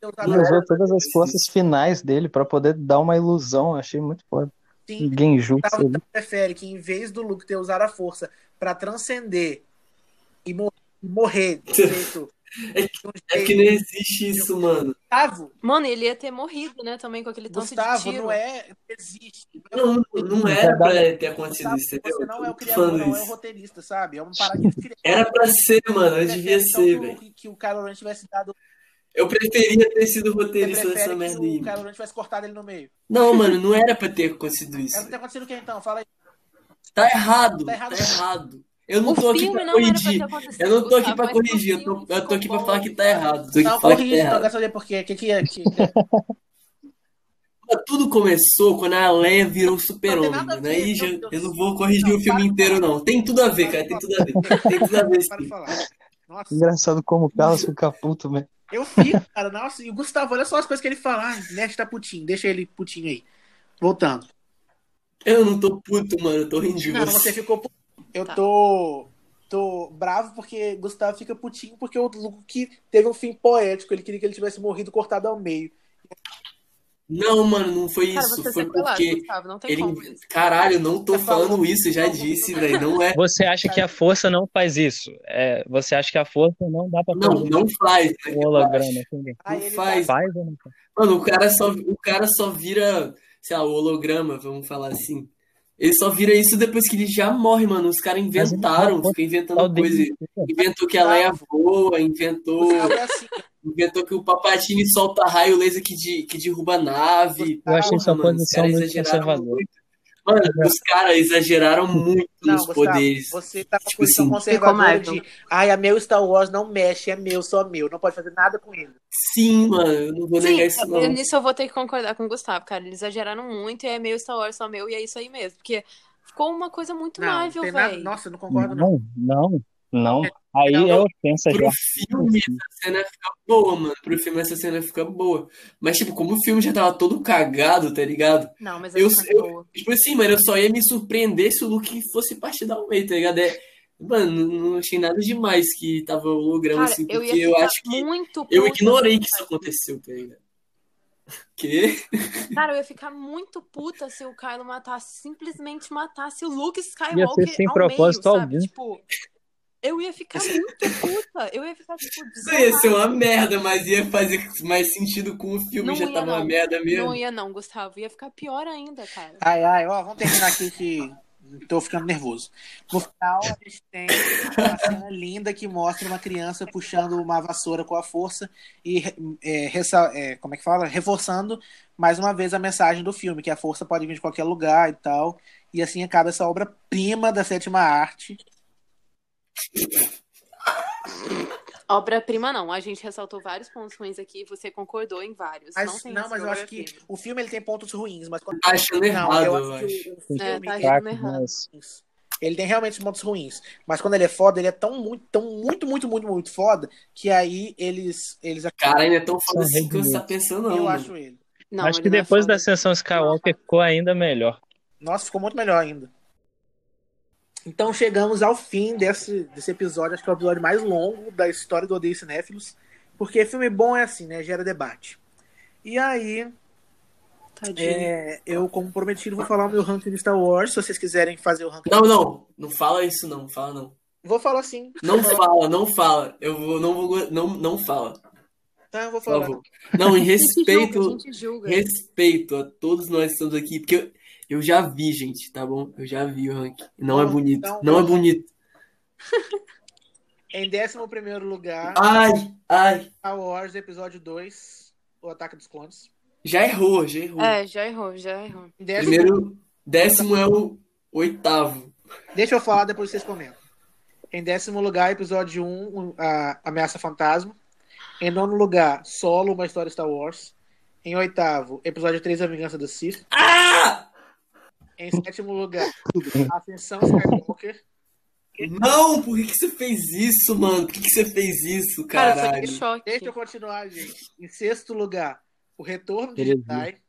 ter usado Ele a usou todas as forças finais dele pra poder dar uma ilusão. Achei muito foda. sim. Genjutsu prefere que em vez do Luke ter usado a força pra transcender e mor- e morrer de jeito. É de um É que não existe isso, mano. Gustavo, Mano, ele ia ter morrido, né, também com aquele tanto de Gustavo tiro. não é. Existe. Não, não era pra ter acontecido Gustavo, isso, entendeu? você não é o criador, não é o roteirista, sabe? É que ele Era pra ser, mano. Eu devia ser, velho. que, que o Kylo Ren tivesse dado. Eu preferia ter sido roteirista dessa que merda o aí. Kylo Ren tivesse cortado ele no meio. Não, mano, não era pra ter acontecido isso. Era pra ter acontecido o que então? Fala aí. Tá errado, Tá tá errado. Eu não O tô aqui não era pra corrigir. Eu não tô aqui o corrigir, eu tô, eu tô aqui pra falar que tá errado. Tô aqui Não, pra falar que tá errado. quero saber por quê. O que, que é? Que... Tudo começou quando a Leia virou Não super-homem, já, meu Deus. eu não vou corrigir Não, o filme para inteiro, não. Tem tudo a ver, cara. Tem tudo a ver. Tem tudo a ver, Para Engraçado como o Carlos fica puto, né? eu fico, cara. Nossa, e o Gustavo, olha só as coisas que ele fala. Ah, Nerd tá putinho, deixa ele putinho aí. Voltando. Eu não tô puto, mano. Eu tô rindo de Não, você. você ficou puto. Eu Tá. tô. Tô bravo porque Gustavo fica putinho porque o Luke teve um fim poético. Ele queria que ele tivesse morrido cortado ao meio. Não, mano, não foi Cara, isso. você Foi porque Gustavo, não tem ele. isso. Caralho, eu não tô Você falou. falando isso, já disse, velho. Não é. Você acha que a força não faz isso? É, você acha que a força não dá pra Não, fazer não faz. né? o holograma? assim? Não ele faz. Faz ou não faz? Mano, o cara só, o cara só vira, sei lá, o holograma, vamos falar assim. Ele só vira isso depois que ele já morre, mano. Os caras inventaram, ficam inventando coisa. Inventou que a Leia voa, inventou, é assim. inventou que o Papatini solta raio laser que, de, que derruba a nave. Eu achei essa mano, os posição caras muito conservadora. muito. Mano, os caras exageraram muito Não, nos Gustavo, poderes. você tá com Tipo assim, conservadora de ai, a meu Star Wars não mexe, é meu, só meu, não pode fazer nada com ele. Sim, mano, eu não vou Sim, negar isso, não. nisso eu vou ter que concordar com o Gustavo, cara. Eles exageraram muito e é meio Star Wars só meu e é isso aí mesmo. Porque ficou uma coisa muito Não, Marvel, velho. Nossa, eu não concordo, não. Não, não, não. Aí Não, é ofensa Pro já. filme, essa cena fica boa, mano. Pro filme, essa cena fica boa. Mas, tipo, como o filme já tava todo cagado, tá ligado? Não, mas Eu- é eu- boa. Tipo assim, mano, eu só ia me surpreender se o Luke fosse partir da meio, tá ligado? É, mano, não, achei nada demais que tava holograma, Cara, assim, eu porque ia eu ficar acho que. muito Eu ignorei que o isso aconteceu, tá ligado? Que? Cara, eu ia ficar muito puta se o Kylo matasse, simplesmente matasse o Luke Ia Skywalker ser sem ao propósito meio, sabe? algum. Tipo, eu ia ficar muito puta. Eu ia ficar, tipo, Isso ia ser uma merda, mas ia fazer mais sentido com o filme, Não já ia, tava uma não. merda mesmo. Não ia não, Gustavo. Ia ficar pior ainda, cara. Ai, ai, ó, vamos terminar aqui que tô ficando nervoso. No final, a gente tem uma cena linda que mostra uma criança puxando uma vassoura com a força e, é, ressa- é, como é que fala? Reforçando mais uma vez a mensagem do filme, que a força pode vir de qualquer lugar e tal. E assim acaba essa obra-prima da sétima arte. Obra-prima não. A gente ressaltou vários pontos ruins aqui. Você concordou em vários. Mas, não não, tem mas essa eu acho que o filme ele tem pontos ruins, mas quando... Tá achando Não, errado, eu acho acho. que o, É, filme tá ele- achando Fraco, errado. mas Ele tem realmente pontos ruins. Mas quando ele é foda, ele é tão muito, tão muito, muito, muito, muito foda que aí eles. eles Cara, ainda é tão foda assim que você tá pensando, não. eu mano. acho ele. Não, acho ele que não é depois foda. da ascensão Skywalker ficou ainda melhor. Nossa, ficou muito melhor ainda. Então chegamos ao fim desse, desse episódio, acho que é o episódio mais longo da história do Odeio Cinéfilos. Porque filme bom é assim, né? Gera debate. E aí, é, eu, como prometido, vou falar o meu ranking de Star Wars. Se vocês quiserem fazer o ranking. Não, não. Não fala isso, não. Fala, não. Vou falar assim. Não fala, não fala. Eu vou, não vou, não, não fala. Tá, eu vou falar. Não, em A gente julga, respeito, a gente julga. respeito a todos nós que estamos aqui, porque eu, já vi, gente, tá bom? Eu já vi o ranking. Não é Então, bonito. então, Não é bonito. Em 11 primeiro lugar, Ai, ai. Star Wars, episódio 2, O Ataque dos Clones. Já errou, já errou. É, já errou, já errou. Em décimo, Primeiro, décimo é o oitavo. Deixa eu falar, depois vocês comentam. Em décimo lugar, episódio 1, a Ameaça Fantasma. Em nono lugar, Solo, uma história Star Wars. Em oitavo, episódio 3, A Vingança do Sith. Ah! Em sétimo lugar, Ascensão Skywalker. Não, por que, que você fez isso, mano? Por que, que você fez isso, Cara, caralho? choque. Deixa eu continuar, gente. Em sexto lugar, O Retorno de. Jedi.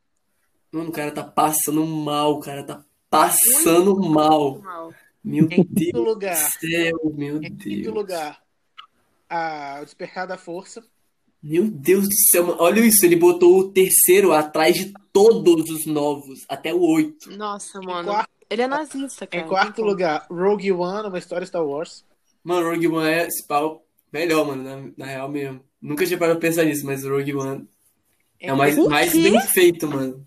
Mano, o cara tá passando mal, o cara tá passando mal. Mal. Meu Em quinto Deus lugar, do céu, meu em quinto Deus. lugar, a, O Despertar da Força. Meu Deus do céu, mano. Olha isso, ele botou o terceiro atrás de todos os novos, até o oito. Nossa, mano. quarto, Ele é nazista, cara. em quarto como. lugar, Rogue One, uma história Star Wars. Mano, Rogue One é esse pau melhor, mano, na, na real mesmo. Nunca tinha parado pra pensar nisso, mas o Rogue One é o mais, mais bem feito, mano.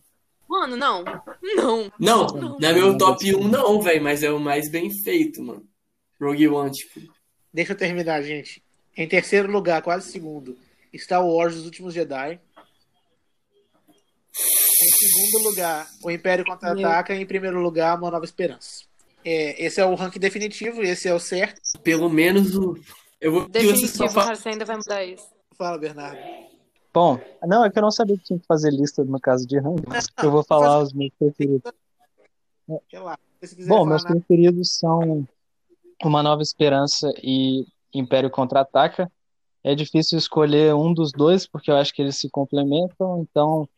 Mano, não. Não. Não, Não. não é meu top 1 não, velho, mas é o mais bem feito, mano. Rogue One, tipo. Deixa eu terminar, gente. Em terceiro lugar, quase segundo, Star Wars Os Últimos Jedi. Em segundo lugar, O Império Contra-Ataca. Em primeiro lugar, Uma Nova Esperança. É, esse é o ranking definitivo, esse é o certo. Pelo menos o. Eu vou Definitivo, cara, você ainda vai mudar isso. Fala, Bernardo. Bom, não, é que eu não sabia que tinha que fazer lista no caso de ranking. Eu vou falar os meus preferidos. Quiser Bom, meus nada, preferidos são Uma Nova Esperança e Império Contra-Ataca. É difícil escolher um dos dois, porque eu acho que eles se complementam, então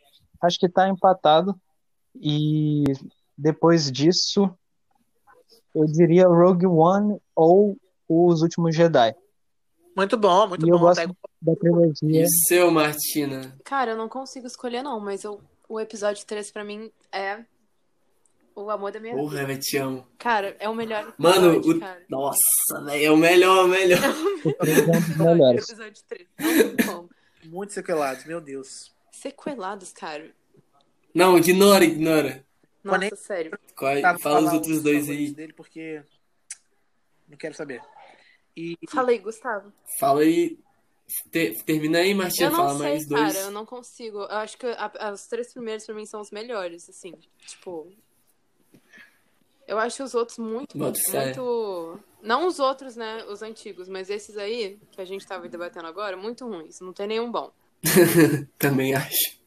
acho que tá empatado. E depois disso, eu diria Rogue One ou Os Últimos Jedi. Muito bom, muito E eu bom. gosto Tá igual- da trilogia. E o seu, Martina? Cara, eu não consigo escolher, não, mas eu, o episódio 3 pra mim é o amor da minha vida. Porra, velho, te amo. Cara, é o melhor Mano, o... cara. nossa, velho, é o melhor, o melhor. O é melhores. Episódio 3. Não tem como. Muito sequelados, meu Deus. Sequelados, cara. Não, ignora, ignora. Nossa, nem- sério. Qual- Tá, vou Fala os outros dois aí. dele porque não quero saber. E Falei, Gustavo. Fala aí. Te- Termina aí, Martina. Eu não Fala sei, mais dois. cara, eu não consigo. Eu acho que a- os três primeiros pra mim são os melhores, assim. Tipo, Eu acho os outros muito, Bota fé. muito. Não os outros, né? Os antigos, mas esses aí, que a gente tava debatendo agora, muito ruins. Não tem nenhum bom. Também acho.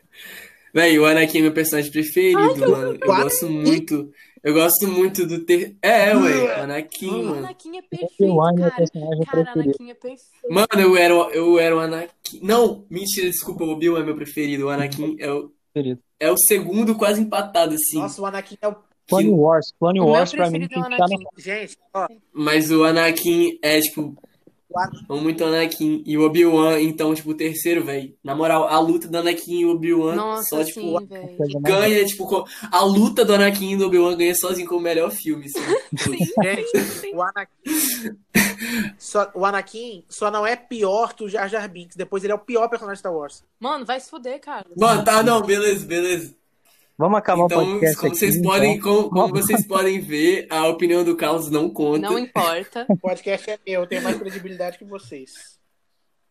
Véi, o Anakin é meu personagem preferido, mano. Eu gosto muito. Eu gosto muito do ter. É, ué, o Anakin, O mano. Anakin é perfeito, é cara. personagem Cara. Anakin é perfeito. Mano, eu era, o- eu era o Anakin. Não, mentira, desculpa, o Obi-Wan é meu preferido. O Anakin é o, Preferido. é o segundo quase empatado, assim. Nossa, o Anakin é o. Clone Wars. Clone O Wars pra mim tem é o que Anakin. no... Gente, ó, Mas o Anakin é, tipo, amo muito Anakin. E o Obi-Wan, então, tipo, o terceiro, velho. Na moral, a luta do Anakin e o Obi-Wan só, tipo, sim, ganha, tipo, a luta do Anakin e do Obi-Wan ganha sozinho como o melhor filme, assim. gente, o Anakin. Só, o Anakin só não é pior que o Jar Jar Binks. Depois ele é o pior personagem de Star Wars. Mano, vai se fuder, cara. Mano, tá, não, beleza, beleza. Vamos acabar o Então, podcast como aqui. vocês então. podem, como, como vocês podem ver, a opinião do Carlos não conta. Não importa. O podcast é meu, eu tenho mais credibilidade que vocês.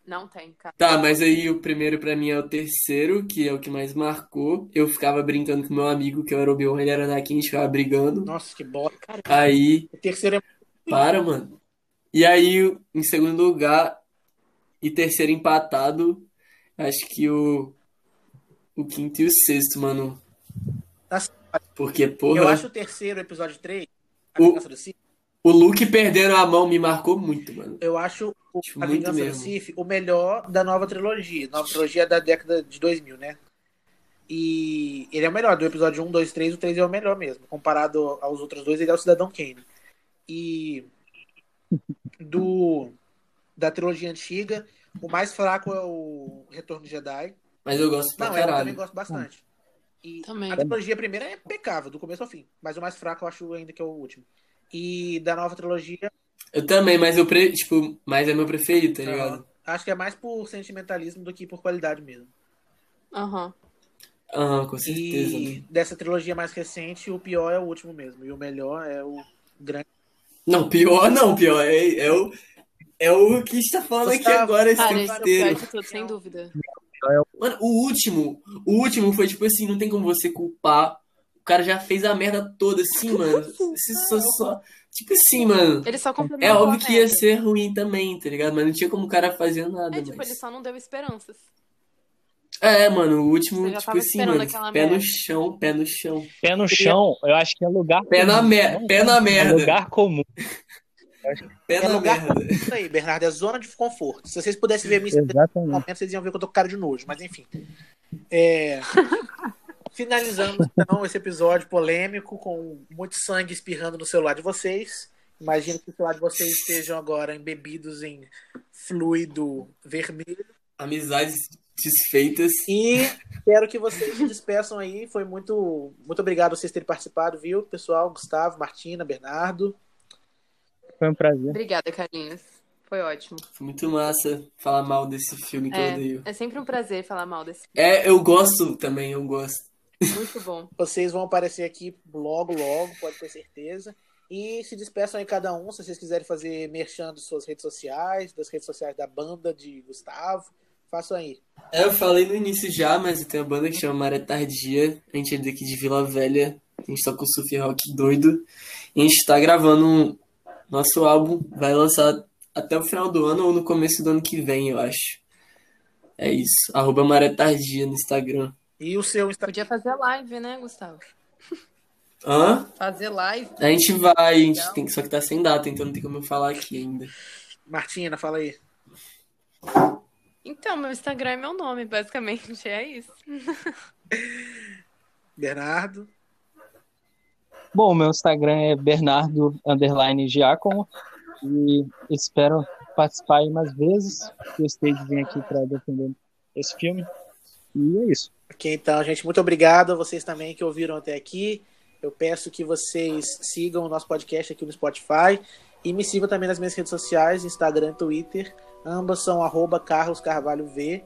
Não tem, cara. Tá, mas aí o primeiro pra mim é o terceiro, que é o que mais marcou. Eu ficava brincando com meu amigo, que eu era o Obi-Wan, ele era Anakin, a gente ficava brigando. Nossa, que bosta. Aí, O terceiro é. para, mano. E aí, em segundo lugar e terceiro empatado, acho que o o quinto e o sexto, mano. Nossa, Porque, Eu porra, acho o terceiro, episódio 3, A O- do Sith, o Luke perdendo a mão me marcou muito, mano. eu acho o, Acho A Vingança do mesmo. Sith o melhor da nova trilogia. Nova trilogia da década de 2000, né? E ele é o melhor do episódio 1, 2, 3. O 3 é o melhor mesmo. Comparado aos outros dois, ele é o Cidadão Kane. E do da trilogia antiga, o mais fraco é o Retorno de Jedi. Mas eu gosto pra Não, eu também caralho. gosto bastante. E Também. a trilogia primeira é impecável, do começo ao fim. Mas o mais fraco eu acho ainda que é o último. E da nova trilogia, Eu também, mas eu, pre... tipo, mas é meu preferido, tá ligado? acho que é mais por sentimentalismo do que por qualidade mesmo. Aham. Aham, com certeza. E mano. dessa trilogia mais recente, o pior é o último mesmo. E o melhor é o grande. Não, pior não, pior é, é o é o que está falando aqui Gustavo, agora esse Cara, tempo esse é inteiro. tudo, sem dúvida. Mano, o último, o último foi tipo assim, não tem como você culpar. O cara já fez a merda toda assim, mano. Você só, só- tipo assim, mano. Ele só É óbvio a que ia merda. ser ruim também, tá ligado? Mas não tinha como o cara fazer nada, É, tipo, mas... ele só não deu esperanças. É, mano, o último, tipo tava assim, mano, pé no merda. chão, pé no chão. Pé no chão, eu acho que é lugar Pé na comum. mer- pé na É merda. lugar comum. Pé É na lugar merda. Isso aí, Bernardo, é zona de conforto. Se vocês pudessem ver minha momento, vocês iam ver que eu tô com cara de nojo, mas enfim. É, Finalizando então esse episódio polêmico com muito sangue espirrando no celular de vocês. Imagino que o celular de vocês estejam agora embebidos em fluido vermelho. Amizades desfeitas. E quero que vocês se despeçam aí. Foi muito, muito obrigado vocês terem participado, viu, pessoal? Gustavo, Martina, Bernardo. Foi um prazer. Obrigada, Carlinhos. Foi ótimo. Foi muito massa falar mal desse filme que eu odeio. É, é sempre um prazer falar mal desse. É, eu gosto também, eu gosto. Muito bom. Vocês vão aparecer aqui logo, logo, pode ter certeza. E se despeçam aí cada um, se vocês quiserem fazer merchan das suas redes sociais, das redes sociais da banda de Gustavo, façam aí. É, eu falei no início já, mas tem uma banda que chama Maré Tardia. A gente é daqui de Vila Velha. A gente toca o surf rock doido. E a gente tá gravando um nosso álbum. Vai lançar até o final do ano ou no começo do ano que vem, eu acho. É isso. Arroba Maré Tardia no Instagram. E o seu Instagram. Podia fazer live, né, Gustavo? Hã? Fazer live. A gente vai, a gente tem, só que tá sem data, então não tem como eu falar aqui ainda. Martina, fala aí. Então, meu Instagram é meu nome, basicamente. É isso. Bernardo. Bom, meu Instagram é Bernardo underline Giacomo e espero participar aí mais vezes. Gostei de vir aqui para defender esse filme. E é isso. Ok, então, gente, muito obrigado a vocês também que ouviram até aqui. Eu peço que vocês sigam o nosso podcast aqui no Spotify e me sigam também nas minhas redes sociais, Instagram e Twitter. Ambas são arroba Carlos Carvalho V.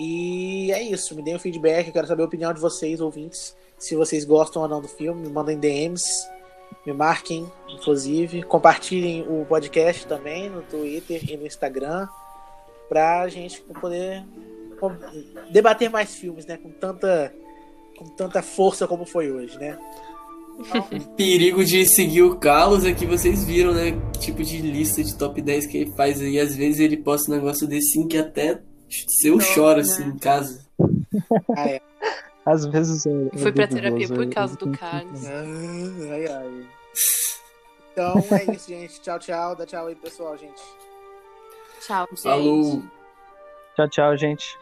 E é isso, me deem um feedback, eu quero saber a opinião de vocês, ouvintes, se vocês gostam ou não do filme, me mandem DMs, me marquem, inclusive, compartilhem o podcast também no Twitter e no Instagram, pra gente poder debater mais filmes, né, com tanta com tanta força como foi hoje, né? O perigo de seguir o Carlos é que vocês viram, né? Que tipo de lista de top 10 que ele faz aí. Às vezes ele posta um negócio desse sim que até eu Nossa, choro né? assim em casa. Ah, é. Às vezes é. é Fui pra terapia por causa do Carlos. Ai, ai. Então é isso, gente. Tchau, tchau. Dá tchau aí, pessoal, gente. Tchau, gente. Falou! Tchau, tchau, gente.